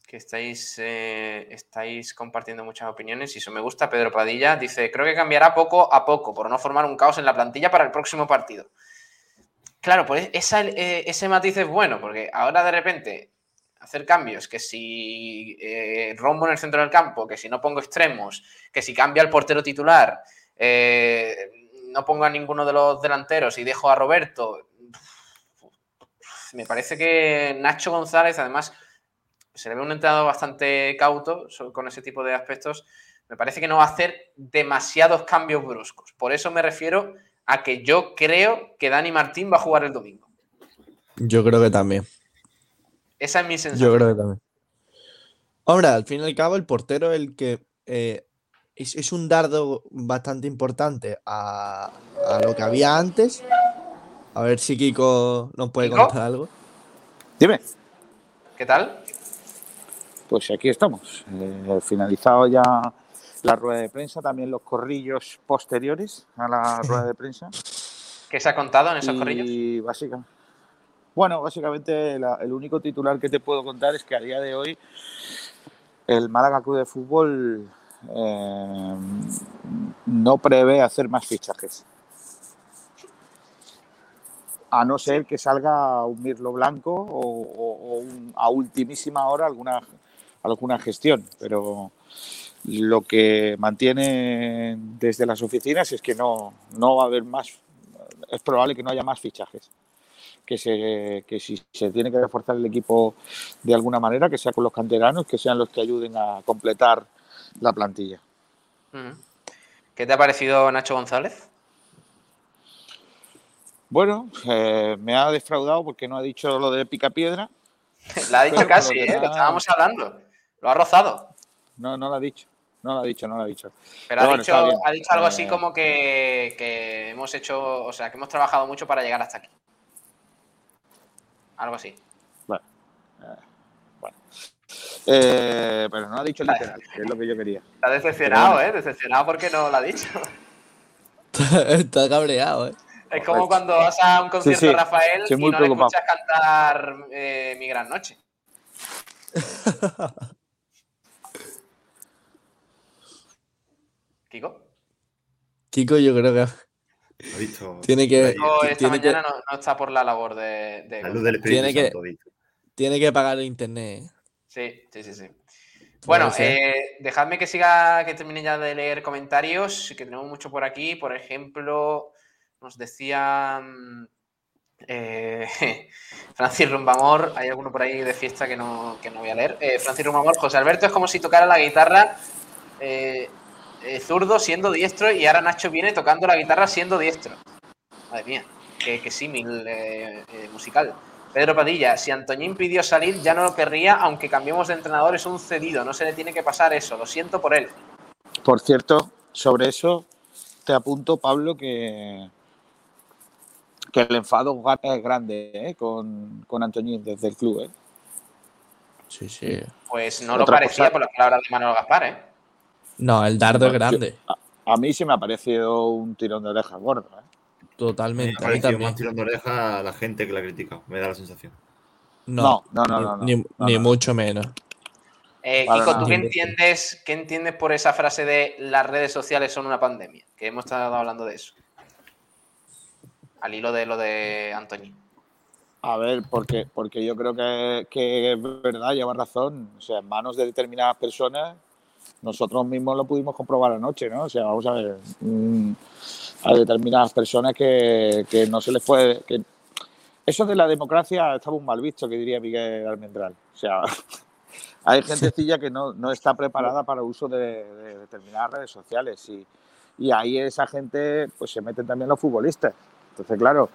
que estáis, eh, estáis compartiendo muchas opiniones y eso me gusta. Pedro Padilla dice, creo que cambiará poco a poco por no formar un caos en la plantilla para el próximo partido. Claro, pues eh, ese matiz es bueno, porque ahora de repente hacer cambios, que si eh, rombo en el centro del campo, que si no pongo extremos, que si cambia el portero titular, no pongo a ninguno de los delanteros y dejo a Roberto, me parece que Nacho González, además, se le ve un entrenador bastante cauto con ese tipo de aspectos. Me parece que no va a hacer demasiados cambios bruscos. Por eso me refiero a que yo creo que Dani Martín va a jugar el domingo. Yo creo que también. Esa es mi sensación. Yo creo que también. Ahora, al fin y al cabo, el portero el que eh, es, un dardo bastante importante a, a, lo que había antes a ver si Kiko nos puede contar algo. Dime. ¿Qué tal? Pues aquí estamos. Eh, finalizado ya la rueda de prensa, también los corrillos posteriores a la rueda de prensa. ¿Qué se ha contado en esos corrillos? Y básicamente, bueno, básicamente el único titular que te puedo contar es que a día de hoy el Málaga Club de Fútbol eh, no prevé hacer más fichajes a no ser que salga un Mirlo Blanco o, a ultimísima hora alguna, alguna gestión. Pero lo que mantiene desde las oficinas es que no, no va a haber más, es probable que no haya más fichajes. Que, se, que si se tiene que reforzar el equipo de alguna manera, que sea con los canteranos, que sean los que ayuden a completar la plantilla. ¿Qué te ha parecido Nacho González? Bueno, eh, me ha defraudado porque no ha dicho lo de picapiedra. La ha dicho casi, ¿eh? Lo estábamos hablando. Lo ha rozado. No, no lo ha dicho. No lo ha dicho, no lo ha dicho. Pero, ha, dicho, ha, dicho, algo así eh, como que, hemos hecho, o sea, que hemos trabajado mucho para llegar hasta aquí. Algo así. Bueno. bueno. pero no ha dicho literal, que es lo que yo quería. Está decepcionado, ¿eh? Decepcionado porque no lo ha dicho. Está cabreado, ¿eh? Es como cuando vas a un concierto de Rafael y no le escuchas cantar eh, Mi Gran Noche. ¿Kiko? Kiko, yo creo que. Tiene que. esta tiene mañana que... no, está por la labor de. la luz del tiene que, tiene que pagar el internet. Sí, sí, sí, sí. Bueno, eh, dejadme que siga, que termine ya de leer comentarios, que tenemos mucho por aquí. Por ejemplo, nos decía mm, eh, Francis Rumbamor, hay alguno por ahí de fiesta que no, que no voy a leer. Eh, Francis Rumbamor, José Alberto es como si tocara la guitarra eh, zurdo siendo diestro y ahora Nacho viene tocando la guitarra siendo diestro. Madre mía, qué, símil musical. Pedro Padilla, si Antoñín pidió salir, ya no lo querría, aunque cambiemos de entrenador, es un cedido, no se le tiene que pasar eso, lo siento por él. Por cierto, sobre eso te apunto, Pablo, que que el enfado es grande ¿eh? con, con Antoñín desde el club. ¿eh? Sí, sí. Pues no lo parecía por las palabras de Manuel Gaspar, ¿eh? No, el dardo es grande. a, mí sí me ha parecido un tirón de orejas gordo. ¿eh? Totalmente. Me ha parecido más tirón de oreja a la gente que la ha criticado, me da la sensación. No, no, no, no, ni, mucho menos. Eh, Kiko, ¿tú qué entiendes, qué entiendes por esa frase de las redes sociales son una pandemia? Que hemos estado hablando de eso al hilo de lo de Antoñín. A ver, porque, porque yo creo que, es verdad, lleva razón. O sea, en manos de determinadas personas, nosotros mismos lo pudimos comprobar anoche, ¿no? O sea, vamos a ver, mm, a determinadas personas que, no se les puede... Que, eso de la democracia estaba un mal visto, que diría Miguel Almendral. O sea, hay gentecilla que no, está preparada para uso de, determinadas redes sociales y, y ahí esa gente pues se meten también los futbolistas. Entonces, claro,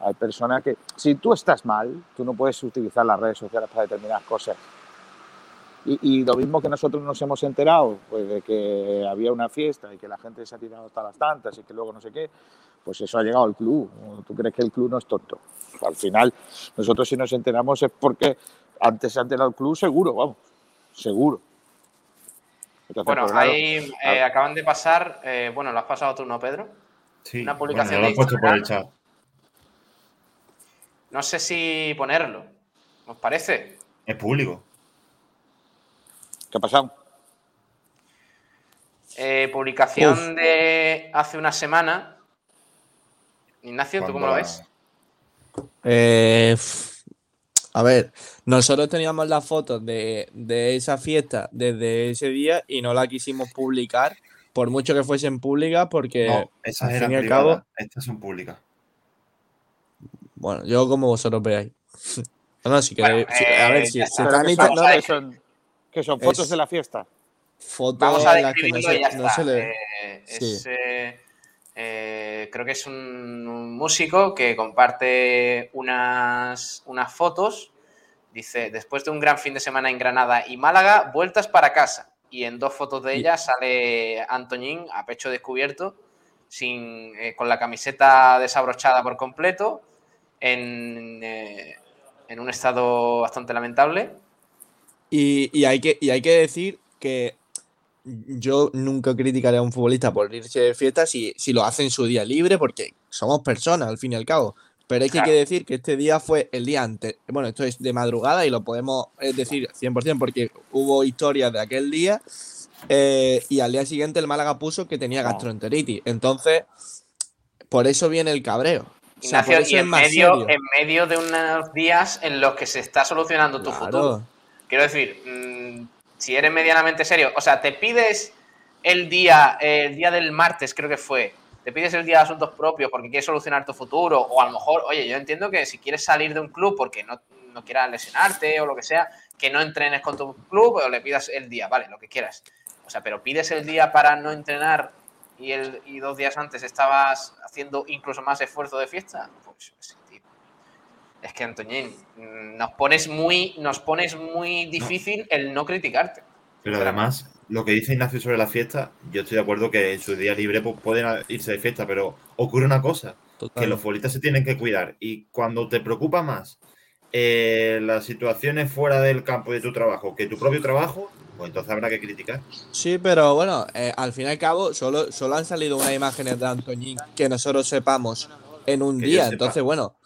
hay personas que, si tú estás mal, tú no puedes utilizar las redes sociales para determinadas cosas. Y, lo mismo que nosotros nos hemos enterado, pues de que había una fiesta y que la gente se ha tirado hasta las tantas y que luego no sé qué, pues eso ha llegado al club. ¿Tú crees que el club no es tonto? Al final, nosotros si nos enteramos es porque antes se ha enterado el club seguro, vamos, seguro. bueno, pues ahí eh, acaban de pasar, eh, bueno, lo has pasado tú, ¿no, Pedro? Sí, una publicación lo he puesto por el chat. No sé si ponerlo. ¿Os parece? Es público. ¿Qué ha pasado? Eh, publicación de hace una semana. Ignacio, ¿tú cómo lo ves? Eh, a ver, nosotros teníamos las fotos de, esa fiesta desde ese día y no la quisimos publicar, por mucho que fuesen públicas, porque no, esas eran al cabo, estas son públicas. Bueno, yo como vosotros veáis. No, si queréis. a ver, si, eh, que, son, que son fotos de la fiesta. Fotos Vamos a que no se, no se le. Eh, es, eh, creo que es un, músico que comparte unas, unas fotos. Dice: Después de un gran fin de semana en Granada y Málaga, vueltas para casa. Y en dos fotos de ella sale Antoñín a pecho descubierto, sin, con la camiseta desabrochada por completo eh, en, un estado bastante lamentable. Y, hay que, hay que decir que yo nunca criticaré a un futbolista por irse de fiesta si, si lo hace en su día libre, porque somos personas al fin y al cabo. Pero hay que decir que este día fue el día antes. Bueno, esto es de madrugada y lo podemos decir 100% porque hubo historias de aquel día. Eh, y al día siguiente el Málaga puso que tenía gastroenteritis. Entonces, por eso viene el cabreo. Ignacio, y en medio, en medio de unos días en los que se está solucionando tu futuro. Quiero decir, mm, si eres medianamente serio, o sea, te pides el día, el día del martes, creo que fue, te pides el día de asuntos propios porque quieres solucionar tu futuro, o a lo mejor, oye, yo entiendo que si quieres salir de un club porque no, no quieras lesionarte o lo que sea, que no entrenes con tu club o le pidas el día, vale, lo que quieras. O sea, pero pides el día para no entrenar y, el, y dos días antes estabas haciendo incluso más esfuerzo de fiesta, pues, pues es que Antoñín, nos pones muy, nos pones muy difícil el no criticarte. Pero además, lo que dice Ignacio sobre la fiesta, yo estoy de acuerdo que en su día libre pues, pueden irse de fiesta, pero ocurre una cosa, que los futbolistas se tienen que cuidar y cuando te preocupa más eh, las situaciones fuera del campo de tu trabajo que tu propio trabajo, pues entonces habrá que criticar. Sí, pero bueno, eh, al fin y al cabo, solo, solo han salido unas imágenes de Antoñín que nosotros sepamos en un día. Entonces, bueno.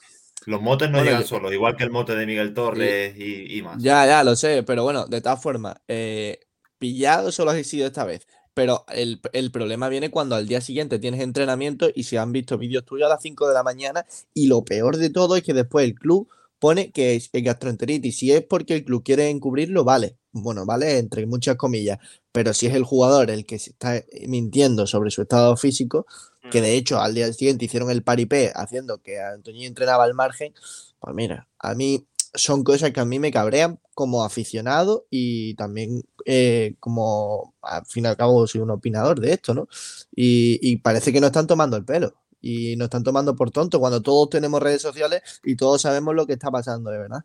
Los motes no llegan solos, igual que el mote de Miguel Torres y, más. Ya, ya, lo sé, pero bueno, de todas formas, eh, pillado solo has sido esta vez. Pero el, el, problema viene cuando al día siguiente tienes entrenamiento y se han visto vídeos tuyos a las 5 de la mañana. Y lo peor de todo es que después el club pone que es gastroenteritis. Si es porque el club quiere encubrirlo, vale. Bueno, vale, entre muchas comillas. Pero si es el jugador el que se está mintiendo sobre su estado físico, que de hecho al día siguiente hicieron el paripé haciendo que Antonio entrenaba al margen, pues mira, a mí son cosas que a mí me cabrean como aficionado y también eh, como, al fin y al cabo, soy un opinador de esto, ¿no? y parece que no están tomando el pelo y nos están tomando por tonto cuando todos tenemos redes sociales y todos sabemos lo que está pasando, de verdad.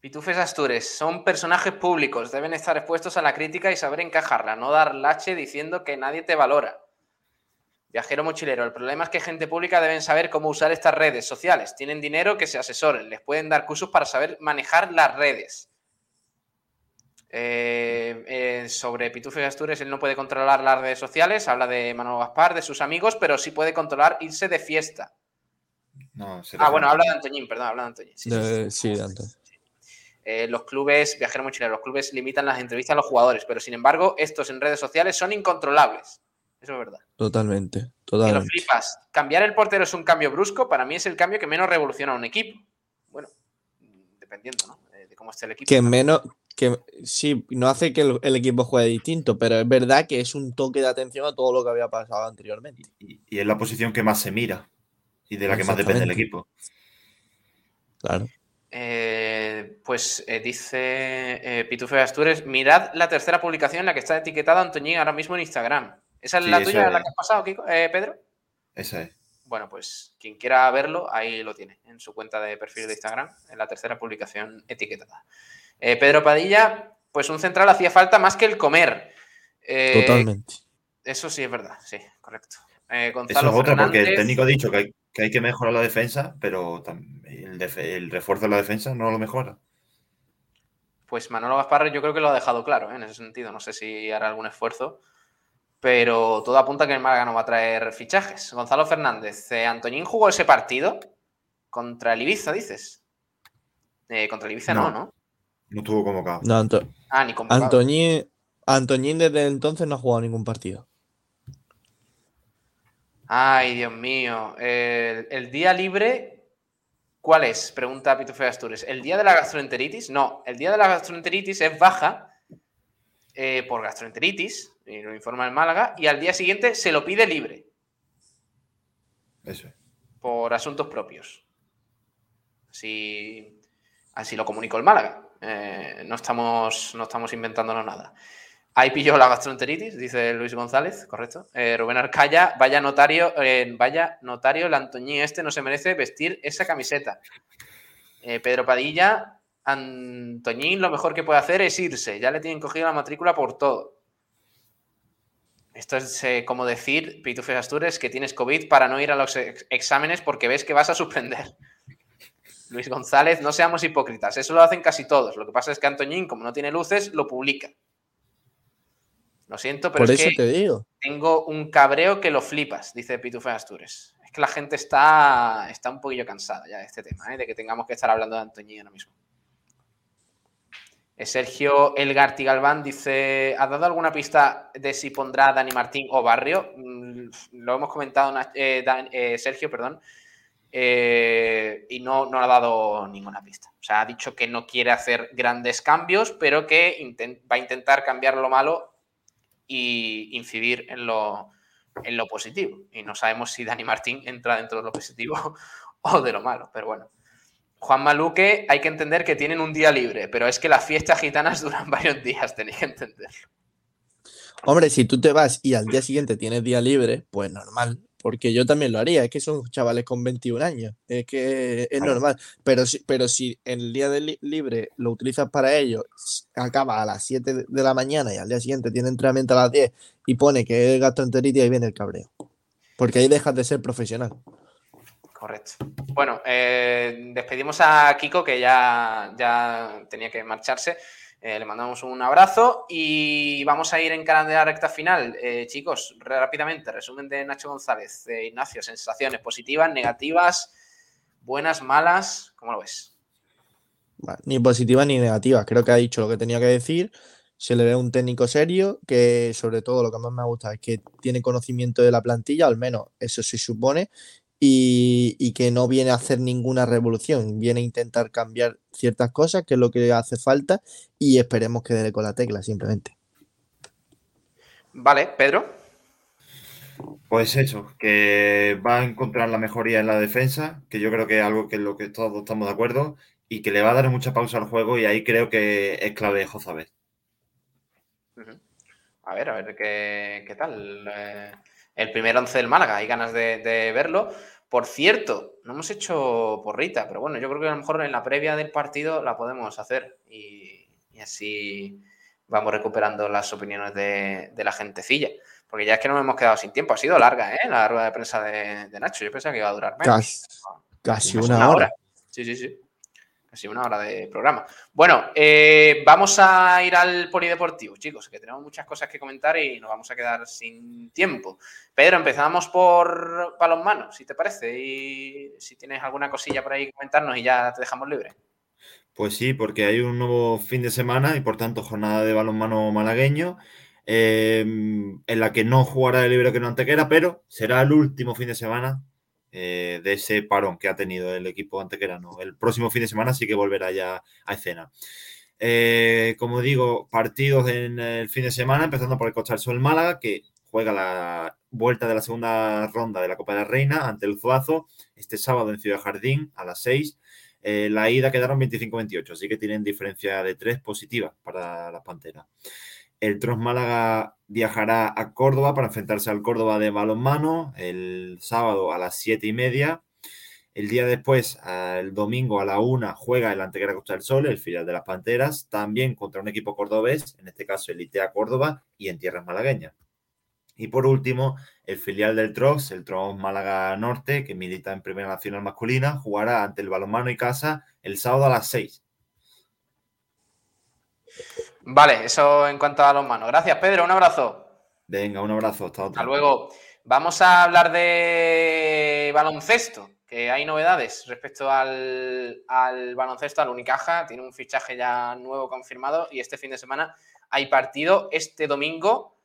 Pitufes Astures, son personajes públicos, deben estar expuestos a la crítica y saber encajarla, no dar lache diciendo que nadie te valora. Viajero mochilero, el problema es que gente pública deben saber cómo usar estas redes sociales. Tienen dinero que se asesoren, les pueden dar cursos para saber manejar las redes. Eh, eh, sobre Pitufo y Astures, él no puede controlar las redes sociales, habla de Manuel Gaspar, de sus amigos, pero sí puede controlar irse de fiesta. ah, bueno, habla de Antoñín, perdón, habla de Antoñín. Sí, de Antoñín. Eh, los clubes, viajero mochilero, los clubes limitan las entrevistas a los jugadores, pero sin embargo, estos en redes sociales son incontrolables. Eso es verdad. Totalmente, totalmente. lo flipas. Cambiar el portero es un cambio brusco, para mí es el cambio que menos revoluciona un equipo. Bueno, dependiendo, ¿no? De cómo esté el equipo. Que menos, que sí, no hace que el, equipo juegue distinto, pero es verdad que es un toque de atención a todo lo que había pasado anteriormente. Y, es la posición que más se mira y de la que más depende el equipo. Claro. Eh, pues eh, dice eh, Pitufe Astures, mirad la tercera publicación en la que está etiquetado Antoñín ahora mismo en Instagram. ¿Esa es la tuya, la que has pasado, eh, Pedro? Esa es. Bueno, pues quien quiera verlo, ahí lo tiene, en su cuenta de perfil de Instagram, en la tercera publicación etiquetada. Eh, Pedro Padilla, pues un central hacía falta más que el comer. Eh, Totalmente. Eso sí es verdad, sí, correcto. eso es otra, porque el técnico ha dicho que hay, que mejorar la defensa, pero el, el, refuerzo de la defensa no lo mejora. Pues Manolo Gaspar yo creo que lo ha dejado claro en ese sentido. No sé si hará algún esfuerzo pero todo apunta a que el Málaga no va a traer fichajes. Gonzalo Fernández, eh, Antoñín jugó ese partido contra el Ibiza, dices. Eh, contra el Ibiza no, ¿no? No, estuvo convocado. No, ah, ni convocado. Antoñín, Antoñín desde entonces no ha jugado ningún partido. Ay, Dios mío. El, día libre, ¿cuál es? Pregunta Pitufe Astures. ¿El día de la gastroenteritis? No, el día de la gastroenteritis es baja eh, por gastroenteritis y lo informa el Málaga, y al día siguiente se lo pide libre. Eso. Por asuntos propios. Así, así lo comunicó el Málaga. Eh, no, estamos, no estamos inventándonos nada. Ahí pilló la gastroenteritis, dice Luis González, correcto. Eh, Rubén Arcaya, vaya notario, eh, vaya notario, el Antoñí este no se merece vestir esa camiseta. Pedro Padilla, Antoñín lo mejor que puede hacer es irse, ya le tienen cogido la matrícula por todo. Esto es eh, como decir, Pitufes Astures, que tienes COVID para no ir a los exámenes porque ves que vas a suspender. Luis González, no seamos hipócritas, eso lo hacen casi todos. Lo que pasa es que Antoñín, como no tiene luces, lo publica. Lo siento, pero es que tengo un cabreo que lo flipas, dice Pitufes Astures. Es que la gente está, está un poquillo cansada ya de este tema, ¿eh? de que tengamos que estar hablando de Antoñín ahora mismo. Sergio Elgarti Galván dice: ¿Ha dado alguna pista de si pondrá Dani Martín o Barrio? Mm, lo hemos comentado, eh, eh, Sergio, perdón, eh, y no, no ha dado ninguna pista. O sea, ha dicho que no quiere hacer grandes cambios, pero que va a intentar cambiar lo malo y incidir en lo, en lo positivo. Y no sabemos si Dani Martín entra dentro de lo positivo o de lo malo, pero bueno. Juan Maluque, hay que entender que tienen un día libre, pero es que las fiestas gitanas duran varios días, tenéis que entenderlo. Hombre, si tú te vas y al día siguiente tienes día libre, pues normal, porque yo también lo haría, es que son chavales con 21 años, es que es normal, pero si, pero si el día de libre lo utilizas para ello, acaba a las 7 de la mañana y al día siguiente tiene entrenamiento a las 10 y pone que es gastroenteritis, ahí viene el cabreo, porque ahí dejas de ser profesional. Correcto. Bueno, eh, despedimos a Kiko, que ya, ya tenía que marcharse. Eh, le mandamos un abrazo y vamos a ir encarando la recta final. Eh, chicos, rápidamente, resumen de Nacho González. Ignacio, sensaciones positivas, negativas, buenas, malas, ¿cómo lo ves? Ni positivas ni negativas. Creo que ha dicho lo que tenía que decir. Se le ve un técnico serio que sobre todo lo que más me gusta es que tiene conocimiento de la plantilla, al menos eso se supone, y, que no viene a hacer ninguna revolución, viene a intentar cambiar ciertas cosas, que es lo que hace falta, y esperemos que dé con la tecla, simplemente. Vale, Pedro. Pues eso, que va a encontrar la mejoría en la defensa, que yo creo que es algo que es lo que todos estamos de acuerdo, y que le va a dar mucha pausa al juego, y ahí creo que es clave Jozabet. A ver, a ver qué, tal. Eh, el primer once del Málaga, hay ganas de, verlo. Por cierto, no hemos hecho porrita, pero bueno, yo creo que a lo mejor en la previa del partido la podemos hacer y, así vamos recuperando las opiniones de, la gentecilla. Porque ya es que nos hemos quedado sin tiempo. Ha sido larga, ¿eh? La rueda de prensa de, Nacho. Yo pensaba que iba a durar menos. Casi, una, hora. Sí, sí, sí casi una hora de programa. Bueno, eh, vamos a ir al polideportivo, chicos, que tenemos muchas cosas que comentar y nos vamos a quedar sin tiempo. Pedro, empezamos por balonmano, si te parece, y si tienes alguna cosilla por ahí comentarnos y ya te dejamos libre. Pues sí, porque hay un nuevo fin de semana y por tanto jornada de balonmano malagueño. Em, en la que no jugará el libre que no antequera, pero será el último fin de semana eh, de ese parón que ha tenido el equipo antequerano. El próximo fin de semana sí que volverá ya a escena. Eh, como digo, partidos en el fin de semana, empezando por el Cochar Sol Málaga, que juega la vuelta de la segunda ronda de la Copa de la Reina ante el Zuazo este sábado en Ciudad Jardín a las 6. Eh, la ida quedaron 25-28, así que tienen diferencia de 3 positiva para las Panteras. El Tros Málaga viajará a Córdoba para enfrentarse al Córdoba de balonmano el sábado a las siete y media. El día después, el domingo a la una, juega el Antequera Costa del Sol, el filial de las Panteras, también contra un equipo cordobés, en este caso el ITEA Córdoba y en tierras malagueñas. Y por último, el filial del TROS, el TROS Málaga Norte, que milita en Primera Nacional Masculina, jugará ante el Balonmano y Casa el sábado a las 6. Vale, eso en cuanto a balonmano. Gracias, Pedro. Un abrazo. Venga, un abrazo. Hasta, hasta luego. Vamos a hablar de baloncesto, que hay novedades respecto al, al baloncesto, al Unicaja. Tiene un fichaje ya nuevo confirmado y este fin de semana hay partido este domingo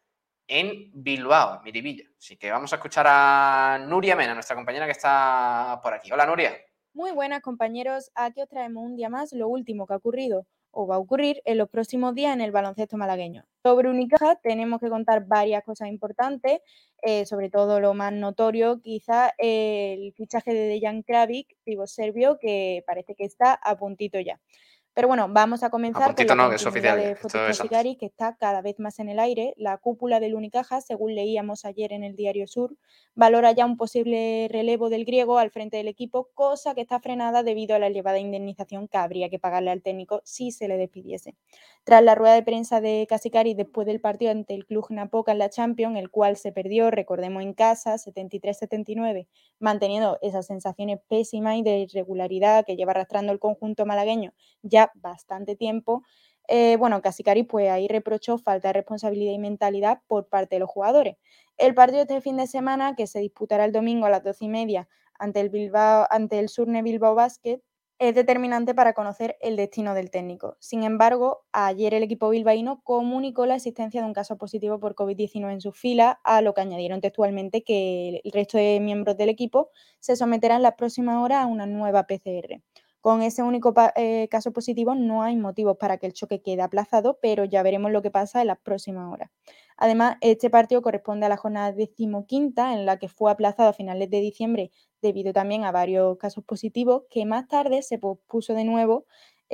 en Bilbao, Miribilla. Así que vamos a escuchar a Nuria Mena, nuestra compañera que está por aquí. Hola, Nuria. Muy buenas, compañeros. Aquí os traemos un día más lo último que ha ocurrido o va a ocurrir en los próximos días en el baloncesto malagueño. Sobre Unicaja tenemos que contar varias cosas importantes, eh, sobre todo lo más notorio, quizá el fichaje de Dejan Kravic, vivo serbio, que parece que está a puntito ya. Pero bueno, vamos a comenzar con la no, que es oficial. de que está cada vez más en el aire. La cúpula del Unicaja, según leíamos ayer en el Diario Sur, valora ya un posible relevo del griego al frente del equipo, cosa que está frenada debido a la elevada indemnización que habría que pagarle al técnico si se le despidiese. Tras la rueda de prensa de Casicari después del partido ante el Club Napoca en la Champions, el cual se perdió, recordemos, en casa, 73-79, manteniendo esas sensaciones pésimas y de irregularidad que lleva arrastrando el conjunto malagueño ya bastante tiempo, eh, bueno, Casicari pues ahí reprochó falta de responsabilidad y mentalidad por parte de los jugadores. El partido de este fin de semana, que se disputará el domingo a las doce y media ante el, ante el Surne Bilbao Basket, es determinante para conocer el destino del técnico. Sin embargo, ayer el equipo bilbaíno comunicó la existencia de un caso positivo por COVID-19 en su fila, a lo que añadieron textualmente que el resto de miembros del equipo se someterán las próximas horas a una nueva PCR. Con ese único eh, caso positivo no hay motivos para que el choque quede aplazado, pero ya veremos lo que pasa en las próximas horas. Además, este partido corresponde a la jornada decimoquinta, en la que fue aplazado a finales de diciembre debido también a varios casos positivos, que más tarde se pospuso de nuevo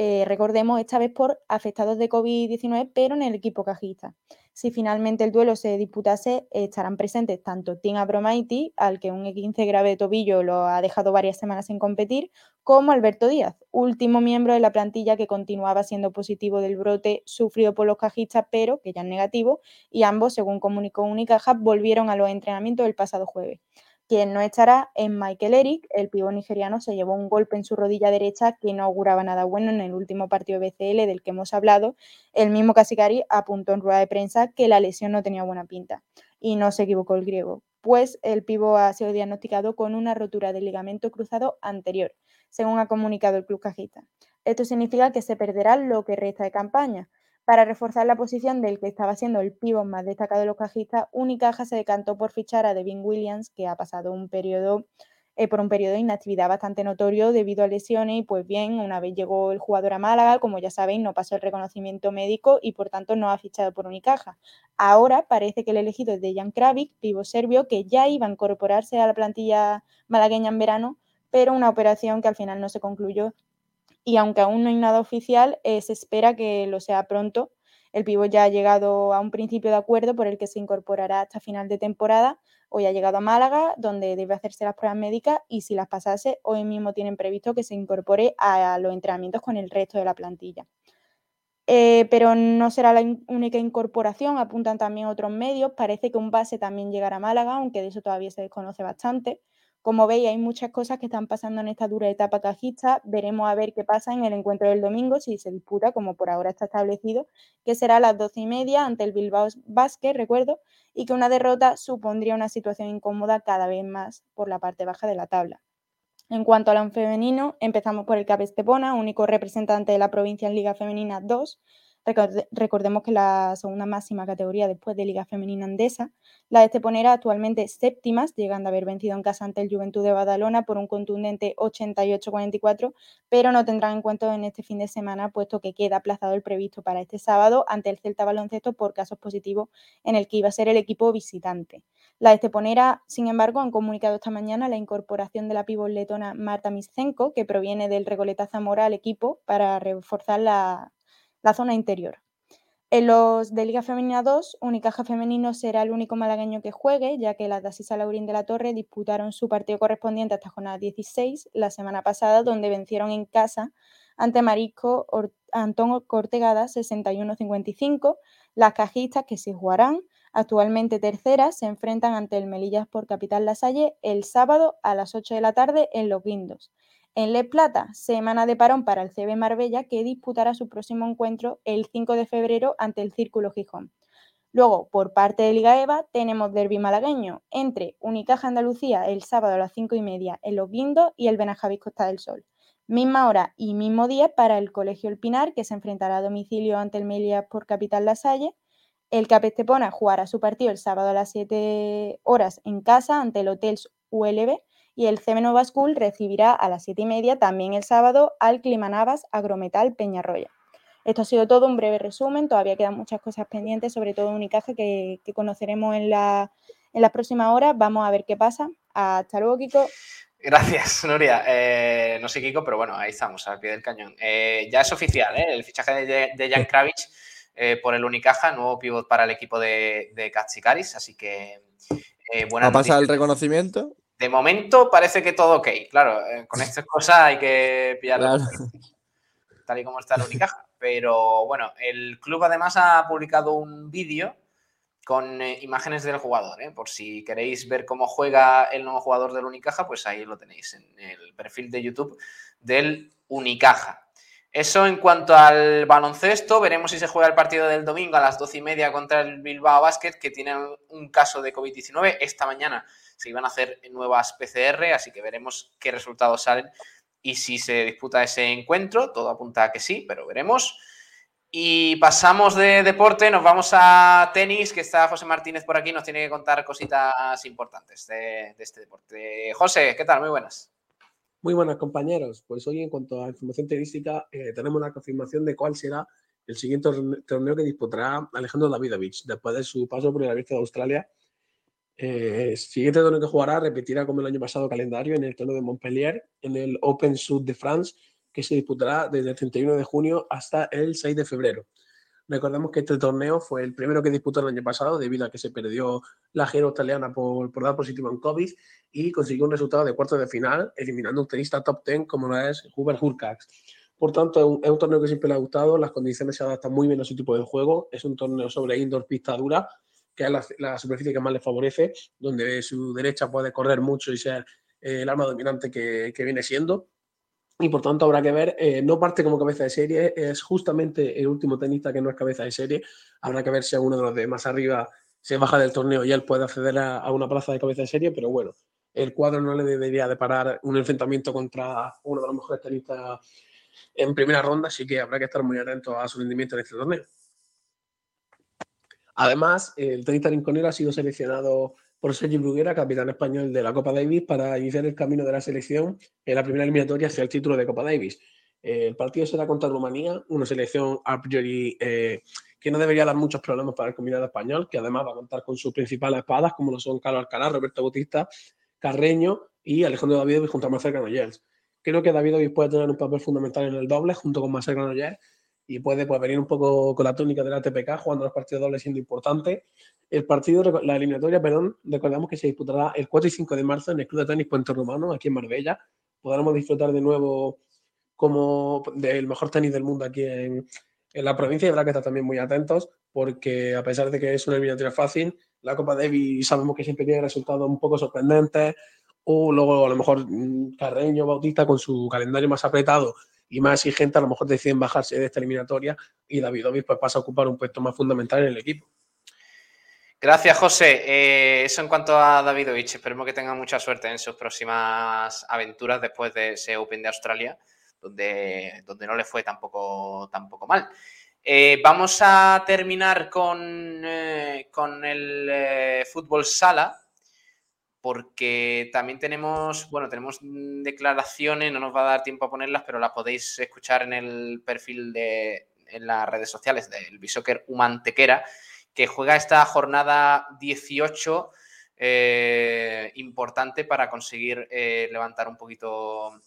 eh, recordemos esta vez por afectados de COVID-19, pero en el equipo cajista. Si finalmente el duelo se disputase, estarán presentes tanto Tim Abromaiti, al que un 15 grave de tobillo lo ha dejado varias semanas sin competir, como Alberto Díaz, último miembro de la plantilla que continuaba siendo positivo del brote sufrido por los cajistas, pero que ya es negativo, y ambos, según comunicó Unicaja, volvieron a los entrenamientos el pasado jueves. Quien no estará es Michael Eric. El pívot nigeriano se llevó un golpe en su rodilla derecha que no auguraba nada bueno en el último partido BCL del que hemos hablado. El mismo Casicari apuntó en rueda de prensa que la lesión no tenía buena pinta. Y no se equivocó el griego, pues el pivo ha sido diagnosticado con una rotura del ligamento cruzado anterior, según ha comunicado el club cajita. Esto significa que se perderá lo que resta de campaña. Para reforzar la posición del que estaba siendo el pívot más destacado de los cajistas, Unicaja se decantó por fichar a Devin Williams, que ha pasado un periodo eh, por un periodo de inactividad bastante notorio debido a lesiones y pues bien, una vez llegó el jugador a Málaga, como ya sabéis, no pasó el reconocimiento médico y por tanto no ha fichado por Unicaja. Ahora parece que el elegido es Dejan Kravic, pivo serbio, que ya iba a incorporarse a la plantilla malagueña en verano, pero una operación que al final no se concluyó y aunque aún no hay nada oficial, eh, se espera que lo sea pronto. El Pivo ya ha llegado a un principio de acuerdo por el que se incorporará hasta final de temporada. Hoy ha llegado a Málaga, donde debe hacerse las pruebas médicas y si las pasase, hoy mismo tienen previsto que se incorpore a los entrenamientos con el resto de la plantilla. Eh, pero no será la única incorporación, apuntan también otros medios. Parece que un base también llegará a Málaga, aunque de eso todavía se desconoce bastante. Como veis, hay muchas cosas que están pasando en esta dura etapa cajista. Veremos a ver qué pasa en el encuentro del domingo, si se disputa, como por ahora está establecido, que será a las doce y media ante el Bilbao Basket, recuerdo, y que una derrota supondría una situación incómoda cada vez más por la parte baja de la tabla. En cuanto al femenino, empezamos por el CAP Estepona, único representante de la provincia en Liga Femenina 2, Recordemos que la segunda máxima categoría después de Liga Femenina Andesa, la de Esteponera actualmente séptimas, llegando a haber vencido en casa ante el Juventud de Badalona por un contundente 88-44, pero no tendrán en cuenta en este fin de semana, puesto que queda aplazado el previsto para este sábado ante el Celta Baloncesto por casos positivos en el que iba a ser el equipo visitante. La Esteponera, sin embargo, han comunicado esta mañana la incorporación de la pívot letona Marta Miscenko, que proviene del Regoleta Zamora al equipo para reforzar la, la zona interior. En los de Liga Femenina 2, Unicaja Femenino será el único malagueño que juegue, ya que las de Asisa Laurín de la Torre disputaron su partido correspondiente hasta jornada 16 la semana pasada, donde vencieron en casa ante Marisco Antón Cortegada 61-55. Las cajistas que se jugarán, actualmente terceras, se enfrentan ante el Melillas por Capital Lasalle el sábado a las 8 de la tarde en Los Guindos. En Le Plata, semana de parón para el CB Marbella, que disputará su próximo encuentro el 5 de febrero ante el Círculo Gijón. Luego, por parte de Liga EVA, tenemos derby malagueño entre Unicaja Andalucía el sábado a las 5 y media en Los Guindos y el Benajavis Costa del Sol. Misma hora y mismo día para el Colegio El Pinar, que se enfrentará a domicilio ante el Melia por Capital La Salle. El Capestepona jugará su partido el sábado a las 7 horas en casa ante el Hotel ULB y el CM Nova School recibirá a las 7 y media también el sábado al Climanavas Agrometal Peñarroya. Esto ha sido todo un breve resumen, todavía quedan muchas cosas pendientes, sobre todo Unicaja que, que conoceremos en, la, en las próximas horas. Vamos a ver qué pasa. Hasta luego, Kiko. Gracias, Nuria. Eh, no sé, Kiko, pero bueno, ahí estamos, al pie del cañón. Eh, ya es oficial, ¿eh? el fichaje de, de Jan Kravich por el Unicaja, nuevo pivot para el equipo de, de Katsikaris, así que buena ¿Ha pasado el reconocimiento? De momento parece que todo ok. Claro, eh, con estas cosas hay que pillarlo tal y como está el Unicaja. Pero bueno, el club además ha publicado un vídeo con eh, imágenes del jugador. ¿eh? Por si queréis ver cómo juega el nuevo jugador del Unicaja, pues ahí lo tenéis en el perfil de YouTube del Unicaja. Eso en cuanto al baloncesto, veremos si se juega el partido del domingo a las doce y media contra el Bilbao Basket, que tiene un caso de COVID-19. Esta mañana se iban a hacer nuevas PCR, así que veremos qué resultados salen y si se disputa ese encuentro. Todo apunta a que sí, pero veremos. Y pasamos de deporte, nos vamos a tenis, que está José Martínez por aquí, nos tiene que contar cositas importantes de, este deporte. José, ¿qué tal? Muy buenas. Muy buenas, compañeros. Pues hoy, en cuanto a información tenística, eh, tenemos la confirmación de cuál será el siguiente torneo que disputará Alejandro Davidovich después de su paso por el Abierto de Australia el eh, siguiente torneo que jugará repetirá como el año pasado calendario en el torneo de Montpellier, en el Open Sud de France, que se disputará desde el 31 de junio hasta el 6 de febrero. Recordemos que este torneo fue el primero que disputó el año pasado debido a que se perdió la gira australiana por, por dar positivo en COVID y consiguió un resultado de cuarto de final, eliminando un tenista top 10 como lo es Hubert Hurkacz. Por tanto, es un, torneo que siempre le ha gustado, las condiciones se adaptan muy bien a su tipo de juego, es un torneo sobre indoor pista dura, que es la, superficie que más le favorece, donde su derecha puede correr mucho y ser eh, el arma dominante que, viene siendo. Y por tanto habrá que ver, eh, no parte como cabeza de serie, es justamente el último tenista que no es cabeza de serie. Habrá que ver si alguno de los de más arriba se baja del torneo y él puede acceder a, una plaza de cabeza de serie, pero bueno, el cuadro no le debería de parar un enfrentamiento contra uno de los mejores tenistas en primera ronda, así que habrá que estar muy atento a su rendimiento en este torneo. Además, el tenista rinconero ha sido seleccionado por Sergio Bruguera, capitán español de la Copa Davis, para iniciar el camino de la selección en la primera eliminatoria hacia el título de Copa Davis. El partido será contra Rumanía, una selección a priori eh, que no debería dar muchos problemas para el combinado español, que además va a contar con sus principales espadas, como lo son Carlos Alcalá, Roberto Bautista, Carreño y Alejandro Davidovich junto a Marcel Granollers. Creo que Davidovich puede tener un papel fundamental en el doble junto con Marcel Granollers y puede pues, venir un poco con la tónica de la TPK, jugando los partidos dobles siendo importante. El partido, la eliminatoria, perdón, recordamos que se disputará el 4 y 5 de marzo en el Club de Tenis Puente Romano, aquí en Marbella. Podremos disfrutar de nuevo como del mejor tenis del mundo aquí en, en la provincia y habrá que estar también muy atentos porque a pesar de que es una eliminatoria fácil, la Copa Davis sabemos que siempre tiene resultados un poco sorprendentes o luego a lo mejor mm, Carreño, Bautista con su calendario más apretado y más exigente, a lo mejor deciden bajarse de esta eliminatoria y David Ovis pues, pasa a ocupar un puesto más fundamental en el equipo. Gracias, José. Eh, eso en cuanto a Davidovich. Esperemos que tenga mucha suerte en sus próximas aventuras después de ese Open de Australia, donde, donde no le fue tampoco, tampoco mal. Eh, vamos a terminar con, eh, con el fútbol sala, porque también tenemos, bueno, tenemos declaraciones, no nos va a dar tiempo a ponerlas, pero las podéis escuchar en el perfil de, en las redes sociales del Bishoker Humantequera, que juega esta jornada 18 eh, importante para conseguir eh, levantar un poquito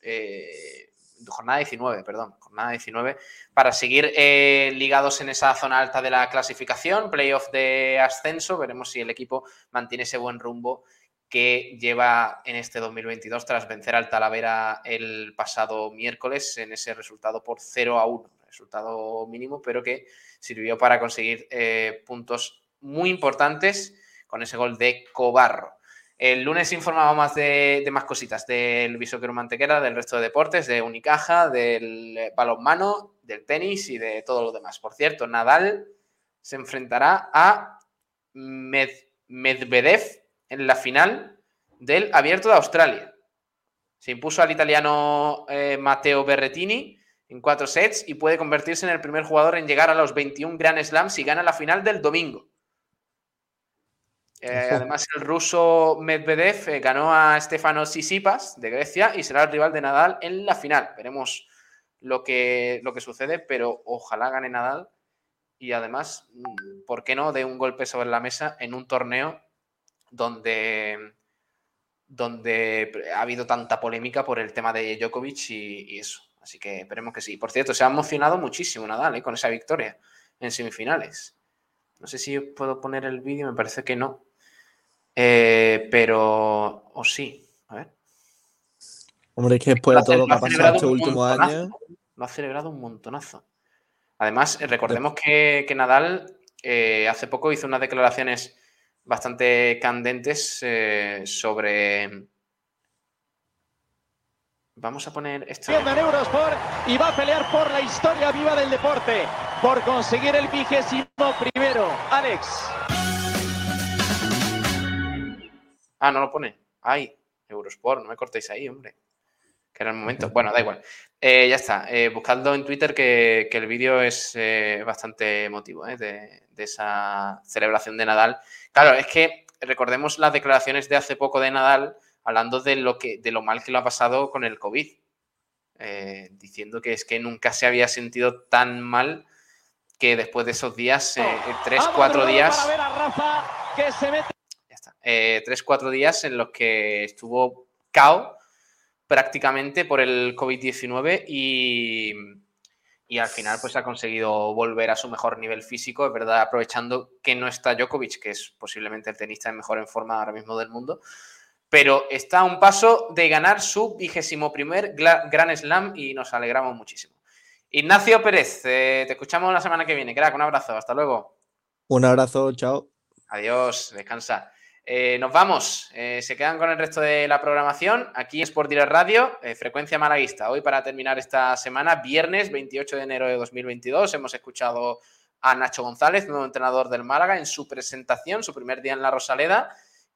eh, jornada 19, perdón, jornada 19, para seguir eh, ligados en esa zona alta de la clasificación, playoff de ascenso, veremos si el equipo mantiene ese buen rumbo que lleva en este 2022 tras vencer al Talavera el pasado miércoles en ese resultado por 0 a 1, resultado mínimo, pero que sirvió para conseguir eh, puntos muy importantes con ese gol de Cobarro. El lunes informábamos más de, más cositas, del Bisóquero Mantequera, del resto de deportes, de Unicaja, del balonmano, del tenis y de todo lo demás. Por cierto, Nadal se enfrentará a Medvedev en la final del Abierto de Australia. Se impuso al italiano eh, Matteo Berrettini en cuatro sets y puede convertirse en el primer jugador en llegar a los 21 Grand Slams si gana la final del domingo. Eh, además, el ruso Medvedev eh, ganó a Stefano Sisipas de Grecia y será el rival de Nadal en la final. Veremos lo que, lo que sucede, pero ojalá gane Nadal y además, mm, ¿por qué no?, de un golpe sobre la mesa en un torneo donde, donde ha habido tanta polémica por el tema de Djokovic y, eso. Así que esperemos que sí. Por cierto, se ha emocionado muchísimo Nadal ¿eh? con esa victoria en semifinales. No sé si puedo poner el vídeo, me parece que no. Eh, pero, o sí, a ver. Hombre, es que después de todo lo que ha pasado estos últimos años. Lo ha celebrado un montonazo. Además, eh, recordemos que, Nadal hace poco hizo unas declaraciones bastante candentes eh, sobre... Vamos a poner esto. Eurosport y va a pelear por la historia viva del deporte, por conseguir el vigésimo primero. Alex. Ah, no lo pone. Ay, Eurosport, no me cortéis ahí, hombre. Que era el momento. Bueno, da igual. Eh, ya está. Eh, buscadlo en Twitter que, el vídeo es bastante emotivo de, de, esa celebración de Nadal Claro, es que recordemos las declaraciones de hace poco de Nadal hablando de lo, que, de lo mal que lo ha pasado con el COVID. Eh, diciendo que es que nunca se había sentido tan mal que después de esos días, eh, eh, tres, cuatro días. Ya está. tres, cuatro días en los que estuvo cao prácticamente por el COVID-19 y y al final pues ha conseguido volver a su mejor nivel físico, es verdad, aprovechando que no está Djokovic, que es posiblemente el tenista mejor en forma ahora mismo del mundo, pero está a un paso de ganar su vigésimo primer Grand Slam y nos alegramos muchísimo. Ignacio Pérez, eh, te escuchamos la semana que viene, crack, un abrazo, hasta luego. Un abrazo, chao. Adiós, descansa. Eh, nos vamos. Eh, se quedan con el resto de la programación aquí en Sport Direct Radio, eh, frecuencia malaguista. Hoy para terminar esta semana, viernes 28 de enero de 2022, hemos escuchado a Nacho González, nuevo entrenador del Málaga, en su presentación, su primer día en la Rosaleda.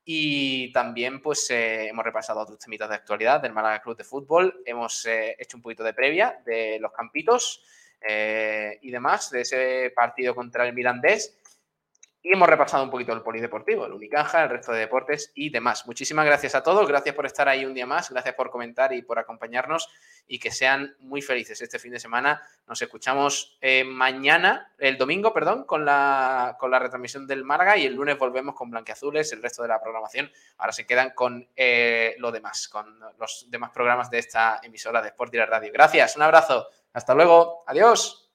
Y también pues hemos repasado otros temitas de actualidad del Málaga Club de Fútbol. Hemos hecho un poquito de previa de los campitos y demás, de ese partido contra el Mirandés y hemos repasado un poquito el polideportivo, el Unicaja, el resto de deportes y demás. Muchísimas gracias a todos, gracias por estar ahí un día más, gracias por comentar y por acompañarnos y que sean muy felices este fin de semana. Nos escuchamos eh, mañana, el domingo, perdón, con la, con la retransmisión del Málaga y el lunes volvemos con Blanqueazules, el resto de la programación. Ahora se quedan con eh, lo demás, con los demás programas de esta emisora de Sport y la Radio. Gracias, un abrazo, hasta luego, adiós.